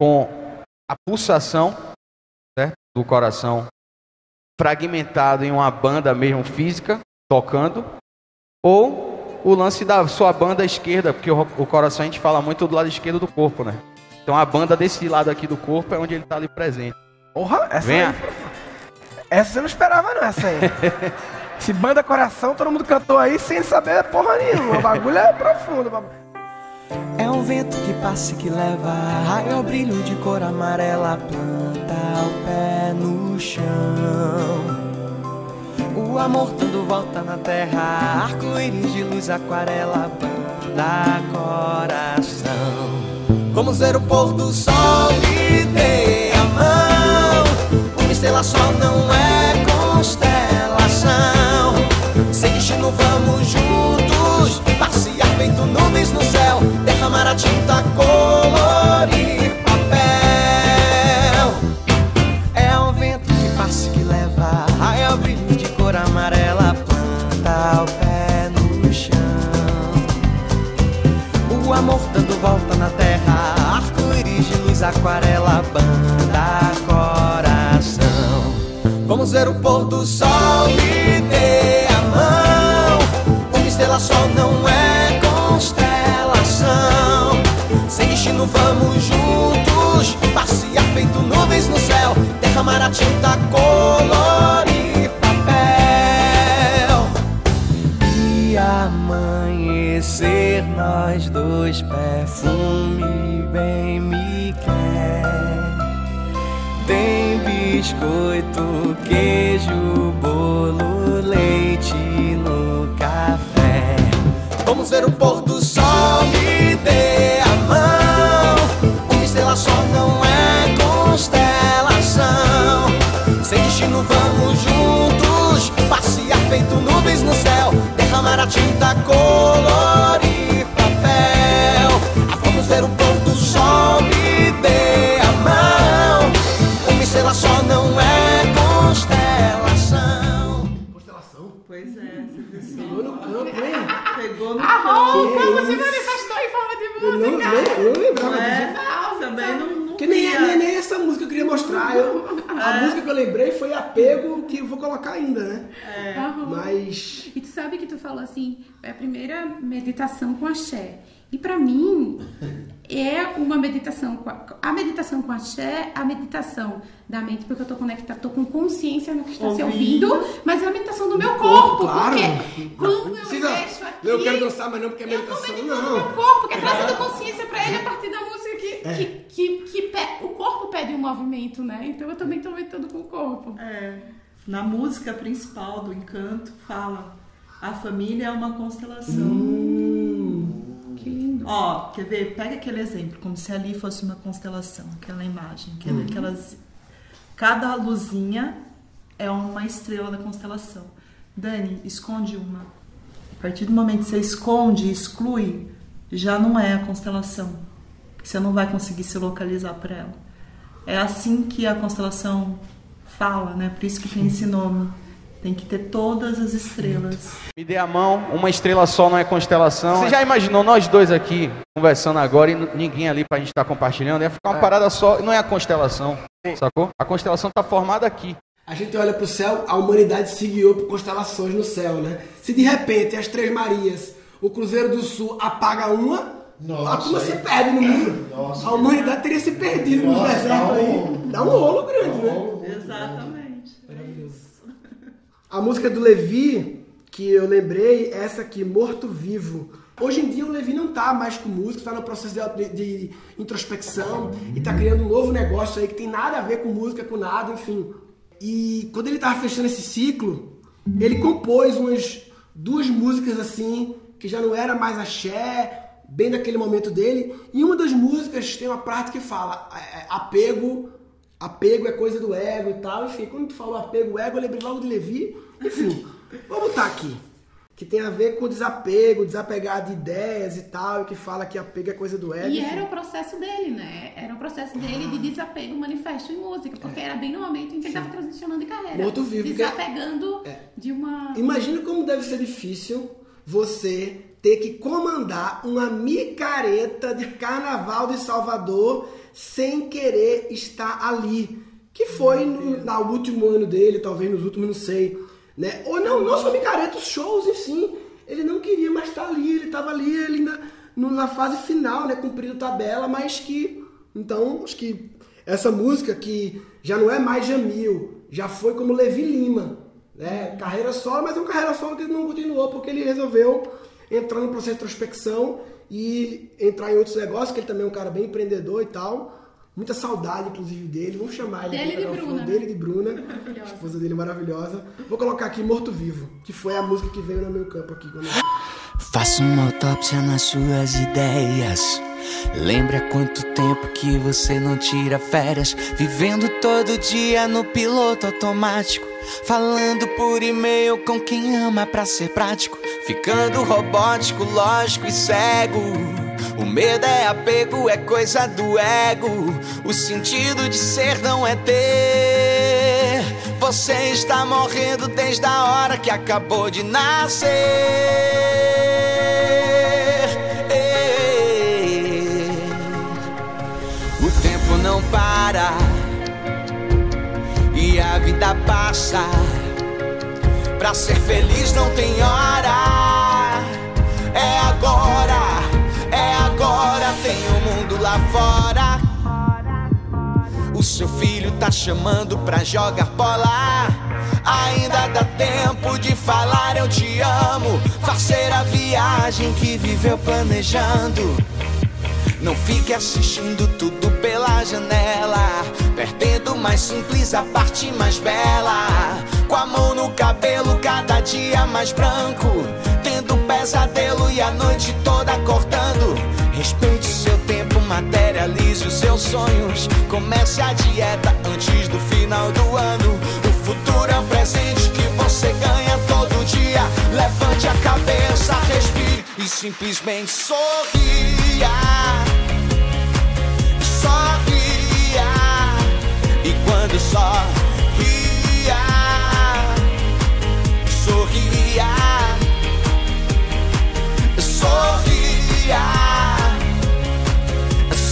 [SPEAKER 22] com a pulsação certo? do coração fragmentado em uma banda mesmo física, tocando, ou o lance da sua banda esquerda, porque o, o coração a gente fala muito do lado esquerdo do corpo, né? Então a banda desse lado aqui do corpo é onde ele está ali presente.
[SPEAKER 1] Porra, essa
[SPEAKER 22] Venha.
[SPEAKER 1] aí- Essa você não esperava não, essa aí. Esse banda coração, todo mundo cantou aí sem saber porra nenhuma. O bagulho é profundo.
[SPEAKER 18] É um vento que passa e que leva raio ao brilho de cor amarela, planta o pé no chão. O amor dando volta na terra, arco-íris de luz, aquarela, banda coração. Vamos ver o pôr do sol e dê a mão. Uma estrela só não é constelação. Destino vamos juntos, passear feito nuvens no céu, derramar a tinta, colorir papel. É um vento que passa que leva raio ao brilho de cor amarela, planta o pé no chão. O amor dando volta na terra, arco-íris de luz, aquarela, banda, coração. Vamos ver o pôr do sol e dê só não é constelação. Sem destino vamos juntos, passear feito nuvens no céu, derramar a tinta, colorir papel. E amanhecer nós dois, perfume bem me quer. Tem biscoito, queijo, bolo, leite
[SPEAKER 1] que eu vou colocar ainda, né?
[SPEAKER 3] É.
[SPEAKER 2] Aham.
[SPEAKER 1] Mas.
[SPEAKER 2] E tu sabe que tu falou assim, é a primeira meditação com axé. E pra mim, é uma meditação com a, a meditação com axé, a meditação da mente, porque eu tô conectada, tô com consciência no que está se
[SPEAKER 3] Ouvindo.
[SPEAKER 2] mas é a meditação do meu corpo,
[SPEAKER 1] claro.
[SPEAKER 2] porque quando eu
[SPEAKER 1] Precisa-
[SPEAKER 2] mexo aqui,
[SPEAKER 1] Eu quero dançar, mas não porque é meditação, não.
[SPEAKER 2] meu corpo, porque trazendo consciência pra ele a partir da música que,
[SPEAKER 1] É.
[SPEAKER 2] que, que, que pe- o corpo pede um movimento, né? Então eu também tô meditando com o corpo.
[SPEAKER 3] É, na música principal do Encanto fala a família é uma constelação.
[SPEAKER 2] Que lindo.
[SPEAKER 3] Ó, quer ver? Pega aquele exemplo, como se ali fosse uma constelação, aquela imagem, aquela-
[SPEAKER 1] Uhum.
[SPEAKER 3] aquelas cada luzinha é uma estrela da constelação. Dani, esconde uma. A partir do momento que você esconde e exclui, já não é a constelação. Você não vai conseguir se localizar para ela. É assim que a constelação fala, né? Por isso que tem esse nome. Tem que ter todas as estrelas.
[SPEAKER 22] Me dê a mão, uma estrela só não é constelação. Você já imaginou nós dois aqui conversando agora e ninguém ali pra gente estar compartilhando? Ia ficar uma parada só, não é a constelação, sacou? A constelação tá formada aqui.
[SPEAKER 1] A gente olha pro céu, a humanidade se guiou por constelações no céu, né? Se de repente as Três Marias, o Cruzeiro do Sul apaga uma, a turma se perde no mundo.
[SPEAKER 14] Nossa.
[SPEAKER 1] a humanidade teria se perdido nos
[SPEAKER 14] Nossa,
[SPEAKER 1] desertos
[SPEAKER 14] dá um-
[SPEAKER 1] aí. Dá um rolo grande, né?
[SPEAKER 3] Exatamente.
[SPEAKER 1] A música do Levi, que eu lembrei, é essa aqui, Morto Vivo. Hoje em dia o Levi não tá mais com música, tá no processo de, de- de introspecção e tá criando um novo negócio aí que tem nada a ver com música, com nada, enfim. E quando ele tava fechando esse ciclo, ele compôs umas duas músicas assim, que já não era mais axé, bem daquele momento dele. E uma das músicas tem uma parte que fala é, é, apego, apego é coisa do ego e tal. Enfim, quando tu falou apego, ego, eu lembrei logo de Levi. Enfim, vou botar aqui. Que tem a ver com desapego, desapegar de ideias e tal, e que fala que apego é coisa do ego.
[SPEAKER 2] E
[SPEAKER 1] enfim.
[SPEAKER 2] era o processo dele, né? Era o processo dele de desapego manifesto em música, porque era bem no momento em que ele estava transicionando de carreira.
[SPEAKER 1] Morto vivo, porque-
[SPEAKER 2] Desapegando de uma.
[SPEAKER 1] Imagina como deve ser difícil você ter que comandar uma micareta de carnaval de Salvador sem querer estar ali. Que foi no, no último ano dele, talvez nos últimos, não sei. Né? Ou não, não só micareta, os shows, enfim. Ele não queria mais estar ali, ele estava ali ele ainda na fase final, né? Cumprindo tabela, mas que. Então, acho que essa música que já não é mais Jamil, já foi como Levi Lima. Né? Carreira solo, mas é uma carreira solo que ele não continuou porque ele resolveu entrar no processo de introspecção e entrar em outros negócios, que ele também é um cara bem empreendedor e tal. Muita saudade, inclusive, dele. Vamos chamar ele
[SPEAKER 2] Dele de Bruna,
[SPEAKER 1] dele e de Bruna. Esposa dele é maravilhosa. Vou colocar aqui Morto Vivo, que foi a música que veio no meu campo aqui. Quando.
[SPEAKER 23] Faça uma autópsia nas suas ideias. Lembre há quanto tempo que você não tira férias, vivendo todo dia no piloto automático, falando por e-mail com quem ama pra ser prático, ficando robótico, lógico e cego. O medo é apego, é coisa do ego. O sentido de ser não é ter. Você está morrendo desde a hora que acabou de nascer. Vida passa. Pra ser feliz não tem hora. É agora, é agora. Tem o mundo lá fora. O seu filho tá chamando pra jogar bola. Ainda dá tempo de falar eu te amo. Fazer a viagem que viveu planejando. Não fique assistindo tudo pela janela. Perdendo mais simples, a parte mais bela. Com a mão no cabelo, cada dia mais branco. Tendo pesadelo e a noite toda acordando. Respeite seu tempo, materialize os seus sonhos. Comece a dieta antes do final do ano. O futuro é o presente que você ganha todo dia. Levante a cabeça, simplesmente sorria. Sorria. E quando sorria, sorria. Sorria.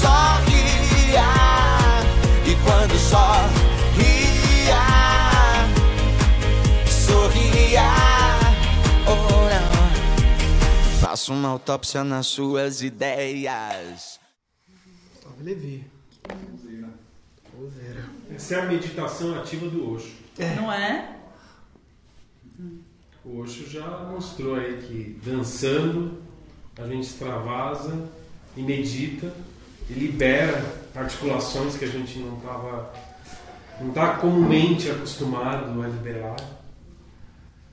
[SPEAKER 23] Sorria. E quando sorria, Faça uma autópsia nas suas ideias.
[SPEAKER 1] Salve Levi. Ozeira.
[SPEAKER 12] Essa é a meditação ativa do Osho.
[SPEAKER 3] Não é?
[SPEAKER 12] O Osho já mostrou aí que dançando a gente extravasa e medita e libera articulações que a gente não estava não tá comumente acostumado a liberar.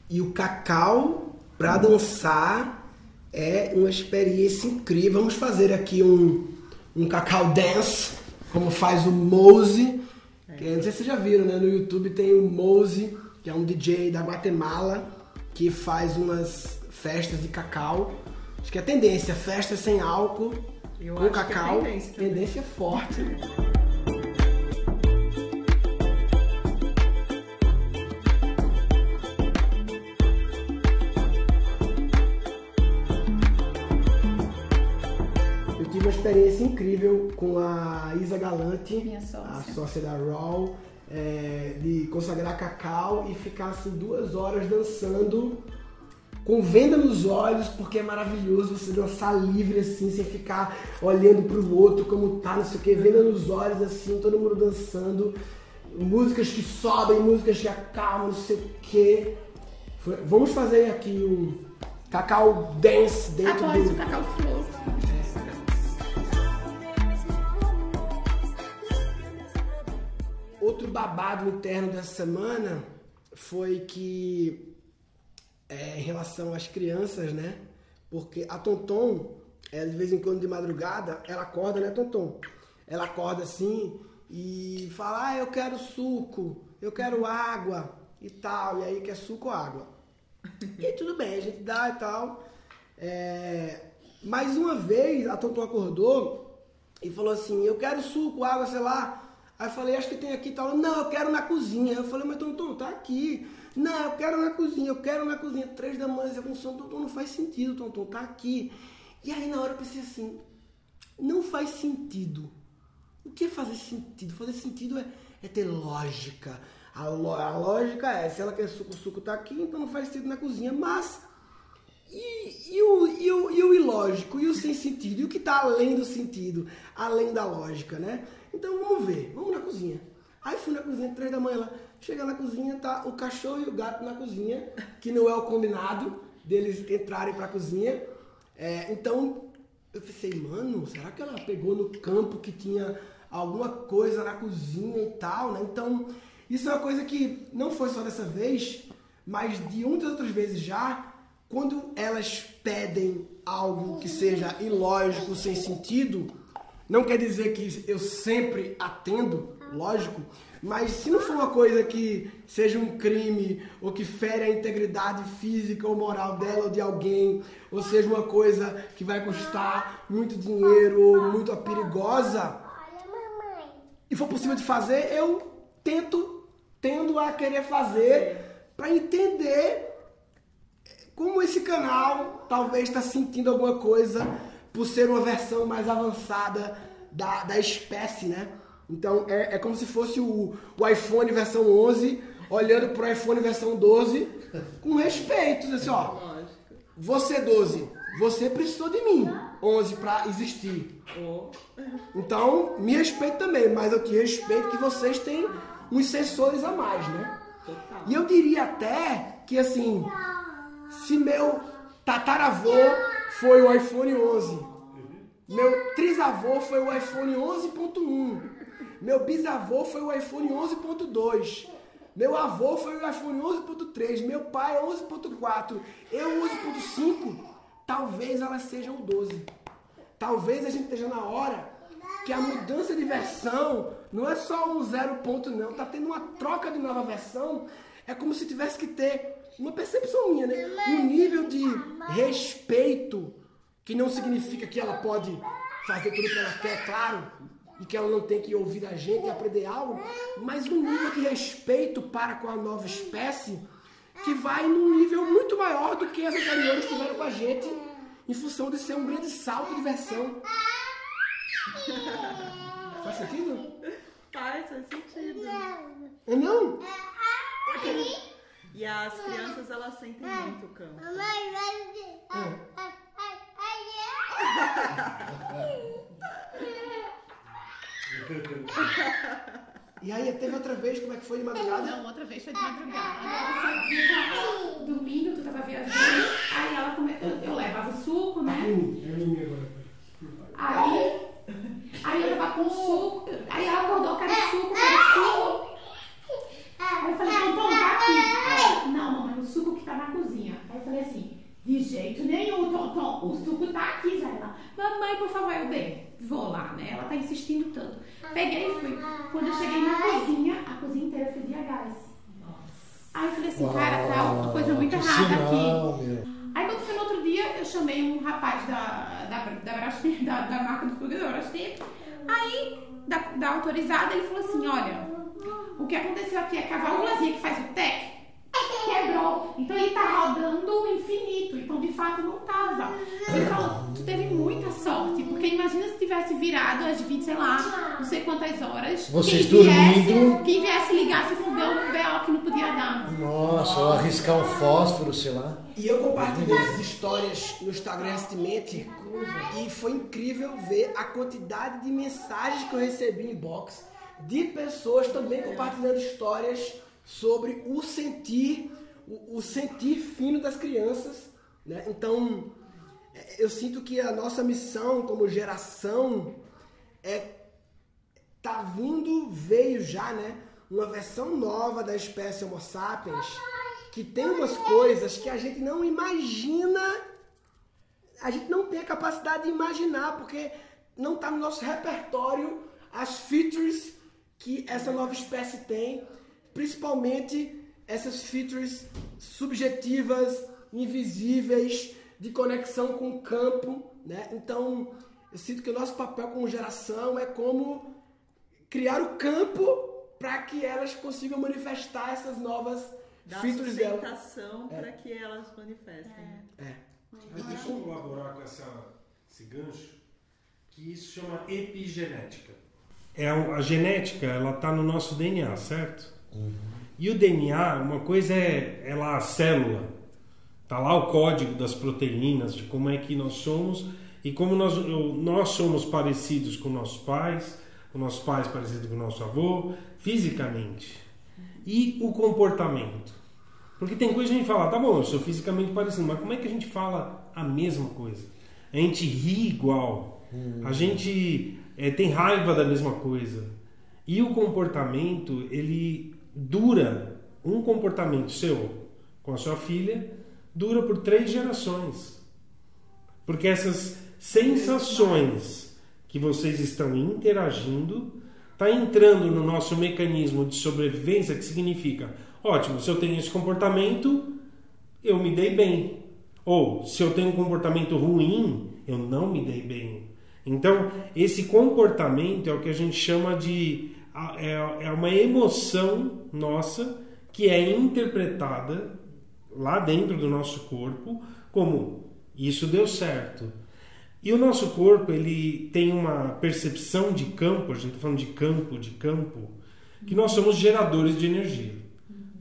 [SPEAKER 1] E o cacau para dançar é uma experiência incrível. Vamos fazer aqui um, um cacau dance, como faz o Mose. Que, não sei se vocês já viram, né? No YouTube tem o Mose, que é um DJ da Guatemala, que faz umas festas de cacau. Acho que é tendência, festa sem álcool,
[SPEAKER 3] Eu
[SPEAKER 1] com
[SPEAKER 3] é
[SPEAKER 1] cacau.
[SPEAKER 3] tendência também.
[SPEAKER 1] tendência forte. Experiência incrível com a Isa Galante, a sócia da Raw, é, de consagrar cacau e ficar assim duas horas dançando com venda nos olhos, porque é maravilhoso você dançar livre assim, sem ficar olhando pro outro como tá, não sei o que, venda nos olhos assim, todo mundo dançando, músicas que sobem, músicas que acalmam, não sei o que. Vamos fazer aqui um cacau dance dentro
[SPEAKER 2] Após
[SPEAKER 1] do
[SPEAKER 2] o cacau flow.
[SPEAKER 1] Outro babado interno dessa semana foi que, é, em relação às crianças, né? Porque a Tonton, ela, de vez em quando de madrugada, ela acorda, né, Tonton? Ela acorda assim e fala: Ah, eu quero suco, eu quero água e tal. E aí quer suco ou água. E tudo bem, a gente dá e tal. É, uma vez, a Tonton acordou e falou assim: Eu quero suco, água, sei lá. Aí eu falei: Acho que tem aqui tal. Não, eu quero na cozinha. Eu falei: Mas Tonton, tá aqui. Não, eu quero na cozinha, eu quero na cozinha. Três da manhã, você com sono. Tonton, não faz sentido, Tonton, tá aqui. E aí na hora eu pensei assim: Não faz sentido. O que é fazer sentido? Fazer sentido é, é ter lógica. A, a lógica é: se ela quer suco, o suco tá aqui, então não faz sentido na cozinha. Mas e, e o, e, o, e o ilógico, e o sem sentido, e o que está além do sentido, além da lógica, né? Então vamos ver, vamos na cozinha. Aí fui na cozinha, três da manhã lá. Chega na cozinha, tá o cachorro e o gato na cozinha, que não é o combinado deles entrarem pra cozinha. É, então, eu pensei, mano, será que ela pegou no campo que tinha alguma coisa na cozinha e tal, né? Então, isso é uma coisa que não foi só dessa vez, mas de muitas outras vezes já, quando elas pedem algo que seja ilógico, sem sentido, não quer dizer que eu sempre atendo, lógico, mas se não for uma coisa que seja um crime ou que fere a integridade física ou moral dela ou de alguém, ou seja uma coisa que vai custar muito dinheiro ou muito perigosa, e for possível de fazer, eu tento, tendo a querer fazer para entender como esse canal talvez está sentindo alguma coisa por ser uma versão mais avançada da, da espécie, né? Então é, é como se fosse o, o iPhone versão 11 olhando pro iPhone versão 12 com respeito, assim, ó. Você 12, você precisou de mim, 11 para existir. Então, me respeito também, mas eu te respeito que vocês têm uns sensores a mais, né? E eu diria até que assim, se meu tataravô foi o iPhone 11, meu trisavô foi o iPhone 11.1, meu bisavô foi o iPhone 11.2, meu avô foi o iPhone 11.3, meu pai 11.4, eu 11.5, talvez elas sejam o 12. Talvez a gente esteja na hora que a mudança de versão não é só um zero ponto não, tá tendo uma troca de nova versão, é como se tivesse que ter uma percepção minha, né? Um nível de respeito que não significa que ela pode fazer tudo que ela quer, claro, e que ela não tem que ouvir a gente e aprender algo, mas um nível de respeito para com a nova espécie que vai num nível muito maior do que as anteriores que tiveram com a gente, em função de ser um grande salto de versão. Faz sentido?
[SPEAKER 3] Faz, faz sentido.
[SPEAKER 1] Eu não?
[SPEAKER 3] E as crianças, elas sentem muito o campo.
[SPEAKER 1] E aí, teve outra vez, como é que foi de madrugada?
[SPEAKER 2] Não, outra vez foi de madrugada. Eu tava dormindo, tu tava viajando, aí ela come... eu, eu levava o suco, né? Aí, aí eu tava com o suco, aí ela acordou, quero suco, quero suco. Aí eu falei, então tá aqui. Ela, Não, mamãe, o suco que tá na cozinha. Aí eu falei assim, de jeito nenhum, Tom, Tom, o suco tá aqui já. Ela, mamãe, por favor, eu dei. Vou lá, né? Ela tá insistindo tanto. Peguei e fui. Quando eu cheguei na cozinha, a cozinha inteira fedia gás. Aí eu falei assim, cara, tá uma coisa muito errada
[SPEAKER 14] sinal,
[SPEAKER 2] aqui.
[SPEAKER 14] meu.
[SPEAKER 2] Aí quando foi no outro dia, eu chamei um rapaz da, da, da, Brastemp, da, da marca de fuga da Brastemp. Aí, da, da autorizada, ele falou assim, olha, o que aconteceu aqui é que a válvulazinha que faz o TEC quebrou. Então ele tá rodando infinito. Então de fato não tava. Ele falou, tu teve muita sorte, porque imagina se tivesse virado às 20, sei lá, não sei quantas horas.
[SPEAKER 14] Vocês
[SPEAKER 2] quem viesse,
[SPEAKER 14] dormindo.
[SPEAKER 2] Quem viesse ligasse o fogão no BO que não podia dar.
[SPEAKER 14] Nossa, ou arriscar um fósforo, sei lá.
[SPEAKER 1] E eu compartilhei essas histórias no Instagram recentemente e foi incrível ver a quantidade de mensagens que eu recebi em inbox de pessoas também compartilhando histórias sobre o sentir, o, o sentir fino das crianças. Né? Então, é, eu sinto que a nossa missão como geração é tá vindo, veio já, né? Uma versão nova da espécie Homo sapiens que tem umas coisas que a gente não imagina, a gente não tem a capacidade de imaginar, porque não está no nosso repertório as features que essa nova espécie tem, principalmente essas features subjetivas, invisíveis, de conexão com o campo, né? Então, eu sinto que o nosso papel como geração é como criar o campo para que elas consigam manifestar essas novas
[SPEAKER 3] Dá
[SPEAKER 1] features dela. É.
[SPEAKER 3] para que elas manifestem.
[SPEAKER 1] É.
[SPEAKER 12] Mas deixa eu colaborar com essa, esse gancho, que isso chama epigenética. É a genética, ela está no nosso DNA, certo? E o DNA, uma coisa é, é lá a célula, tá lá o código das proteínas, de como é que nós somos e como nós, nós somos parecidos com nossos pais, com nossos pais parecido com o nosso avô, fisicamente. E o comportamento. Porque tem coisa que a gente fala, tá bom, eu sou fisicamente parecido, mas como é que a gente fala a mesma coisa? A gente ri igual, a gente eh, tem raiva da mesma coisa. E o comportamento, ele dura, um comportamento seu com a sua filha, dura por três gerações. Porque essas sensações que vocês estão interagindo está entrando no nosso mecanismo de sobrevivência, que significa, ótimo, se eu tenho esse comportamento, eu me dei bem. Ou se eu tenho um comportamento ruim, eu não me dei bem. Então, esse comportamento é o que a gente chama de é, é uma emoção nossa que é interpretada lá dentro do nosso corpo como isso deu certo. E o nosso corpo ele tem uma percepção de campo, a gente está falando de campo, de campo, que nós somos geradores de energia.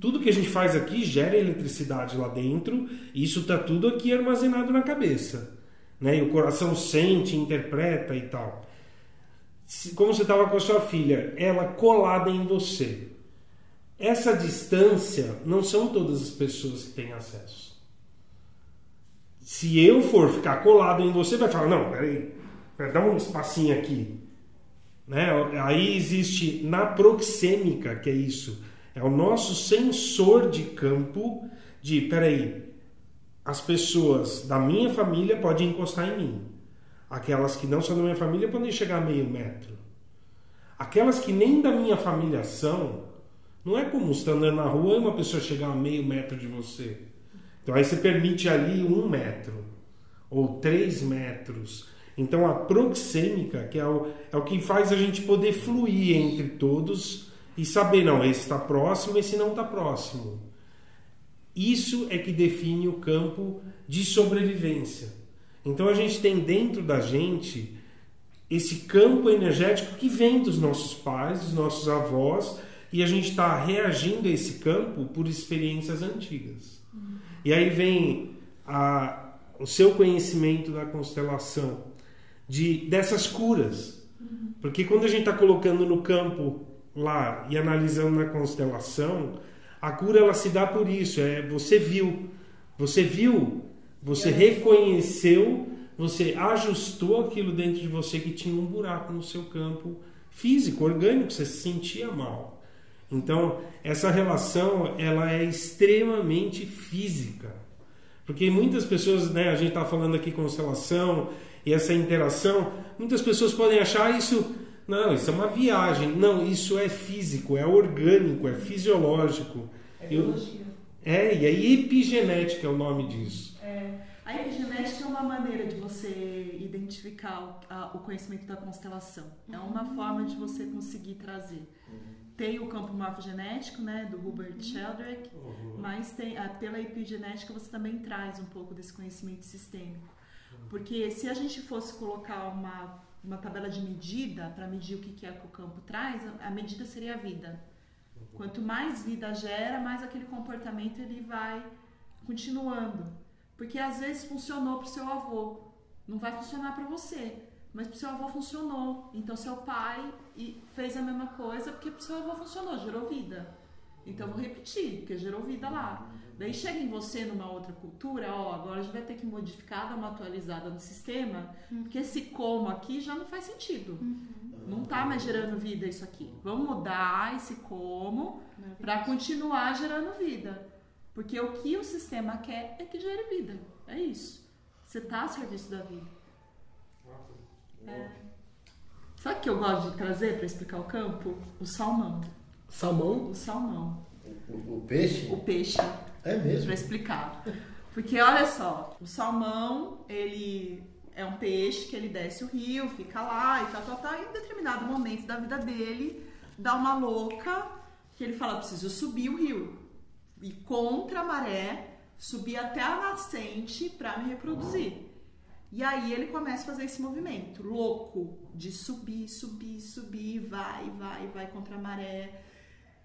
[SPEAKER 12] Tudo que a gente faz aqui gera eletricidade lá dentro, e isso está tudo aqui armazenado na cabeça. Né? E o coração sente, interpreta e tal. Como você estava com a sua filha, ela colada em você. Essa distância não são todas as pessoas que têm acesso. Se eu for ficar colado em você, vai falar: não, peraí, dá um espacinho aqui. Né? Aí existe na proxêmica, que é isso, é o nosso sensor de campo de: peraí, as pessoas da minha família podem encostar em mim. Aquelas que não são da minha família podem chegar a meio metro. Aquelas que nem da minha família são, não é como você está andando na rua e uma pessoa chegar a meio metro de você. Então aí você permite ali um metro ou três metros. Então a proxêmica, que é o, é o que faz a gente poder fluir entre todos e saber, não, esse está próximo, esse não está próximo. Isso é que define o campo de sobrevivência. Então a gente tem dentro da gente esse campo energético que vem dos nossos pais, dos nossos avós, e a gente está reagindo a esse campo por experiências antigas. Uhum. E aí vem a, o seu conhecimento da constelação, de dessas curas. Uhum. Porque quando a gente está colocando no campo lá e analisando na constelação, a cura ela se dá por isso. É você viu, você viu você reconheceu, você ajustou aquilo dentro de você que tinha um buraco no seu campo físico, orgânico, você se sentia mal. Então, essa relação, ela é extremamente física. Porque muitas pessoas, né, a gente está falando aqui constelação e essa interação, muitas pessoas podem achar isso, não, isso é uma viagem. Não, isso é físico, é orgânico, é fisiológico.
[SPEAKER 3] É biologia.
[SPEAKER 12] Eu, é, e aí epigenética é o nome disso.
[SPEAKER 3] A epigenética é uma maneira de você identificar o, a, o conhecimento da constelação. É uma
[SPEAKER 2] Uhum.
[SPEAKER 3] forma de você conseguir trazer. Tem o campo morfogenético, né, do Hubert Sheldrake, mas tem, a, pela epigenética você também traz um pouco desse conhecimento sistêmico. Porque se a gente fosse colocar uma, uma tabela de medida para medir o que, que é que o campo traz, a, a medida seria a vida. Quanto mais vida gera, mais aquele comportamento ele vai continuando. Porque às vezes funcionou para o seu avô, não vai funcionar para você, mas para o seu avô funcionou. Então seu pai fez a mesma coisa porque para o seu avô funcionou, gerou vida. Então vou repetir, porque gerou vida lá. Daí chega em você numa outra cultura, ó, agora a gente vai ter que modificar, dar uma atualizada no sistema, porque esse como aqui já não faz sentido. Não tá mais gerando vida isso aqui. Vamos mudar esse como para continuar gerando vida. Porque o que o sistema quer é que gere vida. É isso. Você tá a serviço da vida. É. Sabe o que eu gosto de trazer para explicar o campo? O salmão.
[SPEAKER 1] Salmão?
[SPEAKER 3] O salmão.
[SPEAKER 14] O, o peixe?
[SPEAKER 3] O peixe.
[SPEAKER 14] É mesmo?
[SPEAKER 3] Para explicar. Porque olha só, o salmão, ele é um peixe que ele desce o rio, fica lá e tal, tal, tal, e em determinado momento da vida dele, dá uma louca que ele fala, preciso subir o rio. E contra a maré, subir até a nascente para me reproduzir. E aí ele começa a fazer esse movimento louco de subir, subir, subir, vai, vai, vai contra a maré.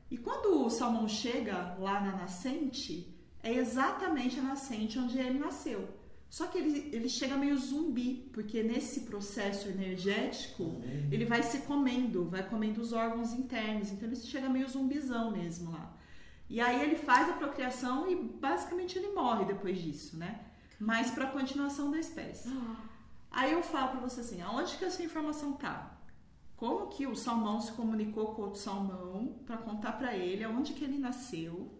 [SPEAKER 3] E quando o salmão chega lá na nascente, é exatamente a nascente onde ele nasceu. Só que ele, ele chega meio zumbi, porque nesse processo energético ele vai se comendo, vai comendo os órgãos internos, então ele chega meio zumbizão mesmo lá. E aí ele faz a procriação e basicamente ele morre depois disso, né? Mas para a continuação da espécie. Aí eu falo para você assim, aonde que essa informação tá? Como que o salmão se comunicou com outro salmão para contar para ele aonde que ele nasceu,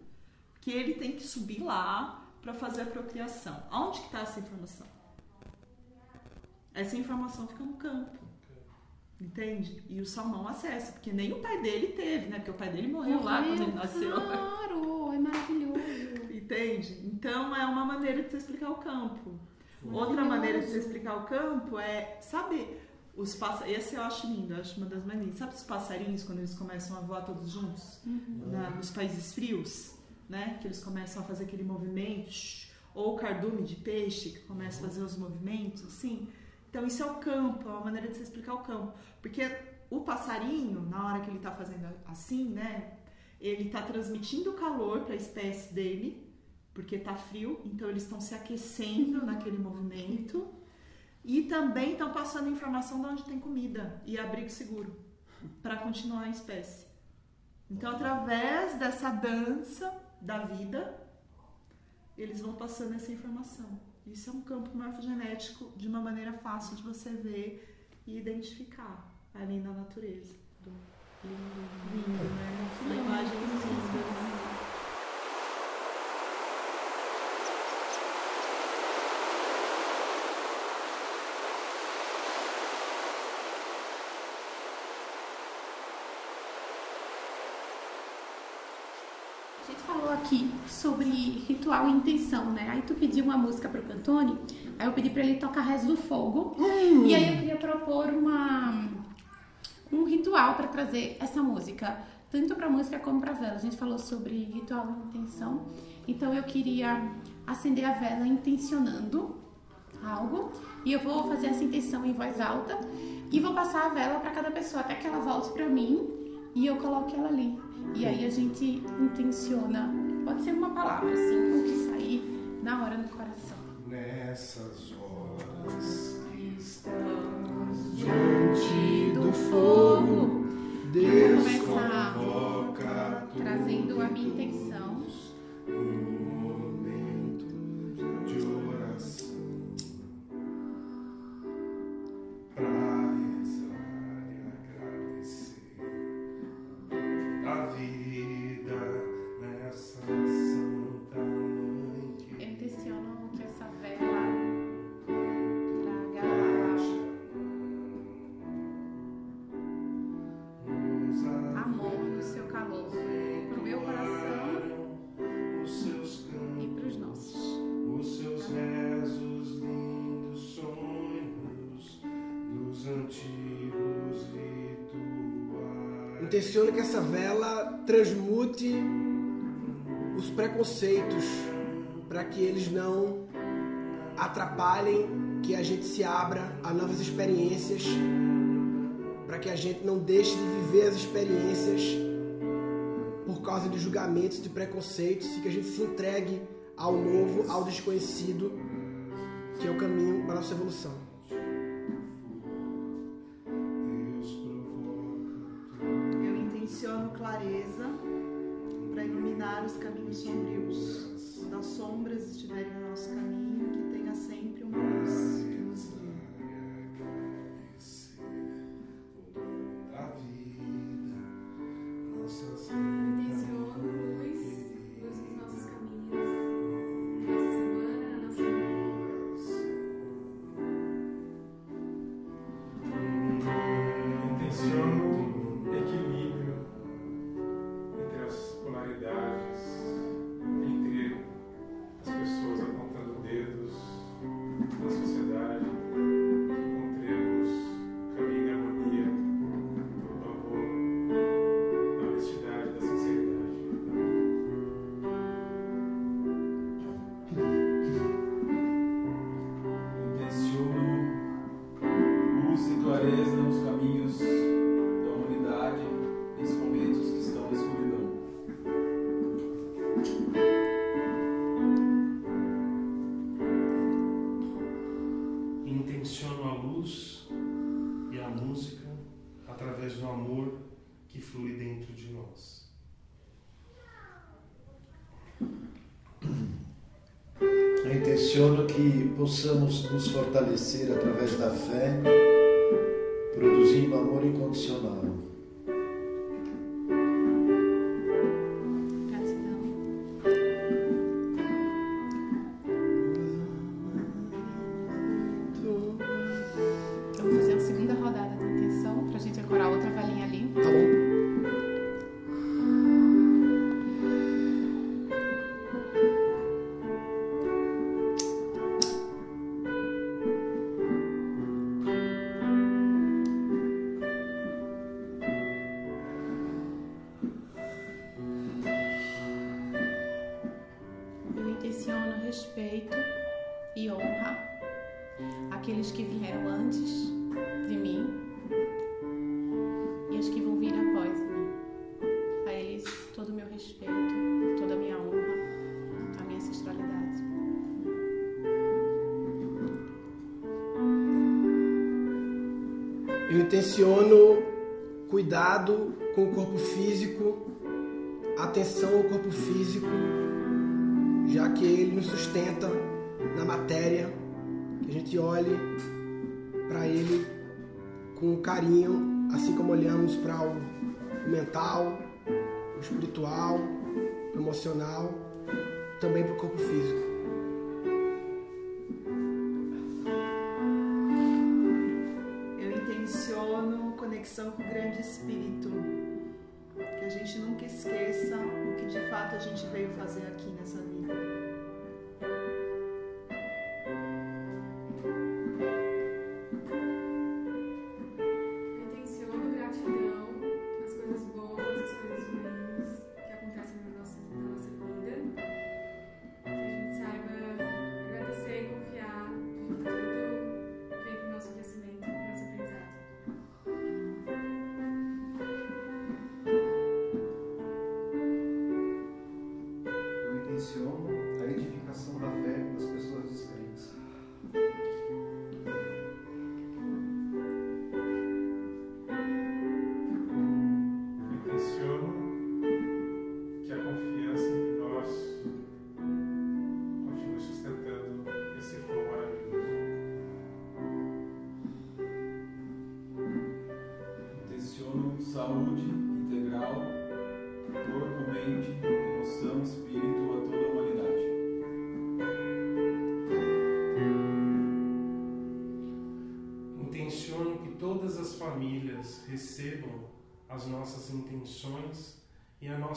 [SPEAKER 3] que ele tem que subir lá para fazer a procriação. Aonde que está essa informação? Essa informação fica no campo. Entende? E o salmão acessa, porque nem o pai dele teve, né? Porque o pai dele morreu, lá quando ele nasceu.
[SPEAKER 2] Claro, é maravilhoso.
[SPEAKER 3] Entende? Então é uma maneira de você explicar o campo. Outra maneira de você explicar o campo é saber. Os passarinhos, esse eu acho lindo, eu acho uma das mais lindas. Sabe os passarinhos quando eles começam a voar todos juntos?
[SPEAKER 2] Uhum.
[SPEAKER 3] Na- nos países frios, né? Que eles começam a fazer aquele movimento. Ou o cardume de peixe que começa a fazer os movimentos, assim. Então isso é o campo, é uma maneira de você explicar o campo. Porque o passarinho, na hora que ele está fazendo assim, né? Ele está transmitindo calor para a espécie dele, porque está frio, então eles estão se aquecendo naquele movimento. E também estão passando informação de onde tem comida e abrigo seguro para continuar a espécie. Então, através dessa dança da vida, eles vão passando essa informação. Isso é um campo morfogenético de uma maneira fácil de você ver e identificar ali na natureza. Lindo, lindo, né? São imagens lindas.
[SPEAKER 2] A gente falou aqui sobre ritual e intenção, né? Aí tu pediu uma música pro Cantone, aí eu pedi pra ele tocar Rezo do Fogo. E aí eu queria propor uma um ritual para trazer essa música, tanto pra música como pra vela. A gente falou sobre ritual e intenção. Então eu queria acender a vela intencionando algo e eu vou fazer essa intenção em voz alta e vou passar a vela para cada pessoa até que ela volte para mim e eu coloque ela ali. E aí a gente intenciona, pode ser uma palavra assim, o que sair na hora no coração.
[SPEAKER 12] Nessas horas estamos
[SPEAKER 1] diante do fogo, Deus
[SPEAKER 12] convoca
[SPEAKER 2] trazendo a minha intenção.
[SPEAKER 12] um
[SPEAKER 2] Intenciono que essa vela
[SPEAKER 1] transmute os preconceitos para que eles não atrapalhem que a gente se abra a novas experiências, para que a gente não deixe de viver as experiências por causa de julgamentos, de preconceitos, e que a gente se entregue ao novo, ao desconhecido, que é o caminho para a nossa evolução.
[SPEAKER 3] que
[SPEAKER 1] possamos nos fortalecer através da fé, produzindo amor incondicional.
[SPEAKER 3] para o mental, o espiritual, o emocional, também para o corpo físico.
[SPEAKER 11] Eu intenciono conexão com o grande espírito. Que a gente nunca esqueça o que de fato a gente veio fazer aqui nessa vida.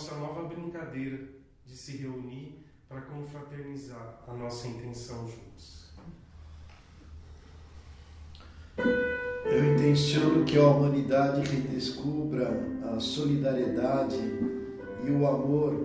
[SPEAKER 24] nossa
[SPEAKER 12] nova brincadeira de se reunir para confraternizar a nossa intenção juntos.
[SPEAKER 1] Eu intenciono que a humanidade redescubra a solidariedade e o amor